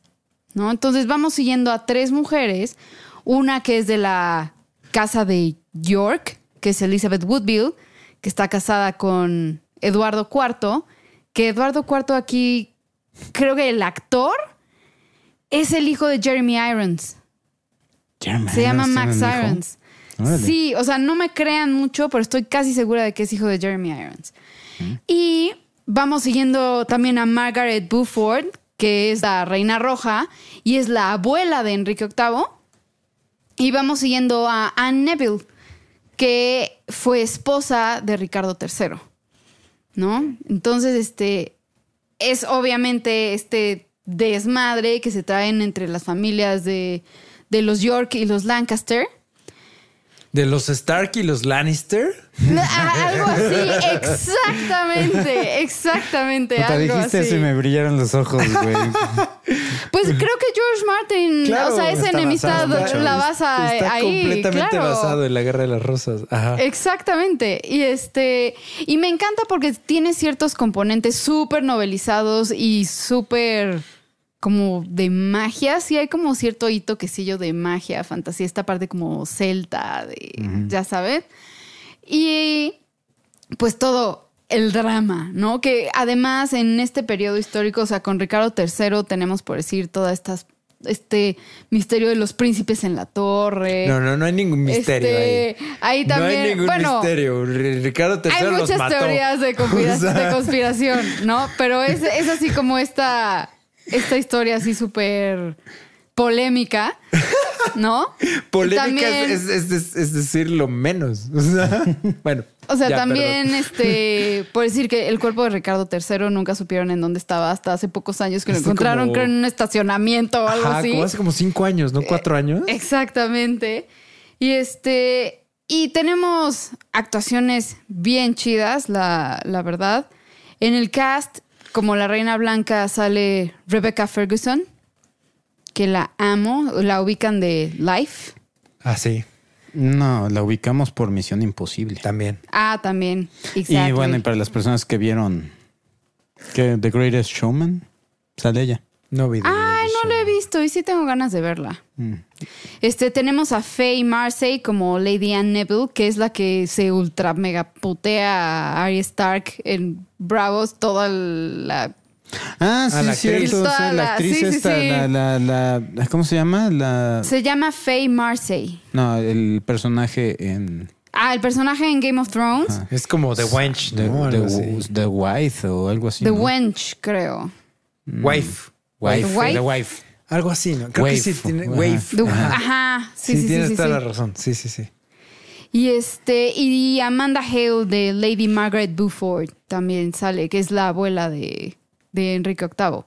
[SPEAKER 4] ¿no? Entonces vamos siguiendo a tres mujeres, una que es de la casa de York, que es Elizabeth Woodville, que está casada con Eduardo IV, que Eduardo IV aquí, creo que el actor es el hijo de Jeremy Irons. Se llama Max Irons.
[SPEAKER 2] Órale.
[SPEAKER 4] Sí, o sea, no me crean mucho, pero estoy casi segura de que es hijo de Jeremy Irons. Y vamos siguiendo también a Margaret Beaufort, que es la reina roja y es la abuela de Enrique VIII. Y vamos siguiendo a Anne Neville, que fue esposa de Ricardo III. ¿No? Entonces, este es obviamente este desmadre que se traen entre las familias de, de los York y los Lancaster.
[SPEAKER 3] De los Stark y los Lannister.
[SPEAKER 4] Algo así, exactamente, exactamente. Algo
[SPEAKER 2] dijiste
[SPEAKER 4] así.
[SPEAKER 2] eso y me brillaron los ojos, güey.
[SPEAKER 4] Pues creo que George Martin,
[SPEAKER 3] Claro,
[SPEAKER 4] o sea, esa enemistad
[SPEAKER 2] basado
[SPEAKER 4] la basa
[SPEAKER 3] Está
[SPEAKER 4] ahí.
[SPEAKER 3] completamente
[SPEAKER 4] claro.
[SPEAKER 3] basado en la Guerra de las Rosas. Ajá.
[SPEAKER 4] Exactamente. Y este. Y me encanta porque tiene ciertos componentes súper novelizados y súper como de magia. Sí, hay como cierto hito quesillo de magia, fantasía, esta parte como celta, de, ya sabes. Y pues todo el drama, ¿no? Que además en este periodo histórico, o sea, con Ricardo III tenemos por decir todas estas este misterio de los príncipes en la torre.
[SPEAKER 3] No, no, no hay ningún misterio
[SPEAKER 4] Este,
[SPEAKER 3] ahí.
[SPEAKER 4] ahí también,
[SPEAKER 3] no hay ningún
[SPEAKER 4] bueno,
[SPEAKER 3] misterio. Ricardo III
[SPEAKER 4] hay
[SPEAKER 3] los
[SPEAKER 4] muchas
[SPEAKER 3] mató.
[SPEAKER 4] teorías de, conspira-
[SPEAKER 3] O sea,
[SPEAKER 4] de conspiración, ¿no? Pero es, es así como esta, esta historia así súper polémica, ¿no?
[SPEAKER 3] Polémica
[SPEAKER 4] También-
[SPEAKER 3] es, es- es- es decir lo menos. O sea, bueno.
[SPEAKER 4] O sea,
[SPEAKER 3] ya,
[SPEAKER 4] también,
[SPEAKER 3] perdón.
[SPEAKER 4] este, por decir que el cuerpo de Ricardo III nunca supieron en dónde estaba hasta hace pocos años que lo
[SPEAKER 3] Hace
[SPEAKER 4] encontraron,
[SPEAKER 3] como-
[SPEAKER 4] creo, en un estacionamiento o algo
[SPEAKER 3] Ajá,
[SPEAKER 4] así.
[SPEAKER 3] como hace como cinco años, ¿no? ¿Cuatro años?
[SPEAKER 4] Exactamente. Y este, y tenemos actuaciones bien chidas, la, la verdad. En el cast, como la Reina Blanca, sale Rebecca Ferguson, que la amo, la ubican de Life.
[SPEAKER 3] Ah, sí,
[SPEAKER 2] No, la ubicamos por Misión Imposible.
[SPEAKER 3] también.
[SPEAKER 4] Ah, también.
[SPEAKER 2] Y
[SPEAKER 4] Exactly.
[SPEAKER 2] bueno, y para las personas que vieron que The Greatest Showman, sale ella.
[SPEAKER 3] No vi.
[SPEAKER 4] Ay, no la he visto y sí tengo ganas de verla. Este, tenemos a Faye Marseille como Lady Anne Neville, que es la que se ultra mega putea a Arya Stark en Bravos toda la...
[SPEAKER 2] Ah, sí,
[SPEAKER 3] la
[SPEAKER 2] cierto.
[SPEAKER 3] actriz.
[SPEAKER 2] o sea,
[SPEAKER 4] Toda
[SPEAKER 2] la actriz
[SPEAKER 4] sí,
[SPEAKER 2] esta,
[SPEAKER 4] sí.
[SPEAKER 2] La, la, la- ¿cómo se llama? La,
[SPEAKER 4] Se llama Faye Marseille.
[SPEAKER 2] no, el personaje en
[SPEAKER 4] Ah, el personaje en Game of Thrones.
[SPEAKER 3] Es como The Wench,
[SPEAKER 2] The,
[SPEAKER 3] ¿no?
[SPEAKER 2] The- Wife o algo así.
[SPEAKER 4] The
[SPEAKER 2] ¿no?
[SPEAKER 4] Wench, creo.
[SPEAKER 3] Wife.
[SPEAKER 2] Wife.
[SPEAKER 4] The Wife.
[SPEAKER 2] The Wife.
[SPEAKER 3] Algo así, ¿no? Creo
[SPEAKER 2] Wave.
[SPEAKER 3] que sí tiene.
[SPEAKER 2] Ajá.
[SPEAKER 3] Wave. Ajá.
[SPEAKER 4] Ajá. Sí,
[SPEAKER 3] Sí,
[SPEAKER 4] sí, sí.
[SPEAKER 3] tienes
[SPEAKER 4] sí,
[SPEAKER 3] toda
[SPEAKER 4] sí.
[SPEAKER 3] la razón. Sí, sí, sí.
[SPEAKER 4] Y este, y Amanda Hale de Lady Margaret Beaufort también sale, que es la abuela de, de Enrique VIII.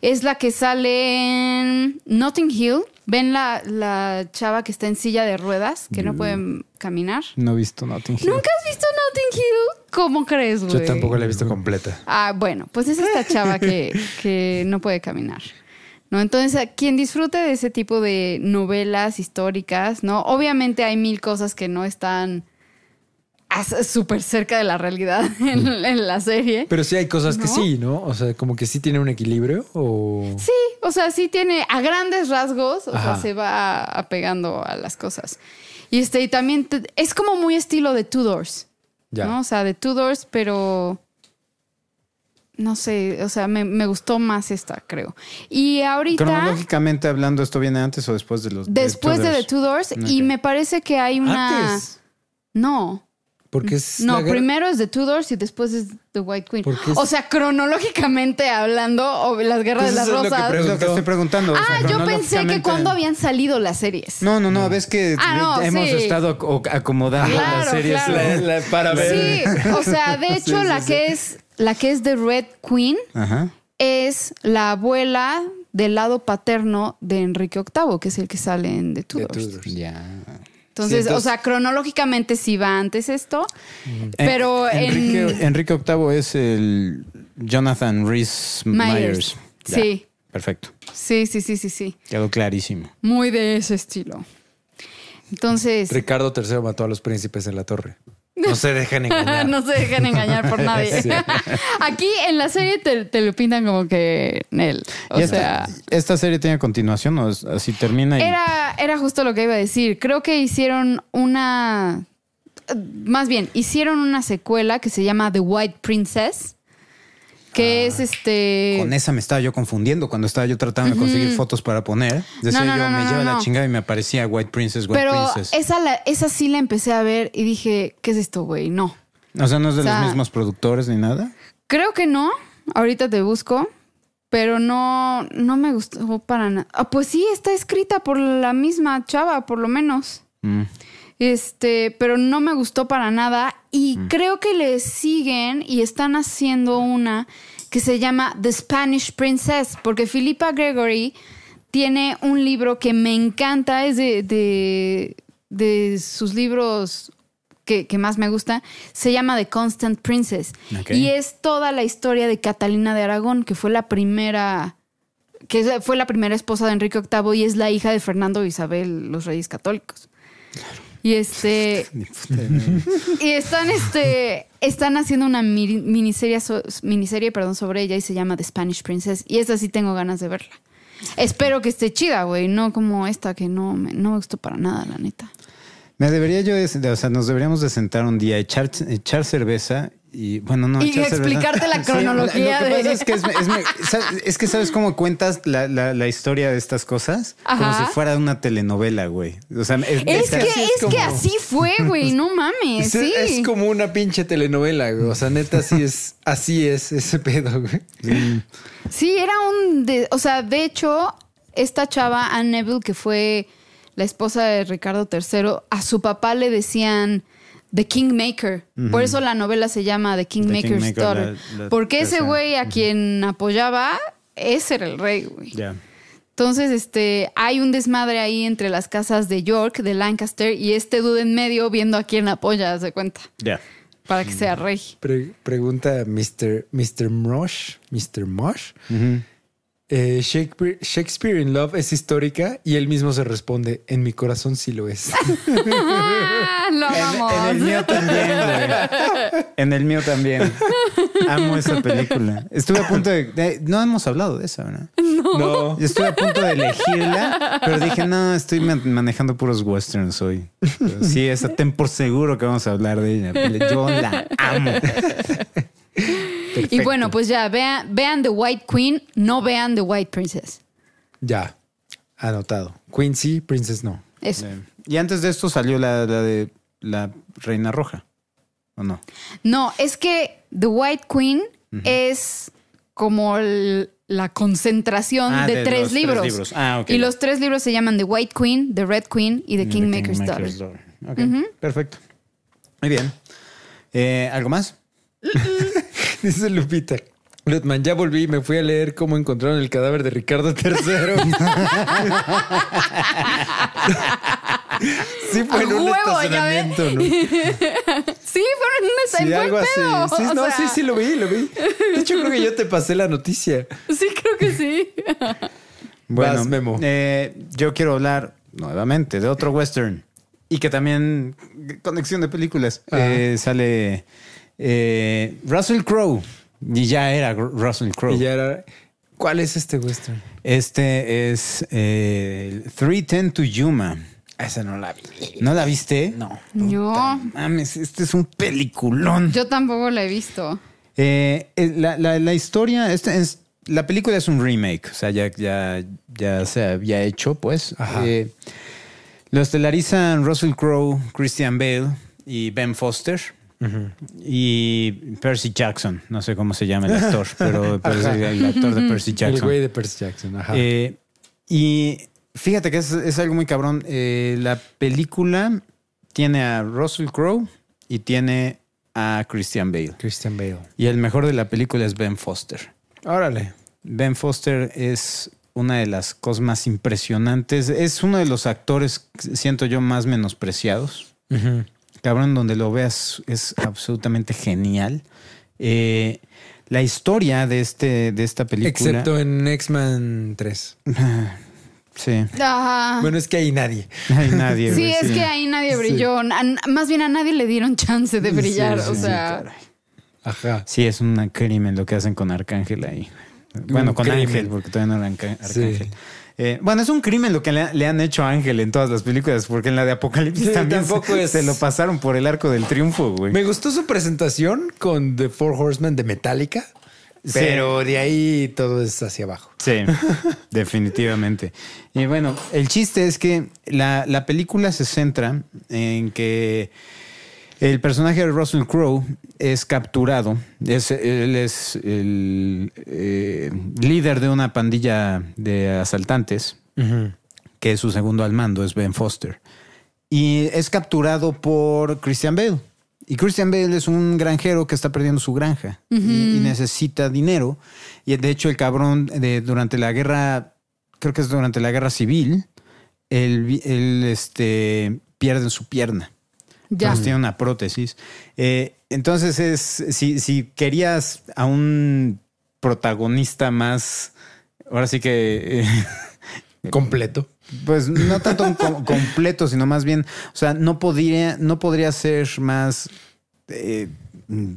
[SPEAKER 4] Es la que sale en Notting Hill. ¿Ven la, la chava que está en silla de ruedas, que no puede caminar?
[SPEAKER 2] No he visto Notting Hill.
[SPEAKER 4] ¿Nunca has visto Notting Hill? ¿Cómo crees, güey?
[SPEAKER 3] Yo tampoco la he visto completa.
[SPEAKER 4] Ah, bueno, pues es esta chava que, que no puede caminar. ¿No? Entonces, a quien disfrute de ese tipo de novelas históricas, ¿no? Obviamente hay mil cosas que no están súper cerca de la realidad en, en la serie.
[SPEAKER 3] Pero sí hay cosas que sí, ¿no? O sea, como que sí tiene un equilibrio o...
[SPEAKER 4] Sí, o sea, sí tiene a grandes rasgos, o
[SPEAKER 3] Ajá.
[SPEAKER 4] sea, se va apegando a las cosas. Y este, y también te- es como muy estilo de Tudors.
[SPEAKER 3] Ya.
[SPEAKER 4] ¿no? O sea, de Tudors, pero no sé, o sea, me, me gustó más esta, creo. Y ahorita,
[SPEAKER 2] Cronológicamente hablando, ¿esto viene antes o después de los
[SPEAKER 4] después de, The
[SPEAKER 2] Tudors?
[SPEAKER 4] Tudors, y
[SPEAKER 2] Ok.
[SPEAKER 4] me parece que hay una...
[SPEAKER 3] Antes.
[SPEAKER 4] No,
[SPEAKER 3] Porque es...
[SPEAKER 4] no,
[SPEAKER 3] la
[SPEAKER 4] primero es The Tudors y después es The White Queen.
[SPEAKER 3] ¿Por qué es-
[SPEAKER 4] O sea, cronológicamente hablando, o las guerras
[SPEAKER 3] Pues
[SPEAKER 4] de las
[SPEAKER 3] eso es lo que
[SPEAKER 4] rosas...
[SPEAKER 2] Es lo que estoy preguntando. o sea,
[SPEAKER 4] Ah, yo pensé que cuando habían salido las series.
[SPEAKER 2] No, no, no, ves que
[SPEAKER 4] Ah, no,
[SPEAKER 2] hemos
[SPEAKER 4] sí.
[SPEAKER 2] estado ac- acomodando
[SPEAKER 4] Claro,
[SPEAKER 2] las series.
[SPEAKER 4] claro.
[SPEAKER 3] La- la- para ver.
[SPEAKER 4] Sí, o sea, de hecho, la que es la que es The Red Queen
[SPEAKER 2] Ajá.
[SPEAKER 4] es la abuela del lado paterno de Enrique VIII, que es el que sale en The
[SPEAKER 3] De
[SPEAKER 4] Tudors.
[SPEAKER 3] Tudors.
[SPEAKER 2] Ya.
[SPEAKER 4] Entonces,
[SPEAKER 3] Sí, entonces-
[SPEAKER 4] o sea, cronológicamente sí va antes esto, pero
[SPEAKER 2] Enrique,
[SPEAKER 4] en
[SPEAKER 2] Enrique VIII es el Jonathan Rhys Myers.
[SPEAKER 4] Myers.
[SPEAKER 2] Ya,
[SPEAKER 4] Sí.
[SPEAKER 2] Perfecto.
[SPEAKER 4] sí, sí, sí, sí, sí,
[SPEAKER 2] Quedó clarísimo.
[SPEAKER 4] muy de ese estilo. Entonces,
[SPEAKER 3] Ricardo III mató a los príncipes en la torre. No se dejen engañar.
[SPEAKER 4] no se dejen engañar por nadie.
[SPEAKER 3] Sí.
[SPEAKER 4] Aquí en la serie te, te lo pintan como que él, o
[SPEAKER 2] ¿Y
[SPEAKER 4] sea,
[SPEAKER 2] esta, esta serie tiene continuación o es- así termina? Y,
[SPEAKER 4] Era, era justo lo que iba a decir. Creo que hicieron una. Más bien, hicieron una secuela que se llama The White Princess. Que es este.
[SPEAKER 2] Con esa me estaba yo confundiendo cuando estaba yo tratando de conseguir fotos para poner. Decía
[SPEAKER 4] No, no,
[SPEAKER 2] yo,
[SPEAKER 4] no,
[SPEAKER 2] me lleva la chingada y me aparecía White Princess, White
[SPEAKER 4] Pero
[SPEAKER 2] Princess.
[SPEAKER 4] esa, la- esa sí la empecé a ver y dije, ¿qué es esto, güey? No.
[SPEAKER 2] O sea, no es de
[SPEAKER 4] o sea-
[SPEAKER 2] los mismos productores ni nada.
[SPEAKER 4] Creo que no. Ahorita te busco. Pero no, no me gustó para nada. Ah, pues sí, está escrita por la misma chava, por lo menos.
[SPEAKER 2] Mm.
[SPEAKER 4] Este, pero no me gustó para nada. Y creo que le siguen y están haciendo una que se llama The Spanish Princess, porque Philippa Gregory tiene un libro que me encanta, es de, de, de sus libros que, que más me gusta, se llama The Constant Princess. Y es toda la historia de Catalina de Aragón, que fue la primera que fue la primera esposa de Enrique VIII y es la hija de Fernando e Isabel, los reyes católicos. Y este y están este están haciendo una mini- miniserie so- miniserie perdón sobre ella y se llama The Spanish Princess y esa sí tengo ganas de verla. Espero que esté chida, güey, no como esta que no me, no me gustó para nada, la neta.
[SPEAKER 2] Me debería yo, o sea, nos deberíamos de sentar un día, echar, echar cerveza y, bueno, no.
[SPEAKER 4] Y explicarte la
[SPEAKER 2] Sí,
[SPEAKER 4] cronología
[SPEAKER 2] lo que
[SPEAKER 4] de-
[SPEAKER 2] pasa es que es, es- ¿sabes- es que sabes cómo cuentas la, la- la historia de estas cosas, como si fuera una telenovela, güey. O sea, es,
[SPEAKER 4] Es que,
[SPEAKER 3] así
[SPEAKER 4] es,
[SPEAKER 3] es
[SPEAKER 4] que
[SPEAKER 3] como-
[SPEAKER 4] así fue, güey. No mames.
[SPEAKER 3] Es,
[SPEAKER 4] Sí.
[SPEAKER 3] es como una pinche telenovela, güey. O sea, neta, así es, así es ese pedo, güey.
[SPEAKER 4] Sí, era un. de- o sea, de hecho, esta chava, Anne Neville, que fue la esposa de Ricardo III, a su papá le decían The Kingmaker. Por eso la novela se llama The Kingmaker's
[SPEAKER 2] Kingmaker,
[SPEAKER 4] Daughter.
[SPEAKER 2] la- la
[SPEAKER 4] Porque ese güey a quien apoyaba, ese era el rey, güey.
[SPEAKER 2] Ya.
[SPEAKER 4] Entonces, este, hay un desmadre ahí entre las casas de York, de Lancaster, y este dude en medio viendo a quién apoya, se cuenta,
[SPEAKER 2] Ya.
[SPEAKER 4] para que sea rey.
[SPEAKER 3] Pre- pregunta Mr. Mr. Mosh, Mr. Mosh. Eh, Shakespeare, Shakespeare in Love es histórica y él mismo se responde, en mi corazón sí lo es.
[SPEAKER 4] ¡Ah, lo
[SPEAKER 2] En,
[SPEAKER 4] amamos!
[SPEAKER 2] en el mío también, güey. En el mío también. Amo esa película. Estuve a punto de, de- No hemos hablado de esa, ¿verdad?
[SPEAKER 3] no.
[SPEAKER 2] Yo estuve a punto de elegirla, pero dije, no, estoy man- manejando puros westerns hoy. Pero sí, esa ten por seguro que vamos a hablar de ella. Yo la amo.
[SPEAKER 4] Y bueno, pues ya, vean, vean The White Queen, no vean The White Princess.
[SPEAKER 3] Ya, anotado. Quincy, Princess no.
[SPEAKER 4] Eso.
[SPEAKER 2] Y antes de esto salió la, la de la Reina Roja, ¿o no?
[SPEAKER 4] No, es que The White Queen es como el- la concentración
[SPEAKER 2] Ah,
[SPEAKER 4] de,
[SPEAKER 2] de
[SPEAKER 4] tres,
[SPEAKER 2] los tres
[SPEAKER 4] libros.
[SPEAKER 2] libros. Ah, ok,
[SPEAKER 4] y los tres libros se llaman The White Queen, The Red Queen y The Kingmaker's,
[SPEAKER 2] Kingmaker's
[SPEAKER 4] Daughter.
[SPEAKER 2] Daughter. Ok, perfecto. Muy bien. Eh, ¿Algo más?
[SPEAKER 3] Dice Lupita. Lutman, ya volví y me fui a leer cómo encontraron el cadáver de Ricardo III. sí, fue en un
[SPEAKER 4] huevo,
[SPEAKER 3] estacionamiento, ¿no?
[SPEAKER 4] Sí, fueron en
[SPEAKER 3] Sí, algo así.
[SPEAKER 4] pedo.
[SPEAKER 3] Sí,
[SPEAKER 4] o
[SPEAKER 3] no,
[SPEAKER 4] sea,
[SPEAKER 3] sí, sí, lo vi, lo vi. De hecho, creo que yo te pasé la noticia.
[SPEAKER 4] Sí, creo que sí.
[SPEAKER 2] Bueno,
[SPEAKER 3] Vas, Memo.
[SPEAKER 2] eh, yo quiero hablar nuevamente de otro western y que también conexión de películas. Eh, sale eh, Russell Crowe y ya era Russell Crowe.
[SPEAKER 3] Y ya era. ¿Cuál es este western?
[SPEAKER 2] Este es eh, 310 to Yuma.
[SPEAKER 3] Esa no la vi.
[SPEAKER 2] ¿No la viste?
[SPEAKER 3] No.
[SPEAKER 4] No,
[SPEAKER 2] Mames, este es un peliculón.
[SPEAKER 4] yo tampoco la he visto.
[SPEAKER 2] Eh, eh, la, la- la historia, este es, la película es un remake, o sea, ya, ya, ya se había hecho, pues.
[SPEAKER 3] Ajá.
[SPEAKER 2] Eh, lo estelarizan Russell Crowe, Christian Bale y Ben Foster. Y Percy Jackson, no sé cómo se llama el actor, pero, el, el actor de Percy
[SPEAKER 3] El
[SPEAKER 2] Jackson.
[SPEAKER 3] güey de Percy Jackson. Ajá.
[SPEAKER 2] Eh, y fíjate que es, es algo muy cabrón. Eh, la película tiene a Russell Crowe y tiene a Christian Bale.
[SPEAKER 3] Christian Bale.
[SPEAKER 2] Y el mejor de la película es Ben Foster.
[SPEAKER 3] Órale.
[SPEAKER 2] Ben Foster es una de las cosas más impresionantes. Es uno de los actores, siento yo, más menospreciados. Cabrón, donde lo veas es absolutamente genial. Eh, la historia de, este, de esta película...
[SPEAKER 3] Excepto en X-Men 3.
[SPEAKER 2] Sí.
[SPEAKER 4] Ajá.
[SPEAKER 3] Bueno, es que hay nadie.
[SPEAKER 2] Hay nadie.
[SPEAKER 4] sí,
[SPEAKER 2] güey,
[SPEAKER 4] es que ahí nadie brilló. A- más bien a nadie le dieron chance de brillar.
[SPEAKER 2] Sí,
[SPEAKER 4] o
[SPEAKER 2] sí,
[SPEAKER 4] sea,
[SPEAKER 2] caray.
[SPEAKER 3] Ajá.
[SPEAKER 2] Sí, es un crimen lo que hacen con Arcángel ahí. Bueno,
[SPEAKER 3] Un
[SPEAKER 2] con
[SPEAKER 3] crimen.
[SPEAKER 2] Ángel, porque todavía no era. Arcángel. Eh, bueno, es un crimen lo que le, le han hecho a Ángel en todas las películas, porque en la de Apocalipsis
[SPEAKER 3] Sí,
[SPEAKER 2] también se,
[SPEAKER 3] es-
[SPEAKER 2] se lo pasaron por el arco del triunfo, güey.
[SPEAKER 3] Me gustó su presentación con The Four Horsemen de Metallica,
[SPEAKER 2] Sí.
[SPEAKER 3] pero de ahí todo es hacia abajo.
[SPEAKER 2] Sí, definitivamente. Y bueno, el chiste es que la, la película se centra en que el personaje de Russell Crowe es capturado. Es, él es el eh, líder de una pandilla de asaltantes, que es su segundo al mando, es Ben Foster. Y es capturado por Christian Bale. Y Christian Bale es un granjero que está perdiendo su granja y, y necesita dinero. Y de hecho, el cabrón de, durante la guerra, creo que es durante la guerra civil, él, vi- él, este, pierde su pierna.
[SPEAKER 4] Ya.
[SPEAKER 2] Entonces tiene una prótesis. Eh, entonces es, si, si querías a un protagonista más, ahora sí que, eh,
[SPEAKER 3] Completo.
[SPEAKER 2] pues no tanto un com- completo, sino más bien, o sea, no podría, no podría ser más eh, mm,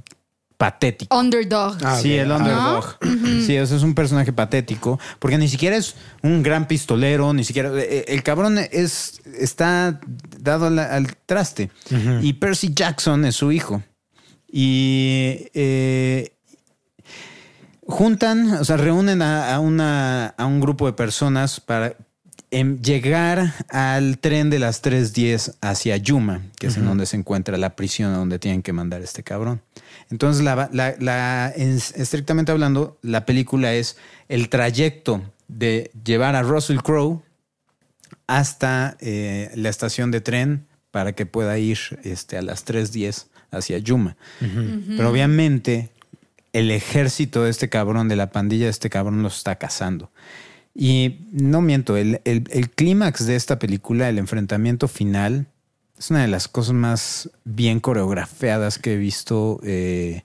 [SPEAKER 2] patético.
[SPEAKER 4] Underdog.
[SPEAKER 3] Ah,
[SPEAKER 2] sí, el
[SPEAKER 3] Ah.
[SPEAKER 2] Sí, eso es un personaje patético, porque ni siquiera es un gran pistolero, ni siquiera. eh, El cabrón es, está dado al, al traste. Y Percy Jackson es su hijo. Y eh, juntan, o sea, reúnen a, a una, a un grupo de personas para em, llegar al tren de las 3.10 hacia Yuma, que es en donde se encuentra la prisión a donde tienen que mandar a este cabrón. Entonces, la, la- la- en- estrictamente hablando, la película es el trayecto de llevar a Russell Crowe hasta eh, la estación de tren para que pueda ir este, a las 3.10 hacia Yuma. Pero obviamente el ejército de este cabrón, de la pandilla de este cabrón, los está cazando. Y no miento, el, el- el clímax de esta película, el enfrentamiento final, es una de las cosas más bien coreografiadas que he visto eh,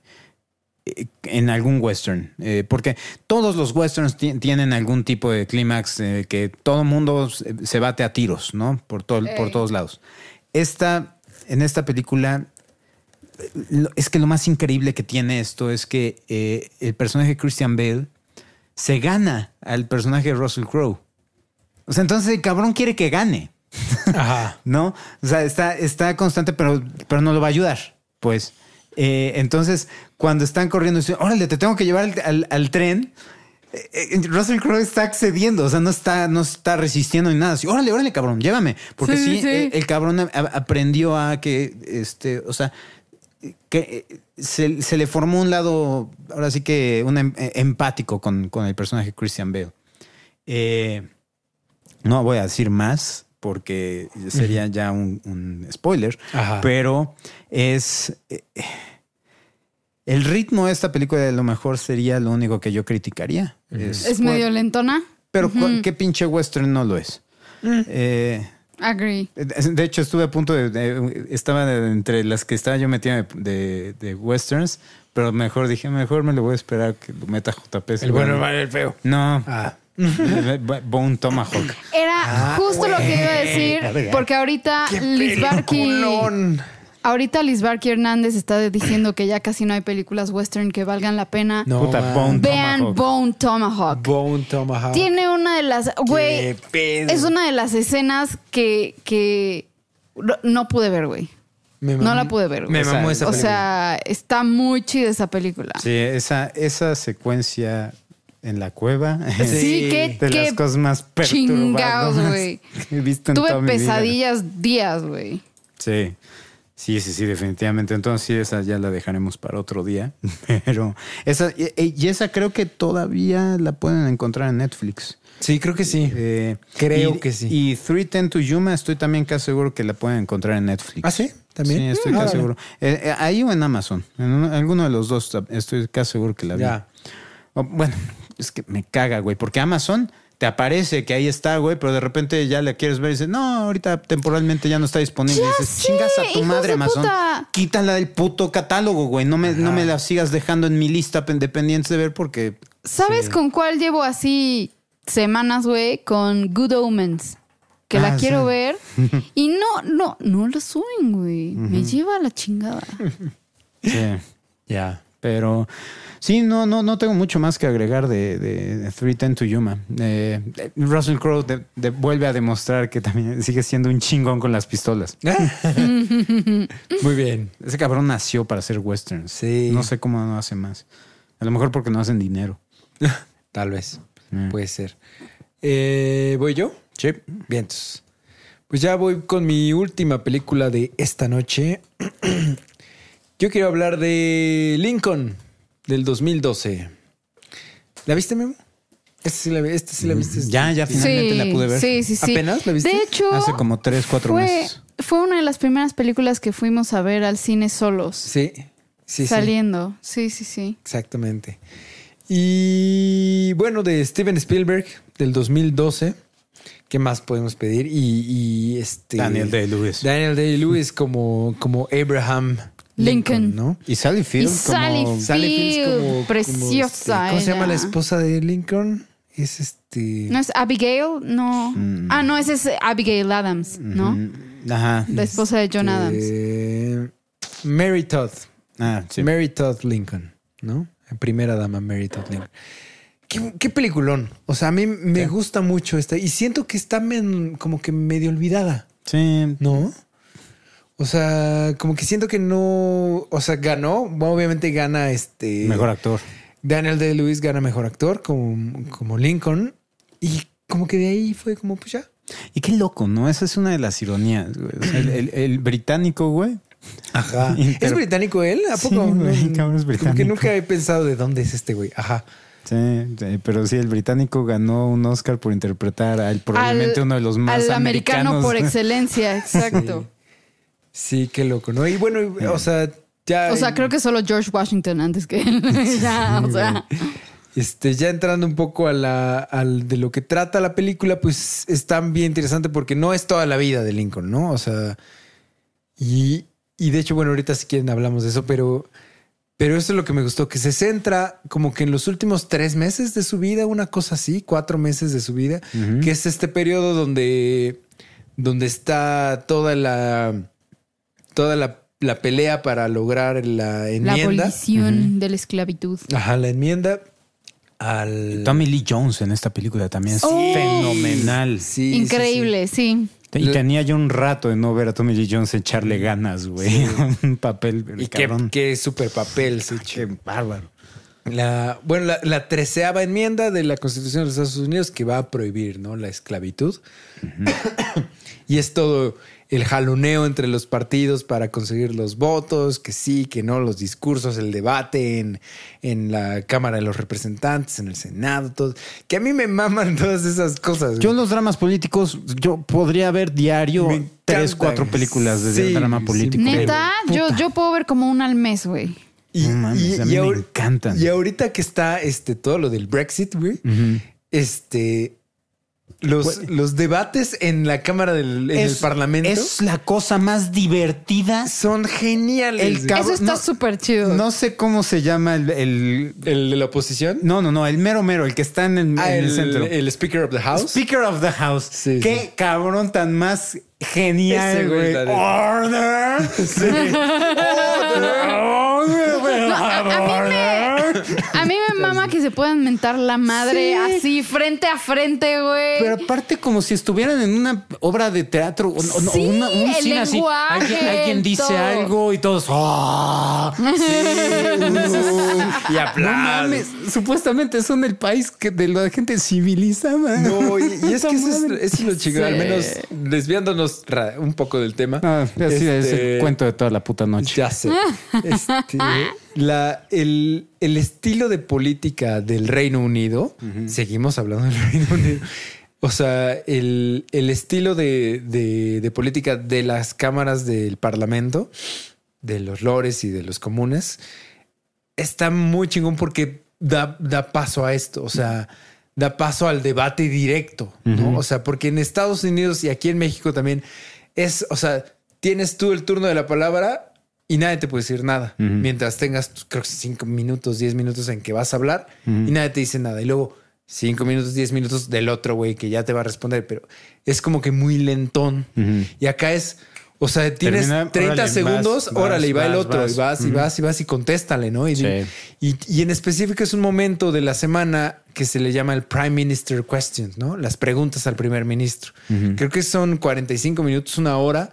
[SPEAKER 2] en algún western. Eh, porque todos los westerns ti- tienen algún tipo de clímax eh, que todo mundo se, bate a tiros, ¿no? Por, todo, por todos lados. Esta, en esta película, es que lo más increíble que tiene esto es que el personaje Christian Bale se gana al personaje de Russell Crowe. O sea, entonces el cabrón quiere que gane.
[SPEAKER 3] Ajá.
[SPEAKER 2] ¿no? O sea, está, está constante, pero, pero no lo va a ayudar. Pues, eh, entonces, cuando están corriendo, dicen, órale, te tengo que llevar al, al- al tren. eh, eh, Russell Crowe está accediendo, o sea, no está, no está resistiendo ni nada. Así, órale, órale, cabrón, llévame. Porque
[SPEAKER 4] Sí,
[SPEAKER 2] sí,
[SPEAKER 4] sí, sí.
[SPEAKER 2] el cabrón a- aprendió a que, este, o sea, que se, se le formó un lado, ahora sí que un em- empático con, con el personaje Christian Bale. Eh, no voy a decir más porque sería ya un, un spoiler,
[SPEAKER 3] Ajá.
[SPEAKER 2] pero es... eh, el ritmo de esta película a lo mejor sería lo único que yo criticaría.
[SPEAKER 4] Es medio lentona.
[SPEAKER 2] Pero cu- ¿qué pinche western no lo es? Eh,
[SPEAKER 4] Agree.
[SPEAKER 2] de hecho, estuve a punto de, de- estaba de- entre las que estaba yo metida de, de- de westerns, pero mejor dije, mejor me lo voy a esperar que lo meta JP.
[SPEAKER 3] El bueno, el malo, el feo.
[SPEAKER 2] No,
[SPEAKER 3] Ah.
[SPEAKER 2] Bone Tomahawk.
[SPEAKER 4] Era justo lo que iba a decir, porque ahorita Liz Barky, ahorita Liz Barky Hernández está diciendo que ya casi no hay películas western que valgan la pena.
[SPEAKER 3] No,
[SPEAKER 2] Puta,
[SPEAKER 3] man.
[SPEAKER 2] Bone
[SPEAKER 4] Vean
[SPEAKER 2] Tomahawk.
[SPEAKER 4] Bone Tomahawk.
[SPEAKER 3] Bone Tomahawk.
[SPEAKER 4] Tiene una de las, güey, es una de las escenas que, que no, pude ver, güey. No la pude ver, güey.
[SPEAKER 3] Me mamó esa
[SPEAKER 4] O
[SPEAKER 3] película.
[SPEAKER 4] sea, está muy chida esa película.
[SPEAKER 2] Sí, esa, esa secuencia en la cueva.
[SPEAKER 4] Sí,
[SPEAKER 3] Sí,
[SPEAKER 4] qué,
[SPEAKER 2] de
[SPEAKER 4] qué
[SPEAKER 2] las cosas más
[SPEAKER 4] chingados,
[SPEAKER 2] perturbadoras
[SPEAKER 4] güey.
[SPEAKER 2] he visto en
[SPEAKER 4] Tuve
[SPEAKER 2] toda mi vida.
[SPEAKER 4] pesadillas días, güey.
[SPEAKER 2] Sí. Sí, sí, sí, definitivamente. Entonces, sí, esa ya la dejaremos para otro día. Pero esa, y, esa creo que todavía la pueden encontrar en Netflix.
[SPEAKER 3] Sí, creo que sí.
[SPEAKER 2] Eh,
[SPEAKER 3] Creo
[SPEAKER 2] y-
[SPEAKER 3] que sí.
[SPEAKER 2] Y 310 to Yuma, estoy también casi seguro que la pueden encontrar en Netflix.
[SPEAKER 3] ¿Ah, sí? ¿También?
[SPEAKER 2] Sí, estoy
[SPEAKER 3] Mm,
[SPEAKER 2] casi seguro. Eh, eh, ahí o en Amazon. En uno- alguno de los dos estoy casi seguro que la vi.
[SPEAKER 3] Ya.
[SPEAKER 2] Bueno, es que me caga, güey, porque Amazon te aparece que ahí está, güey, pero de repente ya la quieres ver y dices, no, ahorita temporalmente ya no está disponible.
[SPEAKER 4] Ya
[SPEAKER 2] y dices, chingas a tu madre, Amazon.
[SPEAKER 4] puta.
[SPEAKER 2] Quítala del puto catálogo, güey. No me, no me la sigas dejando en mi lista de pendientes de ver porque.
[SPEAKER 4] ¿Sabes con cuál llevo así semanas, güey? Con Good Omens. Que la
[SPEAKER 2] Ah,
[SPEAKER 4] quiero
[SPEAKER 2] sí.
[SPEAKER 4] ver. Y no, no, no la suben, güey. Me lleva a la chingada.
[SPEAKER 2] Sí.
[SPEAKER 3] Ya.
[SPEAKER 2] Pero sí, no, no, no tengo mucho más que agregar de, de, de 310 to Yuma. Eh, Russell Crowe de- vuelve a demostrar que también sigue siendo un chingón con las pistolas.
[SPEAKER 3] Muy bien.
[SPEAKER 2] Ese cabrón nació para hacer westerns.
[SPEAKER 3] Sí.
[SPEAKER 2] No sé cómo no hace más. A lo mejor porque no hacen dinero.
[SPEAKER 3] Tal vez.
[SPEAKER 2] Mm.
[SPEAKER 3] Puede ser. Eh, ¿Voy yo?
[SPEAKER 2] Sí.
[SPEAKER 3] Bien. entonces. Pues ya voy con mi última película de esta noche. Yo quiero hablar de Lincoln del 2012. ¿La viste, Memo? Esta sí la, esta sí la viste.
[SPEAKER 2] Ya, ya finalmente la pude ver.
[SPEAKER 4] Sí, sí, sí.
[SPEAKER 3] ¿Apenas la viste?
[SPEAKER 4] De hecho,
[SPEAKER 2] Hace como tres, cuatro
[SPEAKER 4] fue,
[SPEAKER 2] meses.
[SPEAKER 4] fue una de las primeras películas que fuimos a ver al cine solos.
[SPEAKER 3] Sí, sí, sí.
[SPEAKER 4] saliendo. Sí, sí, sí.
[SPEAKER 3] Exactamente. Y bueno, de Steven Spielberg del 2012. ¿Qué más podemos pedir? Y, y este.
[SPEAKER 2] Daniel Day-Lewis.
[SPEAKER 3] Daniel Day-Lewis como, como Abraham Lincoln,
[SPEAKER 4] Lincoln.
[SPEAKER 3] ¿no?
[SPEAKER 2] Y Sally Field
[SPEAKER 4] Y Sally
[SPEAKER 2] como...
[SPEAKER 3] Sally Fields
[SPEAKER 4] Field,
[SPEAKER 3] como- como,
[SPEAKER 4] preciosa
[SPEAKER 3] este, ¿Cómo se llama la esposa de Lincoln? Es este.
[SPEAKER 4] ¿No es Abigail? No.
[SPEAKER 2] Mm.
[SPEAKER 4] Ah, no, esa es Abigail Adams, ¿no?
[SPEAKER 2] Ajá.
[SPEAKER 4] La esposa de John Adams.
[SPEAKER 3] Mary Todd.
[SPEAKER 2] Ah, sí.
[SPEAKER 3] Mary Todd Lincoln, ¿no? Primera dama Mary Todd Lincoln. ¿Qué, qué peliculón? O sea, a mí me gusta mucho esta y siento que está men- como que medio olvidada,
[SPEAKER 2] Sí.
[SPEAKER 3] ¿no? O sea, como que siento que no. O sea, ganó. Bueno, obviamente gana este.
[SPEAKER 2] Mejor actor.
[SPEAKER 3] Daniel de Luis gana mejor actor como, como Lincoln. Y como que de ahí fue como, pues ya.
[SPEAKER 2] Y qué loco, ¿no? Esa es una de las ironías, güey. O sea, el, el- el británico, güey.
[SPEAKER 3] Ajá. ¿Es británico él? ¿A
[SPEAKER 2] Sí,
[SPEAKER 3] poco?
[SPEAKER 2] güey,
[SPEAKER 3] No,
[SPEAKER 2] cabrón, es
[SPEAKER 3] Como que
[SPEAKER 2] británico.
[SPEAKER 3] nunca he pensado de dónde es este güey. Ajá.
[SPEAKER 2] Sí, sí, pero sí, el británico ganó un Oscar por interpretar al probablemente
[SPEAKER 4] Al-
[SPEAKER 2] uno de los más
[SPEAKER 4] Al americano por excelencia, exacto.
[SPEAKER 3] Sí, qué loco, ¿no? Y bueno, o sea, ya.
[SPEAKER 4] O sea, creo que solo George Washington antes que él. ya, o sea.
[SPEAKER 3] Este, ya entrando un poco a la, al de lo que trata la película, pues está bien interesante porque no es toda la vida de Lincoln, ¿no? O sea, y, y de hecho, bueno, ahorita si quieren hablamos de eso, pero, pero eso es lo que me gustó, que se centra como que en los últimos tres meses de su vida, una cosa así, cuatro meses de su vida, que es este periodo donde, donde está toda la, toda la, la pelea para lograr la
[SPEAKER 4] La
[SPEAKER 3] enmienda.
[SPEAKER 4] abolición de la esclavitud.
[SPEAKER 3] Ajá, la enmienda al...
[SPEAKER 2] Tommy Lee Jones en esta película también es
[SPEAKER 4] Oh.
[SPEAKER 2] fenomenal.
[SPEAKER 3] Sí, sí,
[SPEAKER 4] Increíble, sí.
[SPEAKER 2] Y tenía yo un rato de no ver a Tommy Lee Jones echarle ganas, güey. un papel.
[SPEAKER 3] Y qué, qué super papel, sí, che.
[SPEAKER 2] Qué bárbaro.
[SPEAKER 3] La, bueno, la, la treceava enmienda de la Constitución de los Estados Unidos que va a prohibir ¿no? la esclavitud. y es todo el jaloneo entre los partidos para conseguir los votos, que sí, que no, los discursos, el debate en, en la Cámara de los Representantes, en el Senado, todo. Que a mí me maman todas esas cosas.
[SPEAKER 2] Yo en los dramas políticos, yo podría ver diario
[SPEAKER 3] Me
[SPEAKER 2] tres, cuatro películas de
[SPEAKER 3] Sí,
[SPEAKER 2] drama
[SPEAKER 3] sí.
[SPEAKER 2] político.
[SPEAKER 4] Neta, yo, yo puedo ver como una al mes, güey.
[SPEAKER 3] Y,
[SPEAKER 2] No mames, a mí me encantan.
[SPEAKER 3] Y ahorita que está este, todo lo del Brexit, güey, este. Los, los debates en la Cámara del en el Parlamento
[SPEAKER 2] Es la cosa más divertida.
[SPEAKER 3] son geniales.
[SPEAKER 2] El
[SPEAKER 4] Eso está
[SPEAKER 2] no-
[SPEAKER 4] súper chido.
[SPEAKER 2] No sé cómo se llama el, el-
[SPEAKER 3] ¿El de la oposición?
[SPEAKER 2] No, no, no, el mero mero, el que está en el,
[SPEAKER 3] Ah,
[SPEAKER 2] en el
[SPEAKER 3] el,
[SPEAKER 2] centro.
[SPEAKER 3] el Speaker of the House.
[SPEAKER 2] Speaker of the House.
[SPEAKER 3] Sí,
[SPEAKER 2] Qué
[SPEAKER 3] sí.
[SPEAKER 2] cabrón tan más genial,
[SPEAKER 3] güey
[SPEAKER 2] Order. Sí. Order.
[SPEAKER 4] No, a, a mí me, a mí me mama que se puedan mentar la madre
[SPEAKER 2] Sí.
[SPEAKER 4] así, frente a frente, güey.
[SPEAKER 2] Pero aparte como si estuvieran en una obra de teatro o,
[SPEAKER 4] Sí,
[SPEAKER 2] una- un
[SPEAKER 4] el
[SPEAKER 2] cine así. Alguien, alguien dice
[SPEAKER 4] todo.
[SPEAKER 2] algo y todos. ¡ah!
[SPEAKER 3] y
[SPEAKER 2] No
[SPEAKER 3] aplausos.
[SPEAKER 2] mames, supuestamente son el país que de la gente civilizada.
[SPEAKER 3] No, y, y es que eso es, eso es lo chingón, al
[SPEAKER 4] Sí.
[SPEAKER 3] menos desviándonos un poco del tema.
[SPEAKER 2] Ah, así es
[SPEAKER 3] Este,
[SPEAKER 2] el cuento de toda la puta noche.
[SPEAKER 3] Ya sé. Este, la, el, el estilo de política del Reino Unido, seguimos hablando del Reino Unido. O sea, el, el estilo de, de- de política de las cámaras del Parlamento, de los lores y de los comunes, está muy chingón porque da, da paso a esto. O sea, da paso al debate directo, ¿no? O sea, porque en Estados Unidos y aquí en México también es, o sea, tienes tú el turno de la palabra y nadie te puede decir nada. Mientras tengas, creo que cinco minutos, diez minutos en que vas a hablar y nadie te dice nada. Y luego cinco minutos, diez minutos del otro güey que ya te va a responder, pero es como que muy lentón. Y acá es, o sea, tienes
[SPEAKER 2] Termina,
[SPEAKER 3] 30
[SPEAKER 2] órale,
[SPEAKER 3] segundos,
[SPEAKER 2] vas, vas,
[SPEAKER 3] órale, y va el
[SPEAKER 2] vas,
[SPEAKER 3] otro,
[SPEAKER 2] vas.
[SPEAKER 3] y vas, y vas, y vas, y contéstale, ¿no? Y,
[SPEAKER 2] Sí.
[SPEAKER 3] y, y en específico es un momento de la semana que se le llama el Prime Minister Questions, ¿no? Las preguntas al primer ministro. Creo que son 45 minutos, una hora,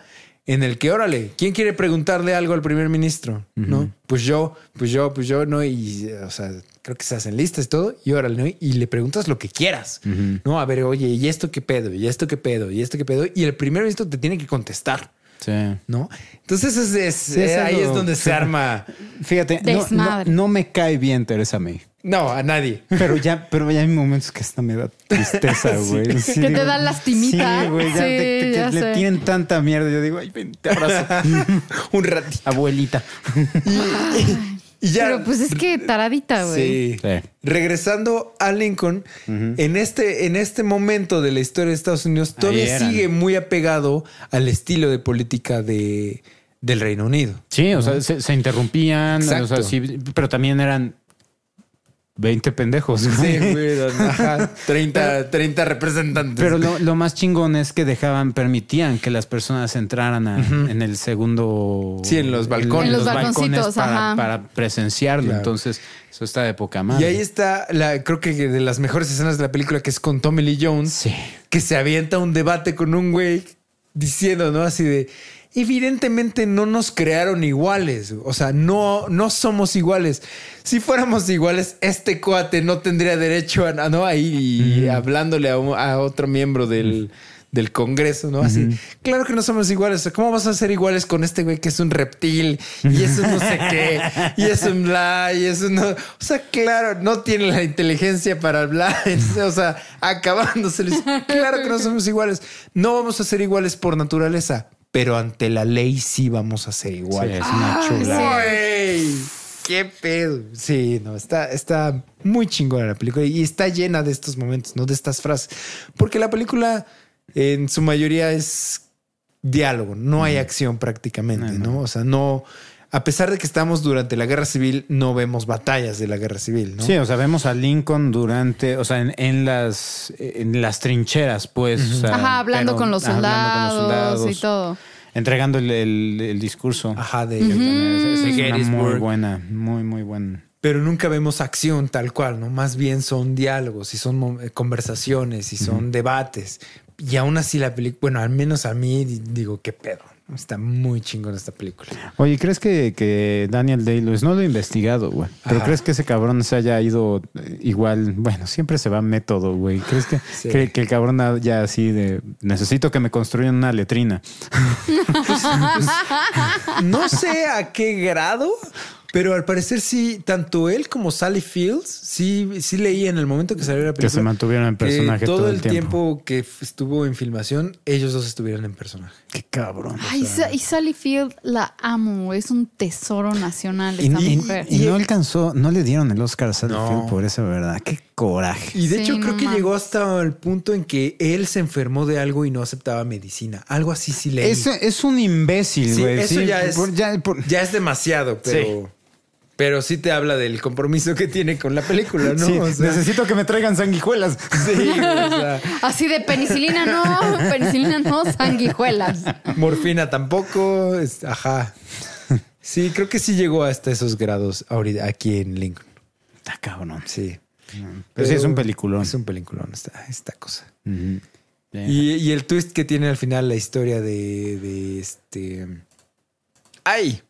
[SPEAKER 3] en el que, órale, ¿quién quiere preguntarle algo al primer ministro? ¿No? Pues yo, pues yo, pues yo, ¿no? Y, o sea, creo que se hacen listas y todo, y órale, ¿no? Y le preguntas lo que quieras, ¿no? A ver, oye, ¿y esto qué pedo? ¿Y esto qué pedo? ¿Y esto qué pedo? Y el primer ministro te tiene que contestar.
[SPEAKER 2] Sí.
[SPEAKER 3] ¿No? Entonces es, es-
[SPEAKER 2] Sí,
[SPEAKER 3] eh,
[SPEAKER 2] es
[SPEAKER 3] ahí
[SPEAKER 2] algo-
[SPEAKER 3] es donde se arma.
[SPEAKER 2] Fíjate, no, no me cae bien Teresa May.
[SPEAKER 3] No, a nadie.
[SPEAKER 2] Pero ya, pero ya hay momentos que hasta me da tristeza, güey. Sí,
[SPEAKER 4] Que te
[SPEAKER 2] digo,
[SPEAKER 4] da lastimita.
[SPEAKER 2] Sí, güey, ya,
[SPEAKER 4] Sí,
[SPEAKER 2] que le tienen tanta mierda. Yo digo, ay, ven, te abrazo.
[SPEAKER 3] Un ratito.
[SPEAKER 2] Abuelita.
[SPEAKER 3] Y ya.
[SPEAKER 4] Pero pues es que taradita, güey.
[SPEAKER 3] Sí.
[SPEAKER 2] Sí.
[SPEAKER 3] Regresando a Lincoln, en, este, en este momento de la historia de Estados Unidos, todavía sigue muy apegado al estilo de política de, del Reino Unido.
[SPEAKER 2] Sí, o sea, se, se interrumpían, o sea,
[SPEAKER 3] Exacto.
[SPEAKER 2] sí, pero también eran 20 pendejos.
[SPEAKER 3] Sí,
[SPEAKER 2] güey.
[SPEAKER 3] güey, ajá, 30, 30 representantes.
[SPEAKER 2] Pero lo, lo más chingón es que dejaban, permitían que las personas entraran a- en el segundo.
[SPEAKER 3] Sí, en los balcones.
[SPEAKER 4] En los balconcitos,
[SPEAKER 2] para,
[SPEAKER 4] ajá.
[SPEAKER 2] para presenciarlo.
[SPEAKER 3] Claro.
[SPEAKER 2] Entonces, eso está de poca madre.
[SPEAKER 3] y ahí está, la, creo que de las mejores escenas de la película, que es con Tommy Lee Jones,
[SPEAKER 2] Sí.
[SPEAKER 3] que se avienta un debate con un güey diciendo, ¿no? Así de, evidentemente no nos crearon iguales. O sea, no, no somos iguales. Si fuéramos iguales, este cuate no tendría derecho a, ¿no? Ahí hablándole a, otro miembro del, del Congreso, ¿no? Así. Claro que no somos iguales. ¿Cómo vas a ser iguales con este güey que es un reptil y es un no sé qué y es un bla y es un no? O sea, claro, no tiene la inteligencia para hablar. O sea, acabándoseles. Claro que no somos iguales. No vamos a ser iguales por naturaleza, pero ante la ley sí vamos a ser
[SPEAKER 2] Sí,
[SPEAKER 3] iguales.
[SPEAKER 2] es una chula.
[SPEAKER 3] ¡Qué pedo! Sí, no, está, está muy chingona la película y está llena de estos momentos, ¿no? De estas frases. Porque la película en su mayoría es diálogo, no hay acción prácticamente,
[SPEAKER 2] No,
[SPEAKER 3] ¿no? O sea, no... A pesar de que estamos durante la guerra civil, no vemos batallas de la guerra civil, ¿no?
[SPEAKER 2] Sí, o sea, vemos a Lincoln durante, o sea, en, en las en las trincheras, pues. o sea,
[SPEAKER 4] Ajá, hablando
[SPEAKER 2] pero-
[SPEAKER 4] con los soldados,
[SPEAKER 2] hablando con los
[SPEAKER 4] y todo.
[SPEAKER 2] Entregando el, el- el discurso.
[SPEAKER 3] Ajá, de...
[SPEAKER 2] Es una muy buena, muy, muy buena.
[SPEAKER 3] pero nunca vemos acción tal cual, ¿no? Más bien son diálogos y son conversaciones y son debates. Y aún así la película, bueno, al menos a mí di- digo, qué pedo. Está muy chingón esta película.
[SPEAKER 2] Oye, ¿crees que, que Daniel Day-Lewis, no lo he investigado, güey, pero
[SPEAKER 3] Ajá.
[SPEAKER 2] crees que ese cabrón se haya ido eh, igual? Bueno, siempre se va método, güey. ¿Crees que,
[SPEAKER 3] Sí.
[SPEAKER 2] que, que el cabrón ya así de necesito que me construyan una letrina?
[SPEAKER 3] No sé a qué grado, pero al parecer sí, tanto él como Sally Fields, sí, sí leí en el momento que salió la película.
[SPEAKER 2] Que se mantuvieron en personaje
[SPEAKER 3] todo,
[SPEAKER 2] todo
[SPEAKER 3] el tiempo.
[SPEAKER 2] tiempo.
[SPEAKER 3] que estuvo en filmación, ellos dos estuvieron en personaje.
[SPEAKER 2] Qué cabrón.
[SPEAKER 4] Ay, y Sally Field la amo, es un tesoro nacional
[SPEAKER 2] Y,
[SPEAKER 4] esa
[SPEAKER 2] y-
[SPEAKER 4] mujer.
[SPEAKER 2] y no alcanzó, no le dieron el Oscar a Sally
[SPEAKER 3] No.
[SPEAKER 2] Field por esa verdad. Qué coraje.
[SPEAKER 3] Y de
[SPEAKER 4] Sí,
[SPEAKER 3] hecho creo que
[SPEAKER 4] mames.
[SPEAKER 3] llegó hasta el punto en que él se enfermó de algo y no aceptaba medicina. Algo así sí leí.
[SPEAKER 2] Es, es un imbécil,
[SPEAKER 3] Sí,
[SPEAKER 2] güey.
[SPEAKER 3] eso
[SPEAKER 2] Sí,
[SPEAKER 3] ya es-
[SPEAKER 2] por- ya por-
[SPEAKER 3] Ya es demasiado, pero... Pero sí te habla del compromiso que tiene con la película, ¿no?
[SPEAKER 2] Sí,
[SPEAKER 3] O sea,
[SPEAKER 2] necesito que me traigan sanguijuelas.
[SPEAKER 3] sí, o sea,
[SPEAKER 4] Así de penicilina no, penicilina no, sanguijuelas.
[SPEAKER 3] morfina tampoco. es- ajá. Sí, creo que sí llegó hasta esos grados ahorita aquí en Lincoln.
[SPEAKER 2] Está cabrón.
[SPEAKER 3] Sí.
[SPEAKER 2] Pero sí, es un peliculón.
[SPEAKER 3] Es un peliculón esta, esta cosa. Y, y el twist que tiene al final la historia de, de este. ¡Ay!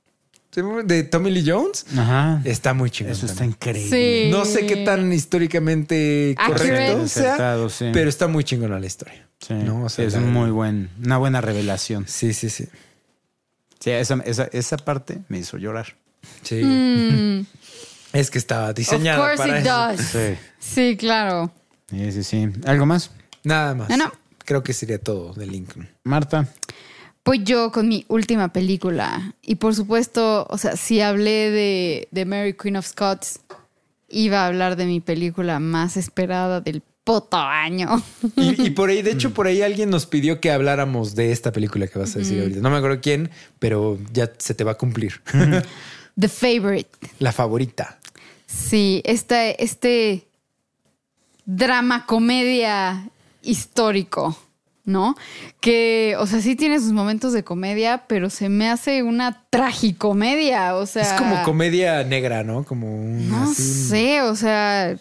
[SPEAKER 3] De Tommy Lee Jones
[SPEAKER 2] Ajá.
[SPEAKER 3] está muy chingón.
[SPEAKER 2] Eso está increíble.
[SPEAKER 4] Sí.
[SPEAKER 3] No sé qué tan históricamente correcto sea,
[SPEAKER 2] Acertado, sí.
[SPEAKER 3] pero está muy chingona la historia.
[SPEAKER 2] Sí,
[SPEAKER 3] ¿no? O sea,
[SPEAKER 2] es
[SPEAKER 3] la-
[SPEAKER 2] muy buen, una buena revelación.
[SPEAKER 3] Sí, sí, sí.
[SPEAKER 2] Sí, esa, esa, esa parte me hizo llorar.
[SPEAKER 3] Sí.
[SPEAKER 4] Mm,
[SPEAKER 3] Es que estaba
[SPEAKER 4] of
[SPEAKER 3] diseñada
[SPEAKER 4] course
[SPEAKER 3] para
[SPEAKER 4] it
[SPEAKER 3] eso.
[SPEAKER 4] does.
[SPEAKER 2] Sí.
[SPEAKER 4] Sí, claro.
[SPEAKER 2] Sí, sí, sí. ¿Algo más?
[SPEAKER 3] Nada más.
[SPEAKER 4] Bueno.
[SPEAKER 3] Creo que sería todo de Lincoln.
[SPEAKER 2] Marta.
[SPEAKER 4] Pues yo con mi última película. Y por supuesto, o sea, si hablé de, de Mary Queen of Scots, iba a hablar de mi película más esperada del puto año.
[SPEAKER 3] Y, y por ahí, de hecho, por ahí alguien nos pidió que habláramos de esta película que vas a decir ahorita. No me acuerdo quién, pero ya se te va a cumplir.
[SPEAKER 4] The Favorite.
[SPEAKER 3] La favorita.
[SPEAKER 4] Sí, este, este drama comedia histórico, ¿no? Que, o sea, sí tiene sus momentos de comedia, pero se me hace una tragicomedia, o sea...
[SPEAKER 3] Es como comedia negra, ¿no? Como un
[SPEAKER 4] No
[SPEAKER 3] así-
[SPEAKER 4] sé, o sea,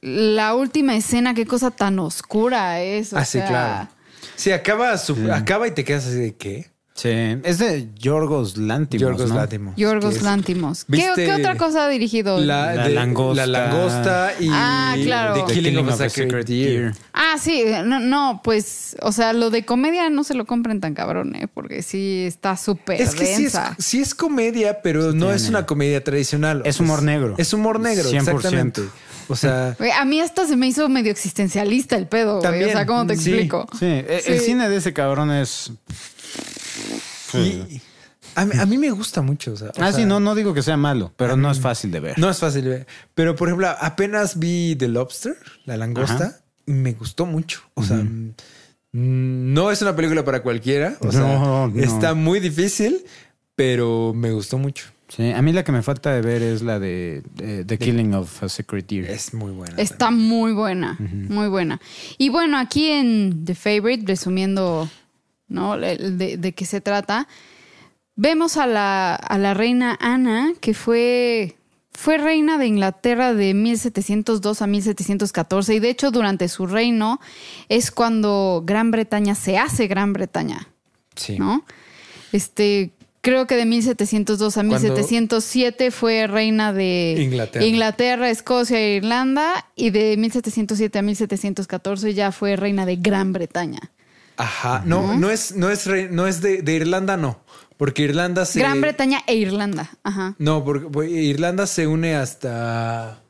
[SPEAKER 4] la última escena, qué cosa tan oscura es. O
[SPEAKER 3] Ah, sí, claro. Sí, acaba, su- acaba y te quedas así de qué.
[SPEAKER 2] Sí, es de Yorgos Lantimos,
[SPEAKER 3] Yorgos
[SPEAKER 2] ¿no?
[SPEAKER 3] Lanthimos.
[SPEAKER 4] Yorgos. ¿Qué,
[SPEAKER 3] ¿Viste
[SPEAKER 4] qué otra cosa ha dirigido?
[SPEAKER 3] La,
[SPEAKER 2] La
[SPEAKER 3] de-
[SPEAKER 2] langosta.
[SPEAKER 3] La langosta y
[SPEAKER 4] Ah, claro.
[SPEAKER 3] The Killing, of a Sacred Deer.
[SPEAKER 4] Ah, sí, no, no, pues, o sea, lo de comedia no se lo compren tan cabrón, ¿eh? Porque sí está súper
[SPEAKER 3] Es que sí es,
[SPEAKER 4] densa.
[SPEAKER 3] sí es comedia, pero no es una comedia tradicional.
[SPEAKER 2] Es humor negro.
[SPEAKER 3] Es humor negro,
[SPEAKER 2] 100%.
[SPEAKER 3] exactamente. O sea,
[SPEAKER 4] A mí hasta se me hizo medio existencialista el pedo, güey. O sea, ¿cómo te
[SPEAKER 3] sí.
[SPEAKER 4] explico?
[SPEAKER 2] Sí, e- el
[SPEAKER 4] Sí.
[SPEAKER 2] cine de ese cabrón es...
[SPEAKER 3] y- a, mí, a mí me gusta mucho. o sea, o
[SPEAKER 2] ah, sí,
[SPEAKER 3] sea,
[SPEAKER 2] no, no digo que sea malo, pero no es fácil de ver.
[SPEAKER 3] No es fácil. ver. Pero, por ejemplo, apenas vi The Lobster, la langosta,
[SPEAKER 2] Ajá.
[SPEAKER 3] y me gustó mucho. O sea, mm, no es una película para cualquiera. O sea,
[SPEAKER 2] no.
[SPEAKER 3] está muy difícil, pero me gustó mucho.
[SPEAKER 2] Sí, a mí la que me falta de ver es la de, de- The Killing of a Deer.
[SPEAKER 3] Es muy buena.
[SPEAKER 4] Está muy buena, muy buena. Y bueno, aquí en The Favorite, resumiendo, ¿no? De qué se trata, vemos a la, a la reina Ana, que fue, fue reina de Inglaterra de 1702 a 1714, y de hecho durante su reino es cuando Gran Bretaña se hace Gran Bretaña.
[SPEAKER 3] Sí.
[SPEAKER 4] ¿no? Este, creo que de 1702 a
[SPEAKER 3] Cuando-
[SPEAKER 4] 1707 fue reina de
[SPEAKER 3] Inglaterra.
[SPEAKER 4] Inglaterra, Escocia e Irlanda. Y de 1707 a 1714 ya fue reina de Gran Bretaña.
[SPEAKER 3] Ajá. No, no es, no es, re- no es de, de Irlanda, no. Porque Irlanda se.
[SPEAKER 4] Gran Bretaña e Irlanda. Ajá.
[SPEAKER 3] No, porque porque Irlanda se une hasta.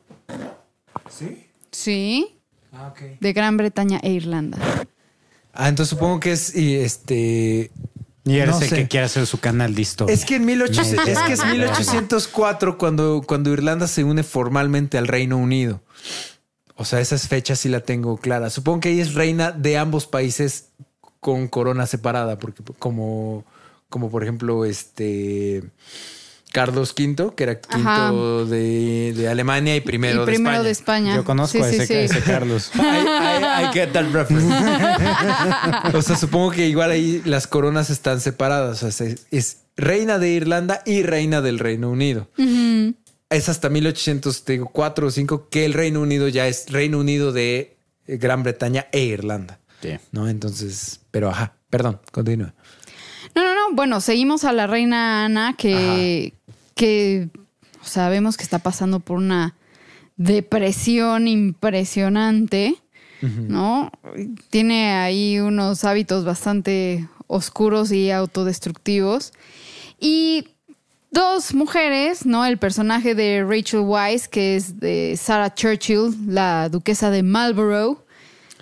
[SPEAKER 3] ¿Sí?
[SPEAKER 4] Sí,
[SPEAKER 3] Ah, ok.
[SPEAKER 4] de Gran Bretaña e Irlanda.
[SPEAKER 3] Ah, entonces supongo que es y este.
[SPEAKER 2] Y eres
[SPEAKER 3] no
[SPEAKER 2] el
[SPEAKER 3] sé.
[SPEAKER 2] que quiere hacer su canal de historia.
[SPEAKER 3] Es que en 1800, es que es 1804 cuando, cuando Irlanda se une formalmente al Reino Unido. O sea, esas fechas sí la tengo clara. Supongo que ella es reina de ambos países con corona separada, porque como, como por ejemplo, este Carlos V, que era quinto de, de Alemania y primero,
[SPEAKER 4] y primero
[SPEAKER 3] de
[SPEAKER 4] de
[SPEAKER 3] España.
[SPEAKER 2] Yo conozco
[SPEAKER 4] Sí,
[SPEAKER 2] a ese,
[SPEAKER 4] sí.
[SPEAKER 2] a ese Carlos.
[SPEAKER 3] I, I- I get that reference. o sea, supongo que igual ahí las coronas están separadas. O sea, es, es reina de Irlanda y reina del Reino Unido. Es hasta 1804 o 5 que el Reino Unido ya es Reino Unido de eh, Gran Bretaña e Irlanda.
[SPEAKER 2] Sí.
[SPEAKER 3] ¿No? Entonces, pero ajá, perdón, continúa.
[SPEAKER 4] No, no, no. Bueno, seguimos a la reina Ana que, que sabemos que está pasando por una depresión impresionante, ¿no? Tiene ahí unos hábitos bastante oscuros y autodestructivos. Y dos mujeres, ¿no? El personaje de Rachel Weisz, que es de Sarah Churchill, la duquesa de Marlborough,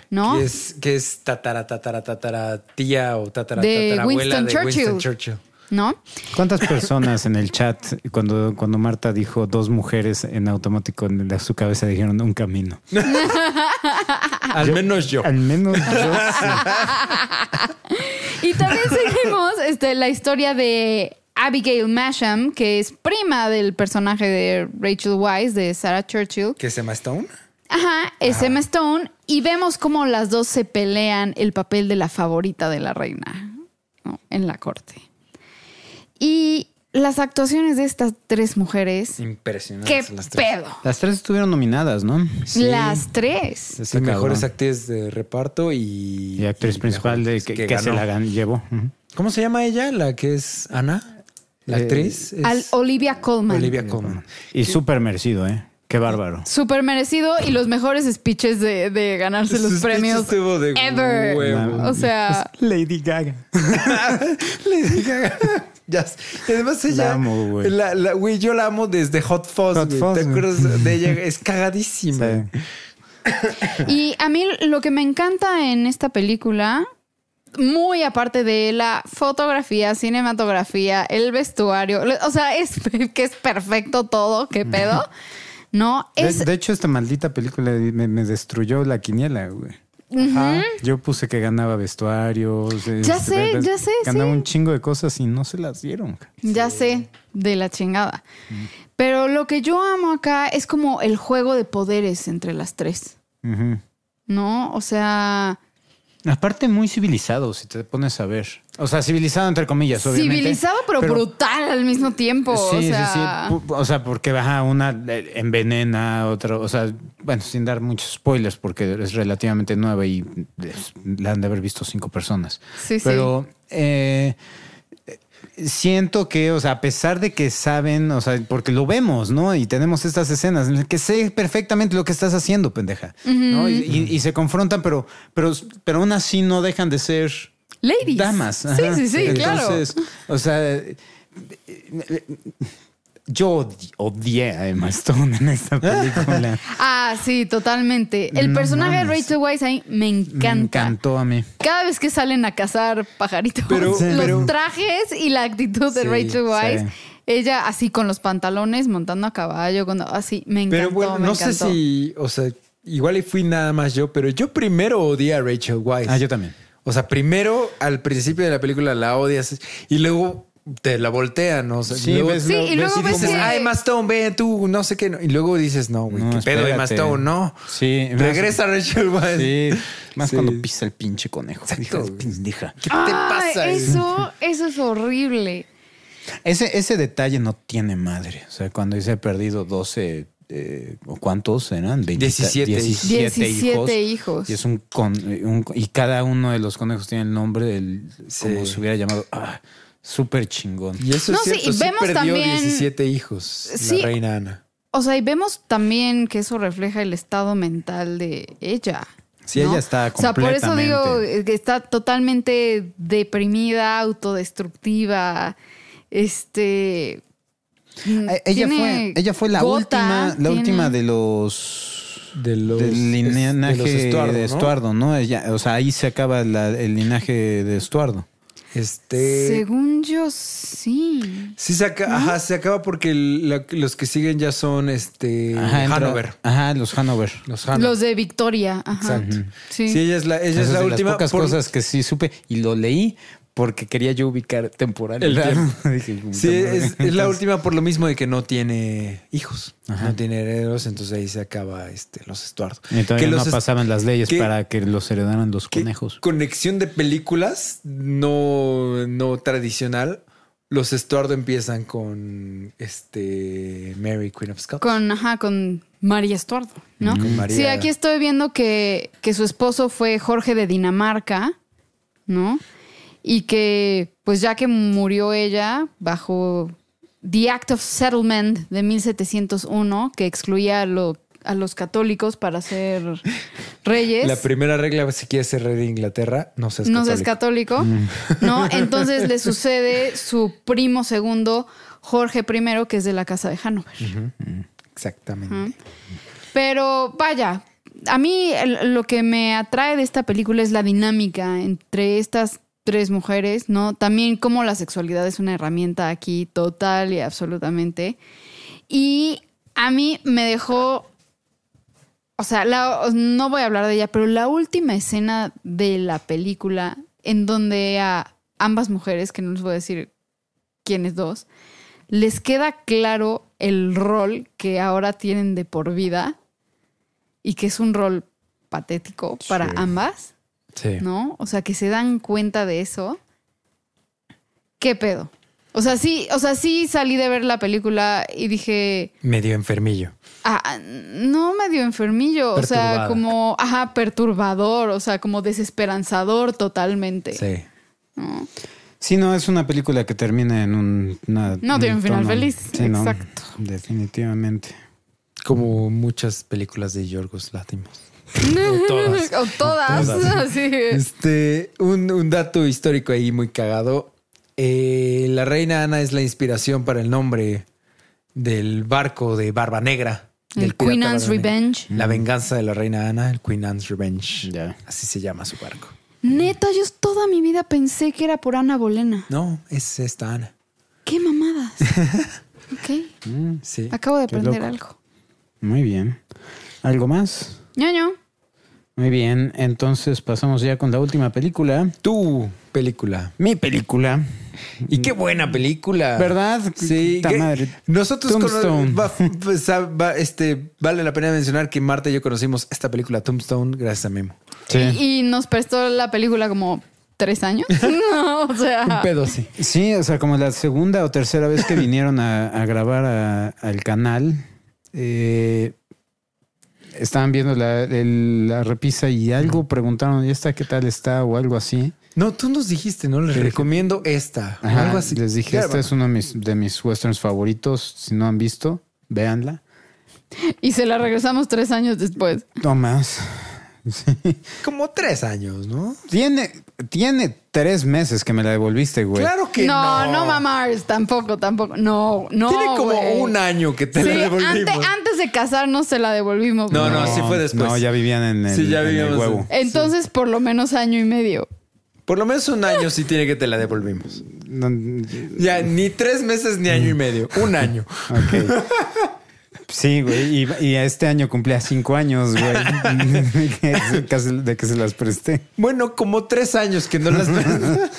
[SPEAKER 4] ¿no?
[SPEAKER 3] Que es, que es tatara, tatara, tatara, tía o tatara,
[SPEAKER 4] De
[SPEAKER 3] tatarabuela
[SPEAKER 4] Winston
[SPEAKER 3] de Winston
[SPEAKER 4] Churchill. ¿No?
[SPEAKER 2] ¿Cuántas personas en el chat, cuando, cuando Marta dijo dos mujeres en automático en la- su cabeza dijeron un camino?
[SPEAKER 3] Al menos yo.
[SPEAKER 2] Al menos yo sí.
[SPEAKER 4] Y también seguimos este, la historia de Abigail Masham, que es prima del personaje de Rachel Weisz, de Sarah Churchill.
[SPEAKER 3] ¿Qué es Emma Stone?
[SPEAKER 4] Ajá, es Emma Stone. Y vemos cómo las dos se pelean el papel de la favorita de la reina ¿no? en la corte. Y las actuaciones de estas tres mujeres,
[SPEAKER 3] Impresionantes
[SPEAKER 4] ¿qué
[SPEAKER 3] las tres.
[SPEAKER 4] pedo?
[SPEAKER 2] Las tres estuvieron nominadas, ¿no?
[SPEAKER 3] Sí.
[SPEAKER 4] Las tres.
[SPEAKER 3] Sí,
[SPEAKER 2] Está
[SPEAKER 3] mejores actrices de reparto y...
[SPEAKER 2] Y actriz
[SPEAKER 3] y
[SPEAKER 2] principal de, que, que se
[SPEAKER 3] ganó.
[SPEAKER 2] la gan- llevó.
[SPEAKER 3] ¿Cómo se llama ella? La que es Ana. La
[SPEAKER 2] Eh,
[SPEAKER 3] actriz. es
[SPEAKER 4] Al Olivia Colman.
[SPEAKER 3] Olivia Colman.
[SPEAKER 2] Y súper merecido, ¿eh? Qué bárbaro.
[SPEAKER 4] Súper merecido y los mejores speeches de, de ganarse los
[SPEAKER 3] Sus
[SPEAKER 4] premios
[SPEAKER 3] de
[SPEAKER 4] ever.
[SPEAKER 3] huevo.
[SPEAKER 4] O sea,
[SPEAKER 2] Lady Gaga.
[SPEAKER 3] Lady Gaga. Ya. Y además ella.
[SPEAKER 2] La amo, güey.
[SPEAKER 3] la- la- güey, yo la amo desde Hot Fuzz.
[SPEAKER 2] Hot
[SPEAKER 3] güey.
[SPEAKER 2] Fuzz,
[SPEAKER 3] ¿Te
[SPEAKER 2] güey.
[SPEAKER 3] acuerdas de ella? Es cagadísima.
[SPEAKER 2] Sí.
[SPEAKER 4] y a mí lo que me encanta en esta película, muy aparte de la fotografía, cinematografía, el vestuario, o sea, es que es perfecto todo, qué pedo. No,
[SPEAKER 2] De,
[SPEAKER 4] es
[SPEAKER 2] de hecho, esta maldita película me, me destruyó la quiniela, güey. Yo puse que ganaba vestuarios.
[SPEAKER 4] Ya
[SPEAKER 2] este,
[SPEAKER 4] sé, ya sé,
[SPEAKER 2] Ganaba
[SPEAKER 4] sí.
[SPEAKER 2] un chingo de cosas y no se las dieron.
[SPEAKER 4] Ya sé, de la chingada. Pero lo que yo amo acá es como el juego de poderes entre las tres. ¿no? O sea,
[SPEAKER 2] Aparte, muy civilizado, si te pones a ver. O sea, civilizado entre comillas, obviamente.
[SPEAKER 4] civilizado pero, brutal al mismo tiempo.
[SPEAKER 2] Sí,
[SPEAKER 4] o
[SPEAKER 2] sí,
[SPEAKER 4] sea,
[SPEAKER 2] sí. Pu- O sea, porque baja una envenena, otra, o sea, bueno, sin dar muchos spoilers porque es relativamente nueva y la han de haber visto cinco personas.
[SPEAKER 4] Sí, sí.
[SPEAKER 2] Pero eh, siento que, o sea, a pesar de que saben, o sea, porque lo vemos, ¿no? Y tenemos estas escenas en las que sé perfectamente lo que estás haciendo, pendeja. ¿no? Y, y- y se confrontan, pero, pero, pero aún así no dejan de ser
[SPEAKER 4] Ladies.
[SPEAKER 2] damas.
[SPEAKER 4] Sí,
[SPEAKER 2] Ajá.
[SPEAKER 4] sí, sí, claro.
[SPEAKER 2] Entonces, o sea, eh, yo odi- odié a Emma Stone en esta película.
[SPEAKER 4] Ah, sí, totalmente. El
[SPEAKER 2] No
[SPEAKER 4] personaje de. Rachel Weisz ahí me encanta.
[SPEAKER 2] Me encantó a mí.
[SPEAKER 4] Cada vez que salen a cazar pajaritos,
[SPEAKER 3] Pero-
[SPEAKER 4] los
[SPEAKER 3] pero-
[SPEAKER 4] trajes y la actitud de
[SPEAKER 3] Sí,
[SPEAKER 4] Rachel Weisz,
[SPEAKER 2] sí.
[SPEAKER 4] ella así con los pantalones, montando a caballo, cuando así, me encantó.
[SPEAKER 3] Pero bueno,
[SPEAKER 4] me
[SPEAKER 3] no sé si. O sea, igual y fui nada más yo, pero yo primero odié a Rachel Weisz.
[SPEAKER 2] Ah, yo también.
[SPEAKER 3] O sea, primero al principio de la película la odias y luego te la voltean, ¿no? O sea,
[SPEAKER 2] Sí,
[SPEAKER 3] luego,
[SPEAKER 2] ves
[SPEAKER 4] Sí, y luego
[SPEAKER 3] y
[SPEAKER 4] ves
[SPEAKER 3] dices,
[SPEAKER 4] que-
[SPEAKER 3] ah, Emma Stone, ve tú, no sé qué. no". Y luego dices, no, güey,
[SPEAKER 2] No,
[SPEAKER 3] qué pedo, Emma
[SPEAKER 2] espérate.
[SPEAKER 3] Stone, no.
[SPEAKER 2] Sí, más-
[SPEAKER 3] Regresa Rachel Weisz.
[SPEAKER 2] Sí, más
[SPEAKER 3] Sí.
[SPEAKER 2] cuando pisa el pinche conejo.
[SPEAKER 3] Exacto,
[SPEAKER 2] de pendeja.
[SPEAKER 3] ¿Qué te
[SPEAKER 4] Ah,
[SPEAKER 3] pasa?
[SPEAKER 4] Eso, eso es horrible.
[SPEAKER 2] Ese, ese detalle no tiene madre. O sea, cuando dice he perdido 12, eh, ¿o cuántos eran? 20
[SPEAKER 3] 17
[SPEAKER 2] 17 hijos.
[SPEAKER 4] 17 hijos.
[SPEAKER 2] Y es un, con, un- y cada uno de los conejos tiene el nombre del,
[SPEAKER 3] Sí.
[SPEAKER 2] como se hubiera llamado. Ah, Súper chingón.
[SPEAKER 3] Y eso
[SPEAKER 4] No,
[SPEAKER 3] es
[SPEAKER 4] sí,
[SPEAKER 3] cierto,
[SPEAKER 4] y
[SPEAKER 3] sí
[SPEAKER 4] vemos
[SPEAKER 3] perdió
[SPEAKER 4] también-
[SPEAKER 3] 17 hijos,
[SPEAKER 4] Sí.
[SPEAKER 3] la reina Ana.
[SPEAKER 4] O sea, y vemos también que eso refleja el estado mental de ella.
[SPEAKER 2] Sí, ella está
[SPEAKER 4] O sea, por eso digo
[SPEAKER 2] completamente-
[SPEAKER 4] eh, que está totalmente deprimida, autodestructiva. Este. Mm,
[SPEAKER 2] Eh, Ella fue, ella fue la
[SPEAKER 4] gota,
[SPEAKER 2] última, la
[SPEAKER 4] tiene-
[SPEAKER 2] última de los
[SPEAKER 3] De los-
[SPEAKER 2] del linaje
[SPEAKER 3] de los Estuardo,
[SPEAKER 2] de
[SPEAKER 3] ¿no?
[SPEAKER 2] Estuardo, ¿no? Ella, o sea, ahí se acaba la- el linaje de Estuardo.
[SPEAKER 3] Este.
[SPEAKER 4] Según yo, sí.
[SPEAKER 3] Sí, se, aca- ajá, se acaba porque el- la- los que siguen ya son este
[SPEAKER 2] Ajá, entra-
[SPEAKER 3] Hanover.
[SPEAKER 2] Ajá, los Hanover.
[SPEAKER 3] Los Hanover.
[SPEAKER 4] Los de Victoria. Ajá.
[SPEAKER 3] Exacto.
[SPEAKER 4] Sí.
[SPEAKER 3] Sí, ella es la, ella es la
[SPEAKER 2] de
[SPEAKER 3] última.
[SPEAKER 2] las pocas
[SPEAKER 3] por-
[SPEAKER 2] cosas que sí supe y lo leí porque quería yo ubicar temporal.
[SPEAKER 3] El tiempo.
[SPEAKER 2] Dije, puta
[SPEAKER 3] Sí, es, es la última por lo mismo de que no tiene hijos,
[SPEAKER 2] Ajá.
[SPEAKER 3] no tiene herederos, entonces ahí se acaba este, los Estuardo.
[SPEAKER 2] Y todavía
[SPEAKER 3] Que
[SPEAKER 2] no
[SPEAKER 3] los
[SPEAKER 2] pasaban las leyes
[SPEAKER 3] que-
[SPEAKER 2] para que los heredaran los
[SPEAKER 3] ¿Qué
[SPEAKER 2] conejos.
[SPEAKER 3] Conexión de películas no, no tradicional. Los Estuardo empiezan con este Mary Queen of Scots.
[SPEAKER 4] Con, ajá, con María Estuardo, ¿no?
[SPEAKER 3] Con María-
[SPEAKER 4] Sí, aquí estoy viendo que, que su esposo fue Jorge de Dinamarca, ¿no? Y que, pues ya que murió ella bajo The Act of Settlement de 1701, que excluía a, lo- a los católicos para ser reyes.
[SPEAKER 3] La primera regla, si quieres ser rey de Inglaterra, no seas
[SPEAKER 4] no seas
[SPEAKER 3] católico.
[SPEAKER 4] católico, ¿no? Entonces le sucede su primo segundo, Jorge I, que es de la casa de Hanover.
[SPEAKER 3] Exactamente.
[SPEAKER 4] Ajá. Pero vaya, a mí lo que me atrae de esta película es la dinámica entre estas tres mujeres, ¿no? También como la sexualidad es una herramienta aquí total y absolutamente. Y a mí me dejó, o sea, la- no voy a hablar de ella, pero la última escena de la película en donde a ambas mujeres, que no les voy a decir quiénes dos, les queda claro el rol que ahora tienen de por vida y que es un rol patético para
[SPEAKER 3] Sí.
[SPEAKER 4] ambas,
[SPEAKER 3] Sí.
[SPEAKER 4] ¿no? O sea, que se dan cuenta de eso. ¿Qué pedo? O sea, sí, o sea, sí salí de ver la película y dije,
[SPEAKER 3] Medio enfermillo.
[SPEAKER 4] ah, no medio enfermillo, o sea, como, ajá, perturbador, o sea, como desesperanzador totalmente.
[SPEAKER 3] Sí.
[SPEAKER 4] ¿no?
[SPEAKER 2] Sí, no, es una película que termina en un... una-
[SPEAKER 4] No tiene un final feliz,
[SPEAKER 2] Sí, no,
[SPEAKER 4] exacto.
[SPEAKER 2] definitivamente.
[SPEAKER 3] Como muchas películas de Yorgos Látimos.
[SPEAKER 4] Todas. o todas. así.
[SPEAKER 3] Este, un, un dato histórico ahí muy cagado. Eh, la reina Ana es la inspiración para el nombre del barco de Barba Negra.
[SPEAKER 4] El Queen Anne's. Revenge.
[SPEAKER 3] La venganza de la reina Ana, el Queen Anne's Revenge. Así se llama su barco.
[SPEAKER 4] Neta, yo toda mi vida pensé que era por Ana Bolena.
[SPEAKER 3] No, es esta Ana.
[SPEAKER 4] ¡Qué mamadas! ok,
[SPEAKER 3] Sí.
[SPEAKER 4] acabo de
[SPEAKER 2] Qué
[SPEAKER 4] aprender
[SPEAKER 2] loco.
[SPEAKER 4] algo.
[SPEAKER 2] Muy bien. ¿Algo más?
[SPEAKER 4] ñoño.
[SPEAKER 2] Muy bien, entonces pasamos ya con la última película.
[SPEAKER 3] Tu película.
[SPEAKER 2] Mi película.
[SPEAKER 3] Y qué buena película.
[SPEAKER 2] ¿Verdad?
[SPEAKER 3] Sí.
[SPEAKER 2] Madre.
[SPEAKER 3] Nosotros
[SPEAKER 2] Tombstone.
[SPEAKER 3] va- pues, ah, va- este, vale la pena mencionar que Marta y yo conocimos esta película Tombstone gracias a Memo.
[SPEAKER 2] Sí.
[SPEAKER 4] Y, y nos prestó la película como tres años. no, o sea.
[SPEAKER 3] Un pedo, sí.
[SPEAKER 2] Sí, o sea, como la segunda o tercera vez que vinieron a, a grabar a- al canal, eh, estaban viendo la, el- la repisa y algo preguntaron, ¿y esta qué tal está? o algo así.
[SPEAKER 3] No, tú nos dijiste, ¿no? Les
[SPEAKER 2] Te dije-
[SPEAKER 3] recomiendo esta. o
[SPEAKER 2] Ajá,
[SPEAKER 3] algo así.
[SPEAKER 2] Les dije,
[SPEAKER 3] Claro.
[SPEAKER 2] este es uno de mis, de mis westerns favoritos. Si no han visto, véanla.
[SPEAKER 4] Y se la regresamos tres años después.
[SPEAKER 2] No más.
[SPEAKER 3] Como tres años, ¿no?
[SPEAKER 2] Tiene, tiene tres meses que me la devolviste, güey.
[SPEAKER 3] Claro que no.
[SPEAKER 4] no, no, mamás, tampoco, tampoco. No, no.
[SPEAKER 3] Tiene como
[SPEAKER 4] güey.
[SPEAKER 3] un año que te
[SPEAKER 4] Sí,
[SPEAKER 3] la devolvimos.
[SPEAKER 4] antes, antes de casarnos se la devolvimos.
[SPEAKER 3] No,
[SPEAKER 4] güey.
[SPEAKER 3] no, sí fue después.
[SPEAKER 2] No, ya vivían en el,
[SPEAKER 3] Sí, ya
[SPEAKER 2] en el
[SPEAKER 3] vivíamos
[SPEAKER 2] huevo.
[SPEAKER 4] Entonces, por lo menos año y medio.
[SPEAKER 3] Por lo menos un año sí tiene que te la devolvimos.
[SPEAKER 2] No,
[SPEAKER 3] Ya, ni tres meses ni año y medio. Un año.
[SPEAKER 2] ok. Sí, güey. Y, y este año cumplía cinco años, güey. De que se las presté.
[SPEAKER 3] Bueno, como tres años que no las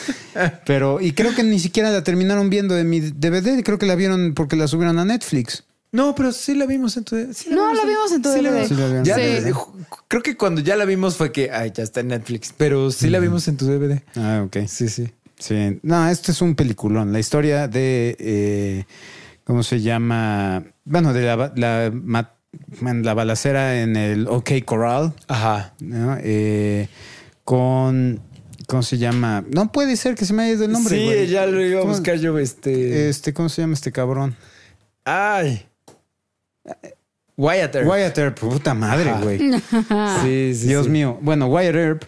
[SPEAKER 2] Pero, y creo que ni siquiera la terminaron viendo de mi DVD. Creo que la vieron porque la subieron a Netflix.
[SPEAKER 3] No, pero sí la vimos en tu sí
[SPEAKER 4] No, la vimos en tu
[SPEAKER 3] sí la
[SPEAKER 4] DVD.
[SPEAKER 3] vimos.
[SPEAKER 2] Sí la.
[SPEAKER 3] Ya creo que cuando ya la vimos fue que, ay, ya está en Netflix. Pero sí la vimos en tu DVD.
[SPEAKER 2] Ah, ok.
[SPEAKER 3] Sí, sí.
[SPEAKER 2] Sí, no, este es un peliculón. La historia de, eh, ¿cómo se llama? Bueno, de la, la, la balacera en el OK Corral,
[SPEAKER 3] Ajá.
[SPEAKER 2] ¿no? Eh, con ¿Cómo se llama? No puede ser que se me haya ido el nombre.
[SPEAKER 3] sí,
[SPEAKER 2] güey.
[SPEAKER 3] ya lo iba a
[SPEAKER 2] ¿Cómo-
[SPEAKER 3] buscar yo, este...
[SPEAKER 2] Este, ¿cómo se llama este cabrón?
[SPEAKER 3] Ay. Wyatt Earp.
[SPEAKER 2] Wyatt Earp, puta madre,
[SPEAKER 3] Ajá.
[SPEAKER 2] güey.
[SPEAKER 3] Sí, sí,
[SPEAKER 2] Dios
[SPEAKER 3] sí.
[SPEAKER 2] mío. Bueno, Wyatt Earp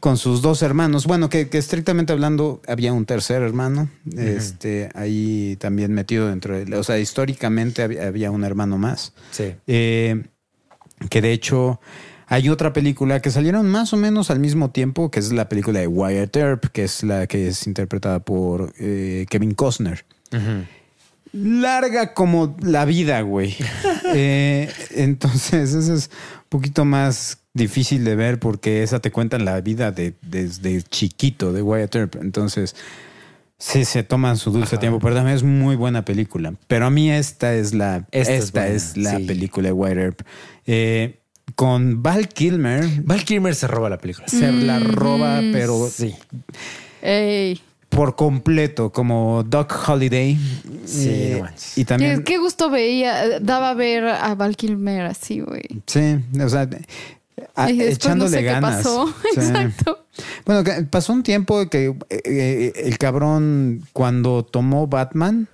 [SPEAKER 2] con sus dos hermanos. Bueno, que, que estrictamente hablando había un tercer hermano. Este, ahí también metido dentro de. O sea, históricamente había, había un hermano más.
[SPEAKER 3] Sí.
[SPEAKER 2] Eh, que de hecho hay otra película que salieron más o menos al mismo tiempo, que es la película de Wyatt Earp, que es la que es interpretada por eh, Kevin Costner. Larga como la vida, güey. Eh, entonces, eso es un poquito más difícil de ver porque esa te cuentan la vida de, desde chiquito de Wyatt Earp. Entonces, sí se toman su dulce tiempo, pero también es muy buena película. Pero a mí esta es la,
[SPEAKER 3] Esta
[SPEAKER 2] esta,
[SPEAKER 3] es
[SPEAKER 2] la
[SPEAKER 3] sí.
[SPEAKER 2] película de Wyatt Earp. Eh, con Val Kilmer
[SPEAKER 3] Val Kilmer se roba la película.
[SPEAKER 2] se la roba, pero
[SPEAKER 3] Sí.
[SPEAKER 4] Ey.
[SPEAKER 2] Por completo, como Doc Holiday.
[SPEAKER 3] Sí,
[SPEAKER 2] Eh,
[SPEAKER 3] no manches.
[SPEAKER 2] y también.
[SPEAKER 4] ¿Qué, gusto veía, daba ver a Val Kilmer así, güey.
[SPEAKER 2] Sí, o sea, a-
[SPEAKER 4] Y
[SPEAKER 2] echándole
[SPEAKER 4] no sé
[SPEAKER 2] ganas.
[SPEAKER 4] qué pasó.
[SPEAKER 2] Sí.
[SPEAKER 4] Exacto.
[SPEAKER 2] Bueno, pasó un tiempo que eh, eh, el cabrón, cuando tomó Batman,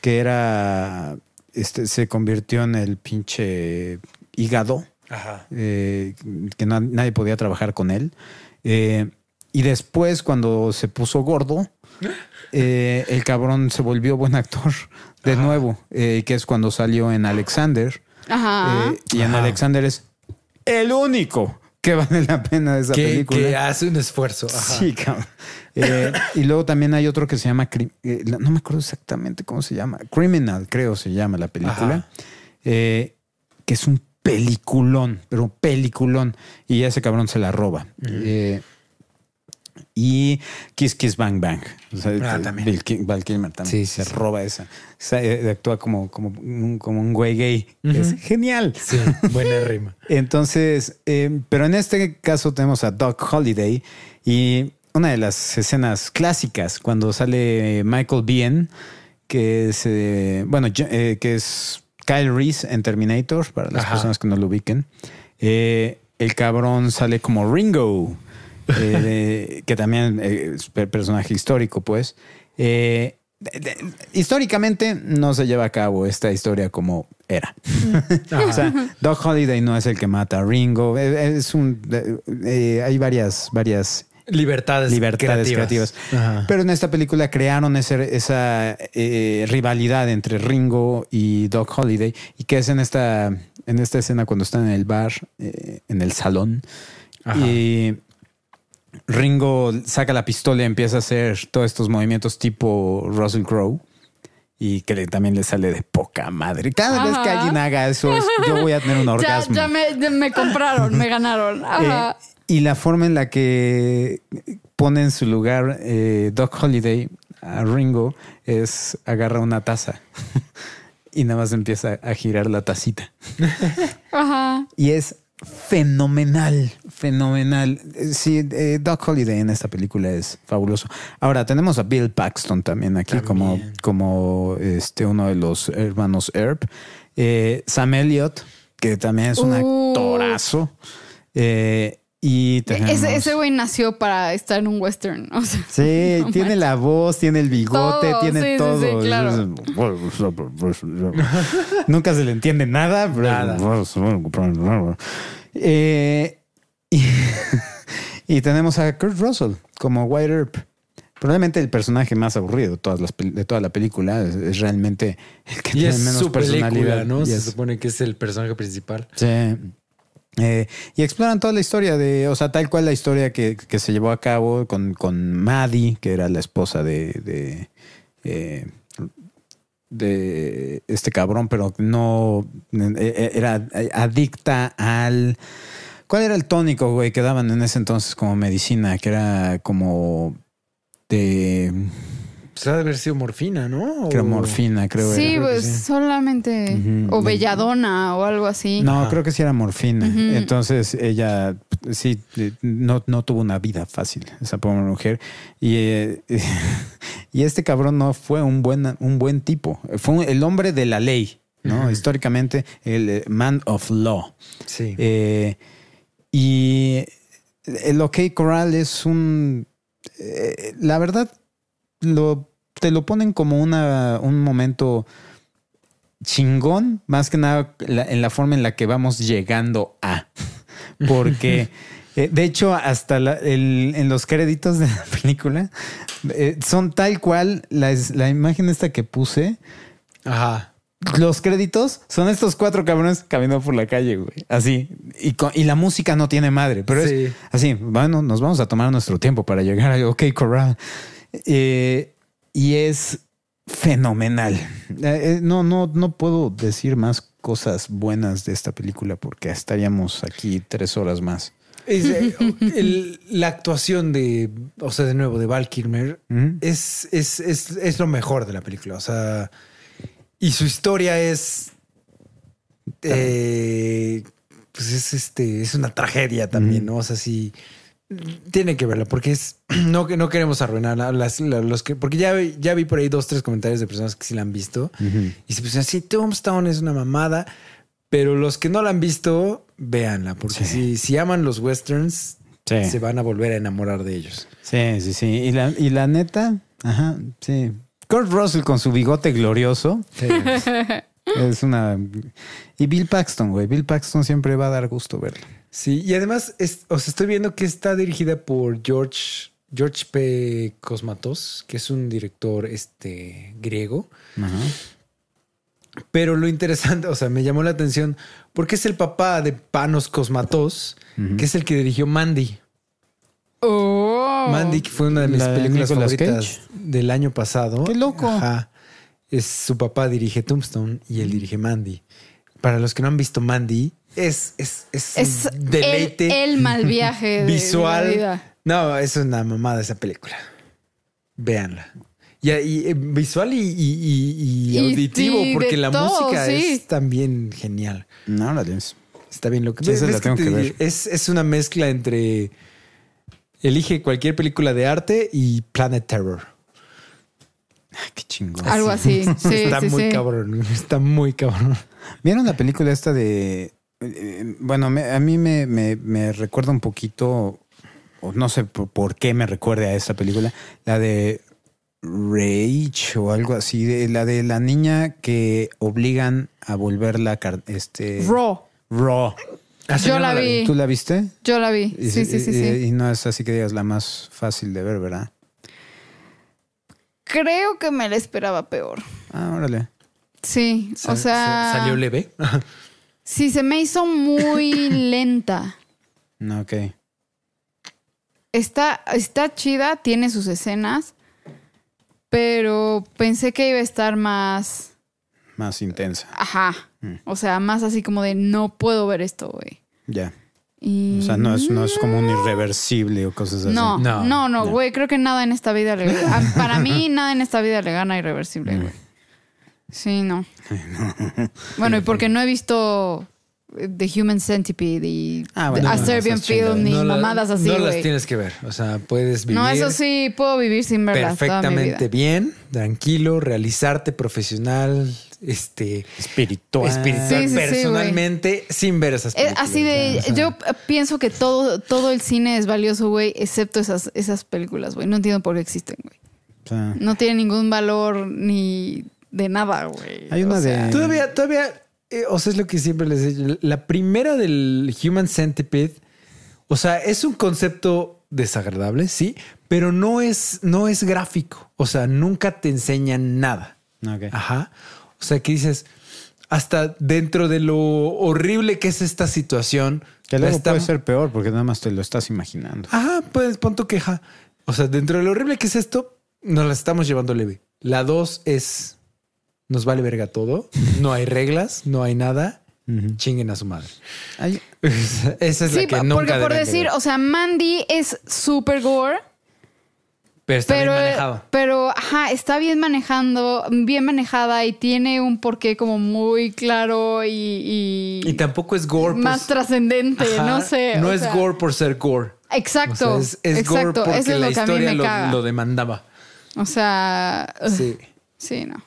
[SPEAKER 2] que era. Este, se convirtió en el pinche hígado,
[SPEAKER 3] Ajá.
[SPEAKER 2] eh, que na- nadie podía trabajar con él. Eh, y después, cuando se puso gordo, eh, el cabrón se volvió buen actor de nuevo, eh, que es cuando salió en Alexander.
[SPEAKER 4] Ajá.
[SPEAKER 2] Eh, y en
[SPEAKER 3] Ajá.
[SPEAKER 2] Alexander es el único que vale la pena de esa
[SPEAKER 3] Que,
[SPEAKER 2] película.
[SPEAKER 3] que hace un esfuerzo. Ajá.
[SPEAKER 2] Sí, cabrón. Eh, y luego también hay otro que se llama, eh, no me acuerdo exactamente cómo se llama, Criminal, creo se llama la película, eh, que es un peliculón, pero peliculón. Y ese cabrón se la roba. Eh, y Kiss Kiss Bang Bang. O sea,
[SPEAKER 3] Ah, también.
[SPEAKER 2] Bill Val Kilmer también
[SPEAKER 3] Sí, sí,
[SPEAKER 2] se
[SPEAKER 3] sí.
[SPEAKER 2] roba esa. O sea, eh, actúa como, como, un, como un güey gay. Es genial.
[SPEAKER 3] Sí, buena rima.
[SPEAKER 2] Entonces, eh, pero en este caso tenemos a Doc Holiday y una de las escenas clásicas cuando sale Michael Biehn, que es, eh, bueno, eh, que es Kyle Reese en Terminator, para las
[SPEAKER 3] Ajá.
[SPEAKER 2] personas que no lo ubiquen. Eh, el cabrón sale como Ringo, eh, que también eh, es per- personaje histórico, pues. Eh, de- de- históricamente no se lleva a cabo esta historia como era. o sea, Doc Holiday no es el que mata a Ringo. Es un. hay varias, varias
[SPEAKER 3] Libertades,
[SPEAKER 2] libertades creativas. Pero en esta película crearon ese- esa eh, rivalidad entre Ringo y Doc Holiday y que es en esta, en esta escena cuando están en el bar, eh, en el salón.
[SPEAKER 3] Ajá.
[SPEAKER 2] Y Ringo saca la pistola y empieza a hacer todos estos movimientos tipo Russell Crowe. Y que le- también le sale de poca madre. Cada vez que alguien haga eso, es- yo voy a tener un orgasmo.
[SPEAKER 4] ya me, compraron, me ganaron. Ajá.
[SPEAKER 2] Eh, y la forma en la que pone en su lugar eh, Doc Holiday a Ringo es agarra una taza y nada más empieza a girar la tacita.
[SPEAKER 4] Ajá.
[SPEAKER 2] Y es fenomenal, fenomenal. Eh, Sí, eh, Doc Holiday en esta película es fabuloso. Ahora tenemos a Bill Paxton también aquí como, como este, uno de los hermanos Earp. Eh, Sam Elliott, que también es un
[SPEAKER 4] Uh.
[SPEAKER 2] actorazo. Eh, y tenemos...
[SPEAKER 4] Ese, ese güey nació para estar en un western. O sea,
[SPEAKER 2] Sí,
[SPEAKER 4] no
[SPEAKER 2] tiene la voz, tiene el bigote,
[SPEAKER 4] Todo,
[SPEAKER 2] tiene
[SPEAKER 4] sí,
[SPEAKER 2] todo.
[SPEAKER 4] sí, claro.
[SPEAKER 2] Nunca se le entiende nada. pero- Eh, y, y tenemos a Kurt Russell como White Earp. Probablemente el personaje más aburrido de, todas las de toda la película es, es realmente el que
[SPEAKER 3] Y
[SPEAKER 2] tiene
[SPEAKER 3] es
[SPEAKER 2] menos
[SPEAKER 3] su película,
[SPEAKER 2] personalidad.
[SPEAKER 3] ¿no?
[SPEAKER 2] Y
[SPEAKER 3] Se
[SPEAKER 2] es-
[SPEAKER 3] supone que es el personaje principal.
[SPEAKER 2] Sí. Eh, y exploran toda la historia de, o sea, tal cual la historia que, que se llevó a cabo con, con Maddie, que era la esposa de, de, eh, de este cabrón, pero no eh, era adicta al. ¿Cuál era el tónico, güey, que daban en ese entonces como medicina? Que era como de.
[SPEAKER 3] Pues ha de haber sido morfina, ¿no?
[SPEAKER 2] Creo
[SPEAKER 3] O-
[SPEAKER 2] morfina, creo.
[SPEAKER 4] sí,
[SPEAKER 2] era.
[SPEAKER 4] pues solamente. O belladona o algo así.
[SPEAKER 2] No,
[SPEAKER 3] Ajá.
[SPEAKER 2] creo que sí era morfina. Entonces ella sí no, no tuvo una vida fácil, esa pobre mujer. Y, eh, y este cabrón no fue un buen, un buen tipo. Fue un- el hombre de la ley, ¿no? Históricamente, el eh, man of law.
[SPEAKER 3] Sí.
[SPEAKER 2] Eh, y el OK Corral es un eh, la verdad, lo, te lo ponen como una, un momento chingón, más que nada la- en la forma en la que vamos llegando a. Porque, eh, de hecho, hasta la- el- en los créditos de la película eh, son tal cual la, la imagen esta que puse.
[SPEAKER 3] Ajá.
[SPEAKER 2] Los créditos son estos cuatro cabrones caminando por la calle, güey. Así. Y, con- y la música no tiene madre, pero
[SPEAKER 3] Sí.
[SPEAKER 2] es así. Bueno, nos vamos a tomar nuestro tiempo para llegar a OK Corral. Eh, y es fenomenal. Eh, eh, no, no, no puedo decir más cosas buenas de esta película porque estaríamos aquí tres horas más.
[SPEAKER 3] Es, eh, el- la actuación de, o sea, de nuevo, de Val Kilmer es, es, es, es lo mejor de la película. O sea, y su historia es. eh, pues es este, es una tragedia también, ¿no? O sea, sí. Tiene que verla porque es no que no queremos arruinar la- las, la- los que porque ya, vi- ya vi por ahí dos tres comentarios de personas que sí la han visto y se pusieron así Tombstone es una mamada pero los que no la han visto véanla porque si, si aman los westerns
[SPEAKER 2] Sí.
[SPEAKER 3] se van a volver a enamorar de ellos
[SPEAKER 2] Sí, sí, sí. Y la, y la neta, ajá, sí. Kurt Russell con su bigote glorioso es una. Y Bill Paxton, güey. Bill Paxton siempre va a dar gusto verlo.
[SPEAKER 3] Sí, y además es, os estoy viendo que está dirigida por George George P. Cosmatos, que es un director este griego.
[SPEAKER 2] Ajá.
[SPEAKER 3] Pero lo interesante, o sea, me llamó la atención porque es el papá de Panos Cosmatos, que es el que dirigió Mandy.
[SPEAKER 4] Oh.
[SPEAKER 3] Mandy, que fue una de mis
[SPEAKER 2] ¿La de
[SPEAKER 3] películas
[SPEAKER 2] Nicolas
[SPEAKER 3] favoritas
[SPEAKER 2] Cage?
[SPEAKER 3] del año pasado.
[SPEAKER 2] ¡Qué loco!
[SPEAKER 3] Ajá. Es su papá dirige Tombstone y él dirige Mandy. Para los que no han visto Mandy, es, es, es,
[SPEAKER 4] Es
[SPEAKER 3] un deleite
[SPEAKER 4] el, el mal viaje de- de
[SPEAKER 3] visual.
[SPEAKER 4] la vida.
[SPEAKER 3] No, es una mamada esa película. Véanla. Y, y, eh, visual y, y- y- y
[SPEAKER 4] Y-
[SPEAKER 3] auditivo,
[SPEAKER 4] y
[SPEAKER 3] porque la
[SPEAKER 4] todo,
[SPEAKER 3] música
[SPEAKER 4] sí.
[SPEAKER 3] es también genial.
[SPEAKER 2] No, la tienes.
[SPEAKER 3] Está bien loco.
[SPEAKER 2] Sí, esa
[SPEAKER 3] ¿Ves
[SPEAKER 2] la tengo
[SPEAKER 3] te
[SPEAKER 2] que
[SPEAKER 3] digo?
[SPEAKER 2] ver.
[SPEAKER 3] Es, es una mezcla entre elige cualquier película de arte y Planet Terror.
[SPEAKER 2] Ay, qué chingón.
[SPEAKER 4] Algo así. Sí,
[SPEAKER 3] está
[SPEAKER 4] sí,
[SPEAKER 3] muy
[SPEAKER 4] sí.
[SPEAKER 3] cabrón. Está muy cabrón.
[SPEAKER 2] ¿Vieron la película esta de... eh, bueno, me- a mí me, me- me recuerda un poquito, o no sé por, por qué me recuerda a esta película, la de Rage o algo así, de, la de la niña que obligan a volverla este,
[SPEAKER 4] Raw.
[SPEAKER 2] Raw.
[SPEAKER 4] Yo la vi.
[SPEAKER 2] ¿Tú la viste?
[SPEAKER 4] Yo la vi.
[SPEAKER 2] Y-
[SPEAKER 4] Sí, sí, sí,
[SPEAKER 2] y-
[SPEAKER 4] sí.
[SPEAKER 2] Y no es así que digas la más fácil de ver, ¿verdad?
[SPEAKER 4] Creo que me la esperaba peor.
[SPEAKER 2] Ah, órale.
[SPEAKER 4] Sí, o sea,
[SPEAKER 3] sa- Salió leve.
[SPEAKER 4] sí se me hizo muy lenta.
[SPEAKER 2] No, ok.
[SPEAKER 4] Está, está chida, tiene sus escenas, pero pensé que iba a estar más,
[SPEAKER 2] Más intensa.
[SPEAKER 4] ajá,
[SPEAKER 2] Mm.
[SPEAKER 4] o sea, más así como de no puedo ver esto, güey.
[SPEAKER 2] Ya.
[SPEAKER 4] Y
[SPEAKER 2] O sea, no es, no es como un irreversible o cosas así.
[SPEAKER 4] no,
[SPEAKER 3] No,
[SPEAKER 4] no, no,
[SPEAKER 2] no.
[SPEAKER 4] güey, creo que nada en esta vida le para mí nada en esta vida le gana irreversible,
[SPEAKER 2] Mm.
[SPEAKER 4] Sí, no. Bueno, y porque no he visto eh, The Human Centipede y
[SPEAKER 2] Ah, bueno,
[SPEAKER 4] A
[SPEAKER 2] no,
[SPEAKER 4] Serbian. Film ni
[SPEAKER 3] No la-
[SPEAKER 4] mamadas así,
[SPEAKER 3] No las tienes que ver. O sea, puedes vivir
[SPEAKER 4] No, eso sí, puedo vivir sin verlas toda mi
[SPEAKER 3] perfectamente
[SPEAKER 4] vida.
[SPEAKER 3] bien, tranquilo, realizarte profesional, este,
[SPEAKER 2] Espiritual.
[SPEAKER 3] espiritual,
[SPEAKER 4] Sí, sí, sí,
[SPEAKER 3] personalmente, sin ver esas
[SPEAKER 4] Eh,
[SPEAKER 3] películas.
[SPEAKER 4] así de,
[SPEAKER 3] ¿no? O sea,
[SPEAKER 4] yo eh, pienso que todo, todo el cine es valioso, güey, excepto esas, esas películas, güey. No entiendo por qué existen, güey.
[SPEAKER 2] O sea,
[SPEAKER 4] No tienen ningún valor ni de nada, güey.
[SPEAKER 2] Hay una
[SPEAKER 4] O sea,
[SPEAKER 2] de-
[SPEAKER 3] Todavía, todavía, eh, o sea, es lo que siempre les he dicho. La primera del Human Centipede, o sea, es un concepto desagradable, sí, pero no es, no es gráfico. O sea, nunca te enseñan nada.
[SPEAKER 2] ok.
[SPEAKER 3] Ajá. O sea, que dices, hasta dentro de lo horrible que es esta situación.
[SPEAKER 2] Que luego
[SPEAKER 3] está-
[SPEAKER 2] puede ser peor porque nada más te lo estás imaginando.
[SPEAKER 3] Ajá, pues pon tu queja. O sea, dentro de lo horrible que es esto, nos la estamos llevando leve. La dos es, nos vale verga todo. No hay reglas, no hay nada. Chinguen a su madre. Esa es
[SPEAKER 4] Sí,
[SPEAKER 3] la que
[SPEAKER 4] porque
[SPEAKER 3] nunca
[SPEAKER 4] por
[SPEAKER 3] deben de
[SPEAKER 4] decir,
[SPEAKER 3] ver.
[SPEAKER 4] o sea, Mandy es super gore,
[SPEAKER 3] pero está
[SPEAKER 4] pero,
[SPEAKER 3] bien manejado.
[SPEAKER 4] pero, ajá, está bien manejando, bien manejada y tiene un porqué como muy claro y, y,
[SPEAKER 3] Y tampoco es gore. por-
[SPEAKER 4] más trascendente,
[SPEAKER 3] Ajá,
[SPEAKER 4] no sé.
[SPEAKER 3] No
[SPEAKER 4] o
[SPEAKER 3] es
[SPEAKER 4] sea,
[SPEAKER 3] gore por ser gore.
[SPEAKER 4] Exacto.
[SPEAKER 3] O sea, es, es gore
[SPEAKER 4] exacto.
[SPEAKER 3] porque
[SPEAKER 4] es
[SPEAKER 3] la historia lo, lo demandaba.
[SPEAKER 4] O sea,
[SPEAKER 3] Sí.
[SPEAKER 4] sí, no.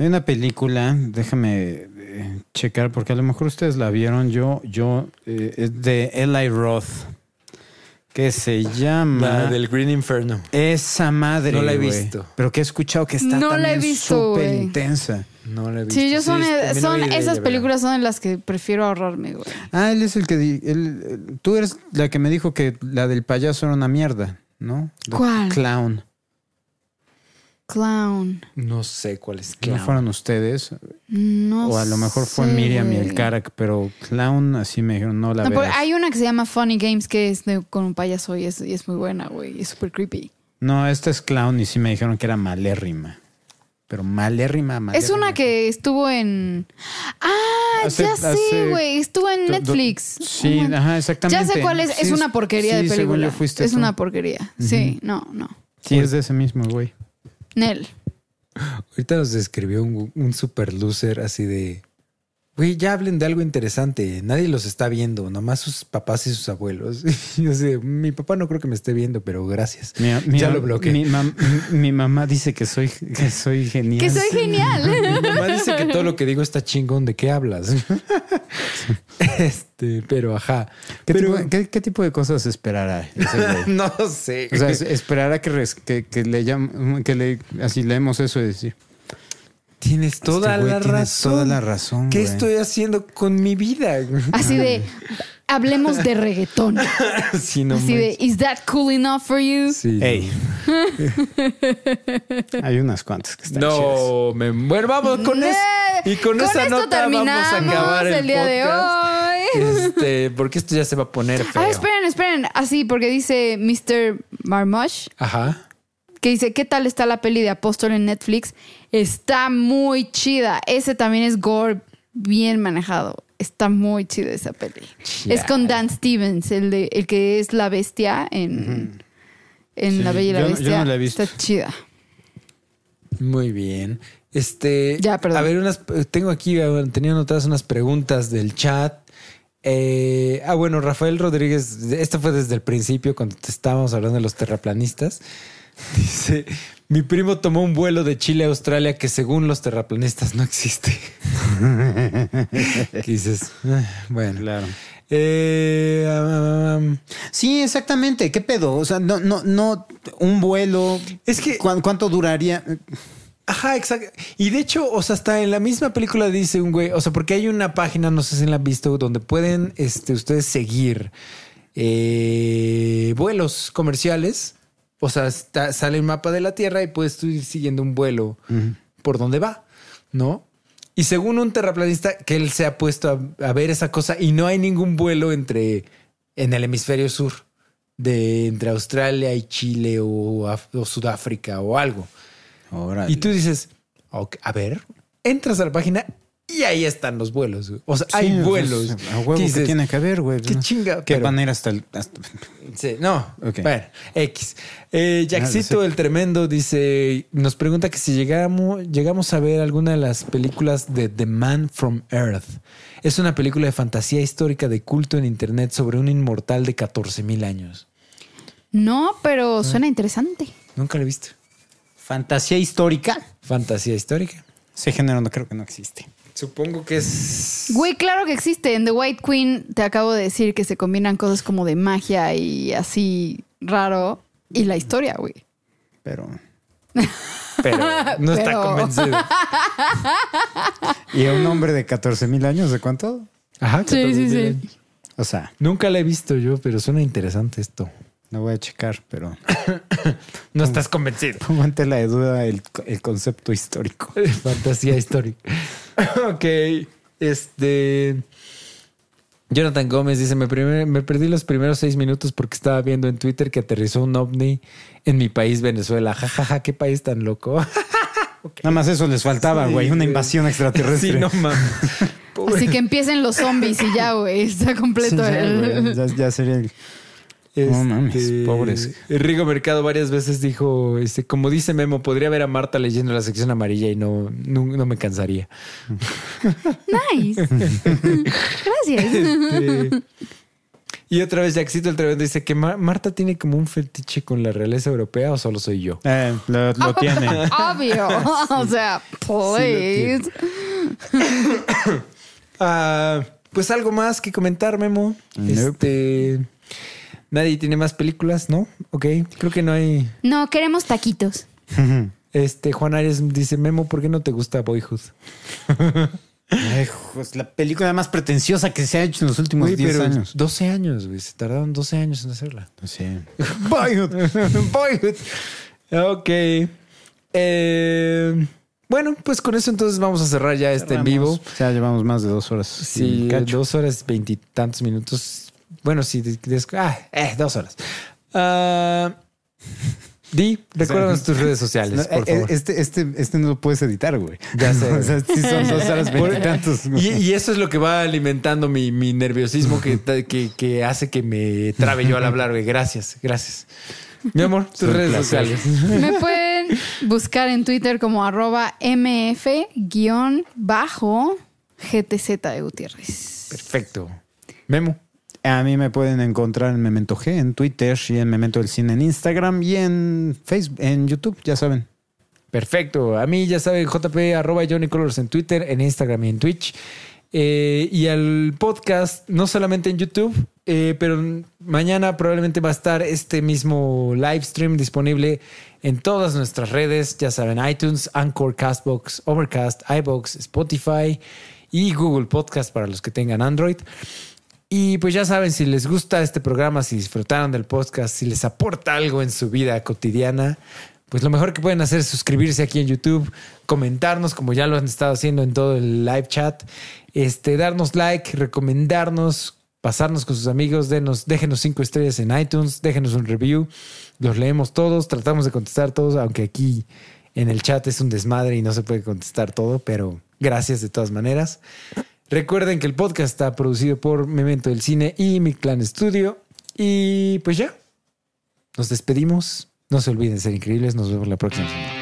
[SPEAKER 2] Hay una película, déjame eh, checar porque a lo mejor ustedes la vieron. Yo, yo, eh, es de Eli Roth, que se llama
[SPEAKER 3] La del Green Inferno.
[SPEAKER 2] esa madre.
[SPEAKER 3] No la he visto.
[SPEAKER 2] Pero que he escuchado que está
[SPEAKER 4] No la he
[SPEAKER 2] también
[SPEAKER 4] visto,
[SPEAKER 2] súper intensa.
[SPEAKER 3] No la he visto.
[SPEAKER 4] Sí, yo son,
[SPEAKER 3] es- no iré
[SPEAKER 4] esas películas son de las que prefiero ahorrarme, güey.
[SPEAKER 2] Ah, él es el que él, eh, tú eres la que me dijo que la del payaso era una mierda, ¿no? The
[SPEAKER 4] ¿Cuál?
[SPEAKER 2] Clown.
[SPEAKER 4] Clown.
[SPEAKER 3] No sé cuál es.
[SPEAKER 2] ¿No
[SPEAKER 3] Clown.
[SPEAKER 2] fueron ustedes?
[SPEAKER 4] No
[SPEAKER 2] o a lo mejor fue
[SPEAKER 4] sé,
[SPEAKER 2] Miriam y el Karak, pero Clown así me dijeron, no la
[SPEAKER 4] No,
[SPEAKER 2] veas.
[SPEAKER 4] hay una que se llama Funny Games que es de- con un payaso y es, y es muy buena, güey. y Es súper creepy.
[SPEAKER 2] No, esta es Clown y sí me dijeron que era malérrima. Pero malérrima, malérrima.
[SPEAKER 4] Es una que estuvo en. Ah,
[SPEAKER 2] Hace-
[SPEAKER 4] ya sé, güey. Estuvo en
[SPEAKER 2] do- do-
[SPEAKER 4] Netflix.
[SPEAKER 2] Sí,
[SPEAKER 4] Oh,
[SPEAKER 2] ajá, exactamente.
[SPEAKER 4] Ya sé cuál es.
[SPEAKER 2] Sí,
[SPEAKER 4] es una porquería
[SPEAKER 2] sí,
[SPEAKER 4] de
[SPEAKER 2] según
[SPEAKER 4] película.
[SPEAKER 2] yo fuiste
[SPEAKER 4] es
[SPEAKER 2] tú.
[SPEAKER 4] una porquería. Sí, no, no.
[SPEAKER 2] Sí, es de ese mismo, güey.
[SPEAKER 4] Nel.
[SPEAKER 3] Ahorita nos describió un, un super loser así de. Güey, ya hablen de algo interesante. Nadie los está viendo, nomás sus papás y sus abuelos. Yo sé, mi papá no creo que me esté viendo, pero gracias.
[SPEAKER 2] Mi, mi-
[SPEAKER 3] Ya lo bloqueé.
[SPEAKER 2] Mi, mam- mi mamá dice que soy, que soy genial.
[SPEAKER 4] Que soy genial.
[SPEAKER 3] Mi mamá dice que todo lo que digo está chingón. ¿De qué hablas? este, pero ajá.
[SPEAKER 2] ¿Qué,
[SPEAKER 3] Pero-
[SPEAKER 2] tipo, qué- qué tipo de cosas esperará
[SPEAKER 3] no sé.
[SPEAKER 2] O sea, es- esperará que, res- que, que le llam- que le así leemos eso y decir.
[SPEAKER 3] Tienes toda
[SPEAKER 2] Este güey
[SPEAKER 3] la razón.
[SPEAKER 2] toda la razón,
[SPEAKER 3] ¿Qué
[SPEAKER 2] güey.
[SPEAKER 3] estoy haciendo con mi vida?
[SPEAKER 4] Así de. Hablemos de reggaetón.
[SPEAKER 3] Sí, no
[SPEAKER 4] Así de. ¿Is that cool enough for you?
[SPEAKER 3] Sí,
[SPEAKER 2] Ey. Hay unas cuantas que están chidas.
[SPEAKER 3] No, me bueno, vamos con eso. Y con, esa
[SPEAKER 4] esto
[SPEAKER 3] nota vamos a
[SPEAKER 4] terminamos
[SPEAKER 3] acabar el,
[SPEAKER 4] el día de hoy.
[SPEAKER 3] Este, porque esto ya se va a poner feo.
[SPEAKER 4] Ah, esperen, esperen. Así, porque dice Mr. Marmosh
[SPEAKER 3] Ajá.
[SPEAKER 4] Que dice, ¿qué tal está la peli de Apóstol en Netflix? Está muy chida. Ese también es gore bien manejado. Está muy chida esa peli. Es con Dan Stevens, el, de, el que es la bestia en, en
[SPEAKER 2] Sí,
[SPEAKER 4] La Bella y la
[SPEAKER 2] yo no- yo
[SPEAKER 4] Bestia.
[SPEAKER 2] no la he visto.
[SPEAKER 4] Está chida.
[SPEAKER 3] Muy bien. Este,
[SPEAKER 4] Ya, perdón.
[SPEAKER 3] a ver, unas, tengo aquí, tenía anotadas unas preguntas del chat. Eh, ah, bueno, Rafael Rodríguez, esto fue desde el principio cuando te estábamos hablando de los terraplanistas. Dice, mi primo tomó un vuelo de Chile a Australia que según los terraplanistas no existe. ¿Qué dices? Ah, Bueno,
[SPEAKER 2] Claro.
[SPEAKER 3] Eh, um,
[SPEAKER 2] Sí, exactamente. ¿Qué pedo? O sea, no, no, no, un vuelo.
[SPEAKER 3] Es que-
[SPEAKER 2] ¿Cuán- ¿Cuánto duraría?
[SPEAKER 3] Ajá, exacto. Y de hecho, o sea, hasta en la misma película dice un güey, o sea, porque hay una página, no sé si la han visto, donde pueden este, ustedes seguir eh, vuelos comerciales. O sea, está- sale el mapa de la Tierra y puedes tú ir siguiendo un vuelo por donde va, ¿no? Y según un terraplanista, que él se ha puesto a, a ver esa cosa y no hay ningún vuelo entre en el hemisferio sur de entre Australia y Chile o, Af- o Sudáfrica o algo.
[SPEAKER 2] Órale.
[SPEAKER 3] Y tú dices, a ver, entras a la página y ahí están los vuelos. güey. O sea,
[SPEAKER 2] Sí,
[SPEAKER 3] hay vuelos.
[SPEAKER 2] A huevo
[SPEAKER 3] ¿Qué
[SPEAKER 2] que
[SPEAKER 3] dices?
[SPEAKER 2] tiene que haber, güey.
[SPEAKER 3] Qué
[SPEAKER 2] ¿no?
[SPEAKER 3] chinga,
[SPEAKER 2] Que
[SPEAKER 3] pero-
[SPEAKER 2] van a ir hasta el. hasta-
[SPEAKER 3] Sí, no. Bueno, X. Eh, Jackcito
[SPEAKER 2] sí.
[SPEAKER 3] el Tremendo dice, nos pregunta que si llegamos, llegamos a ver alguna de las películas de The Man from Earth. Es una película de fantasía histórica de culto en internet sobre un inmortal de 14 mil años.
[SPEAKER 4] No, pero suena interesante.
[SPEAKER 3] Nunca la he visto.
[SPEAKER 2] Fantasía histórica.
[SPEAKER 3] Fantasía histórica.
[SPEAKER 2] Ese género no creo que no existe.
[SPEAKER 3] Supongo que es...
[SPEAKER 4] Güey, claro que existe. En The White Queen te acabo de decir que se combinan cosas como de magia y así raro. Y la historia, güey.
[SPEAKER 2] Pero.
[SPEAKER 3] Pero no está
[SPEAKER 4] Pero-
[SPEAKER 3] convencido.
[SPEAKER 2] ¿Y a un hombre de 14 mil años? ¿De cuánto?
[SPEAKER 3] Ajá,
[SPEAKER 4] Sí,
[SPEAKER 3] 14,000
[SPEAKER 4] sí, sí.
[SPEAKER 3] años.
[SPEAKER 2] O sea,
[SPEAKER 3] Nunca la he visto yo, pero suena interesante esto.
[SPEAKER 2] No voy a checar, pero
[SPEAKER 3] No estás convencido.
[SPEAKER 2] pongo en tela de duda el, el concepto histórico.
[SPEAKER 3] Fantasía histórica. ok. Este. Jonathan Gómez dice: me, primer- me perdí los primeros seis minutos porque estaba viendo en Twitter que aterrizó un ovni en mi país, Venezuela. Ja, ja, ja, qué país tan loco.
[SPEAKER 2] Nada más eso les faltaba,
[SPEAKER 3] Sí,
[SPEAKER 2] güey. Una invasión extraterrestre.
[SPEAKER 3] sí, no mames.
[SPEAKER 4] Así que empiecen los zombies y ya, güey. Está
[SPEAKER 2] Sí,
[SPEAKER 4] completo
[SPEAKER 2] ya,
[SPEAKER 4] el.
[SPEAKER 2] ya sería el- No mames, pobres.
[SPEAKER 3] Rigo Mercado varias veces dijo, este, como dice Memo, podría ver a Marta leyendo la sección amarilla y no, no, no me cansaría.
[SPEAKER 4] Nice. Gracias.
[SPEAKER 3] Este, y otra vez Jackcito el Tremendo dice que Ma- Marta tiene como un fetiche con la realeza europea o solo soy yo.
[SPEAKER 2] Eh, lo, lo tiene.
[SPEAKER 4] Obvio. O sea, please.
[SPEAKER 3] Ah, pues algo más que comentar, Memo.
[SPEAKER 2] Nope.
[SPEAKER 3] Este Nadie tiene más películas, ¿no? Ok, creo que no hay.
[SPEAKER 4] No, queremos taquitos.
[SPEAKER 3] Este, Juan Arias dice, Memo, ¿por qué no te gusta Boyhood?
[SPEAKER 2] Ay, pues, la película más pretenciosa que se ha hecho en los últimos
[SPEAKER 3] Güey,
[SPEAKER 2] 10
[SPEAKER 3] pero
[SPEAKER 2] años.
[SPEAKER 3] 12 años, güey. Se tardaron 12 años en hacerla.
[SPEAKER 2] Sí.
[SPEAKER 3] Boyhood. Boyhood. Ok. Eh, bueno, pues con eso entonces vamos a cerrar ya este en vivo.
[SPEAKER 2] Ya llevamos más de dos horas.
[SPEAKER 3] Sí, dos horas veintitantos minutos. Bueno, sí, ah, eh, dos horas. Ah, Di, recuérdanos tus redes sociales,
[SPEAKER 2] No,
[SPEAKER 3] por
[SPEAKER 2] eh,
[SPEAKER 3] favor.
[SPEAKER 2] Este, este, este no lo puedes editar, güey.
[SPEAKER 3] Ya sé.
[SPEAKER 2] o sea, sí son dos horas veintitantos.
[SPEAKER 3] Y, y eso es lo que va alimentando mi, mi nerviosismo que, que, que hace que me trabe yo al hablar, güey. Gracias, gracias. Mi amor, tus redes
[SPEAKER 2] placer.
[SPEAKER 3] sociales.
[SPEAKER 4] Me pueden buscar en Twitter como arroba mf-GTZ de Gutiérrez.
[SPEAKER 3] Perfecto. Memo.
[SPEAKER 2] A mí me pueden encontrar en Memento G en Twitter y en Memento del Cine en Instagram y en Facebook, en YouTube, ya saben.
[SPEAKER 3] Perfecto. A mí ya saben, JP, arroba Johnny Colors en Twitter, en Instagram y en Twitch. Eh, y al podcast, no solamente en YouTube, eh, pero mañana probablemente va a estar este mismo live stream disponible en todas nuestras redes. Ya saben, iTunes, Anchor, Castbox, Overcast, iBox, Spotify y Google Podcast para los que tengan Android. Y pues ya saben, si les gusta este programa, si disfrutaron del podcast, si les aporta algo en su vida cotidiana, pues lo mejor que pueden hacer es suscribirse aquí en YouTube, comentarnos como ya lo han estado haciendo en todo el live chat, este, darnos like, recomendarnos, pasarnos con sus amigos, denos, déjenos cinco estrellas en iTunes, déjenos un review, los leemos todos, tratamos de contestar todos, aunque aquí en el chat es un desmadre y no se puede contestar todo, pero gracias de todas maneras. Recuerden que el podcast está producido por Memento del Cine y Mi Clan Studio. Y pues ya, nos despedimos. No se olviden de ser increíbles. Nos vemos la próxima semana.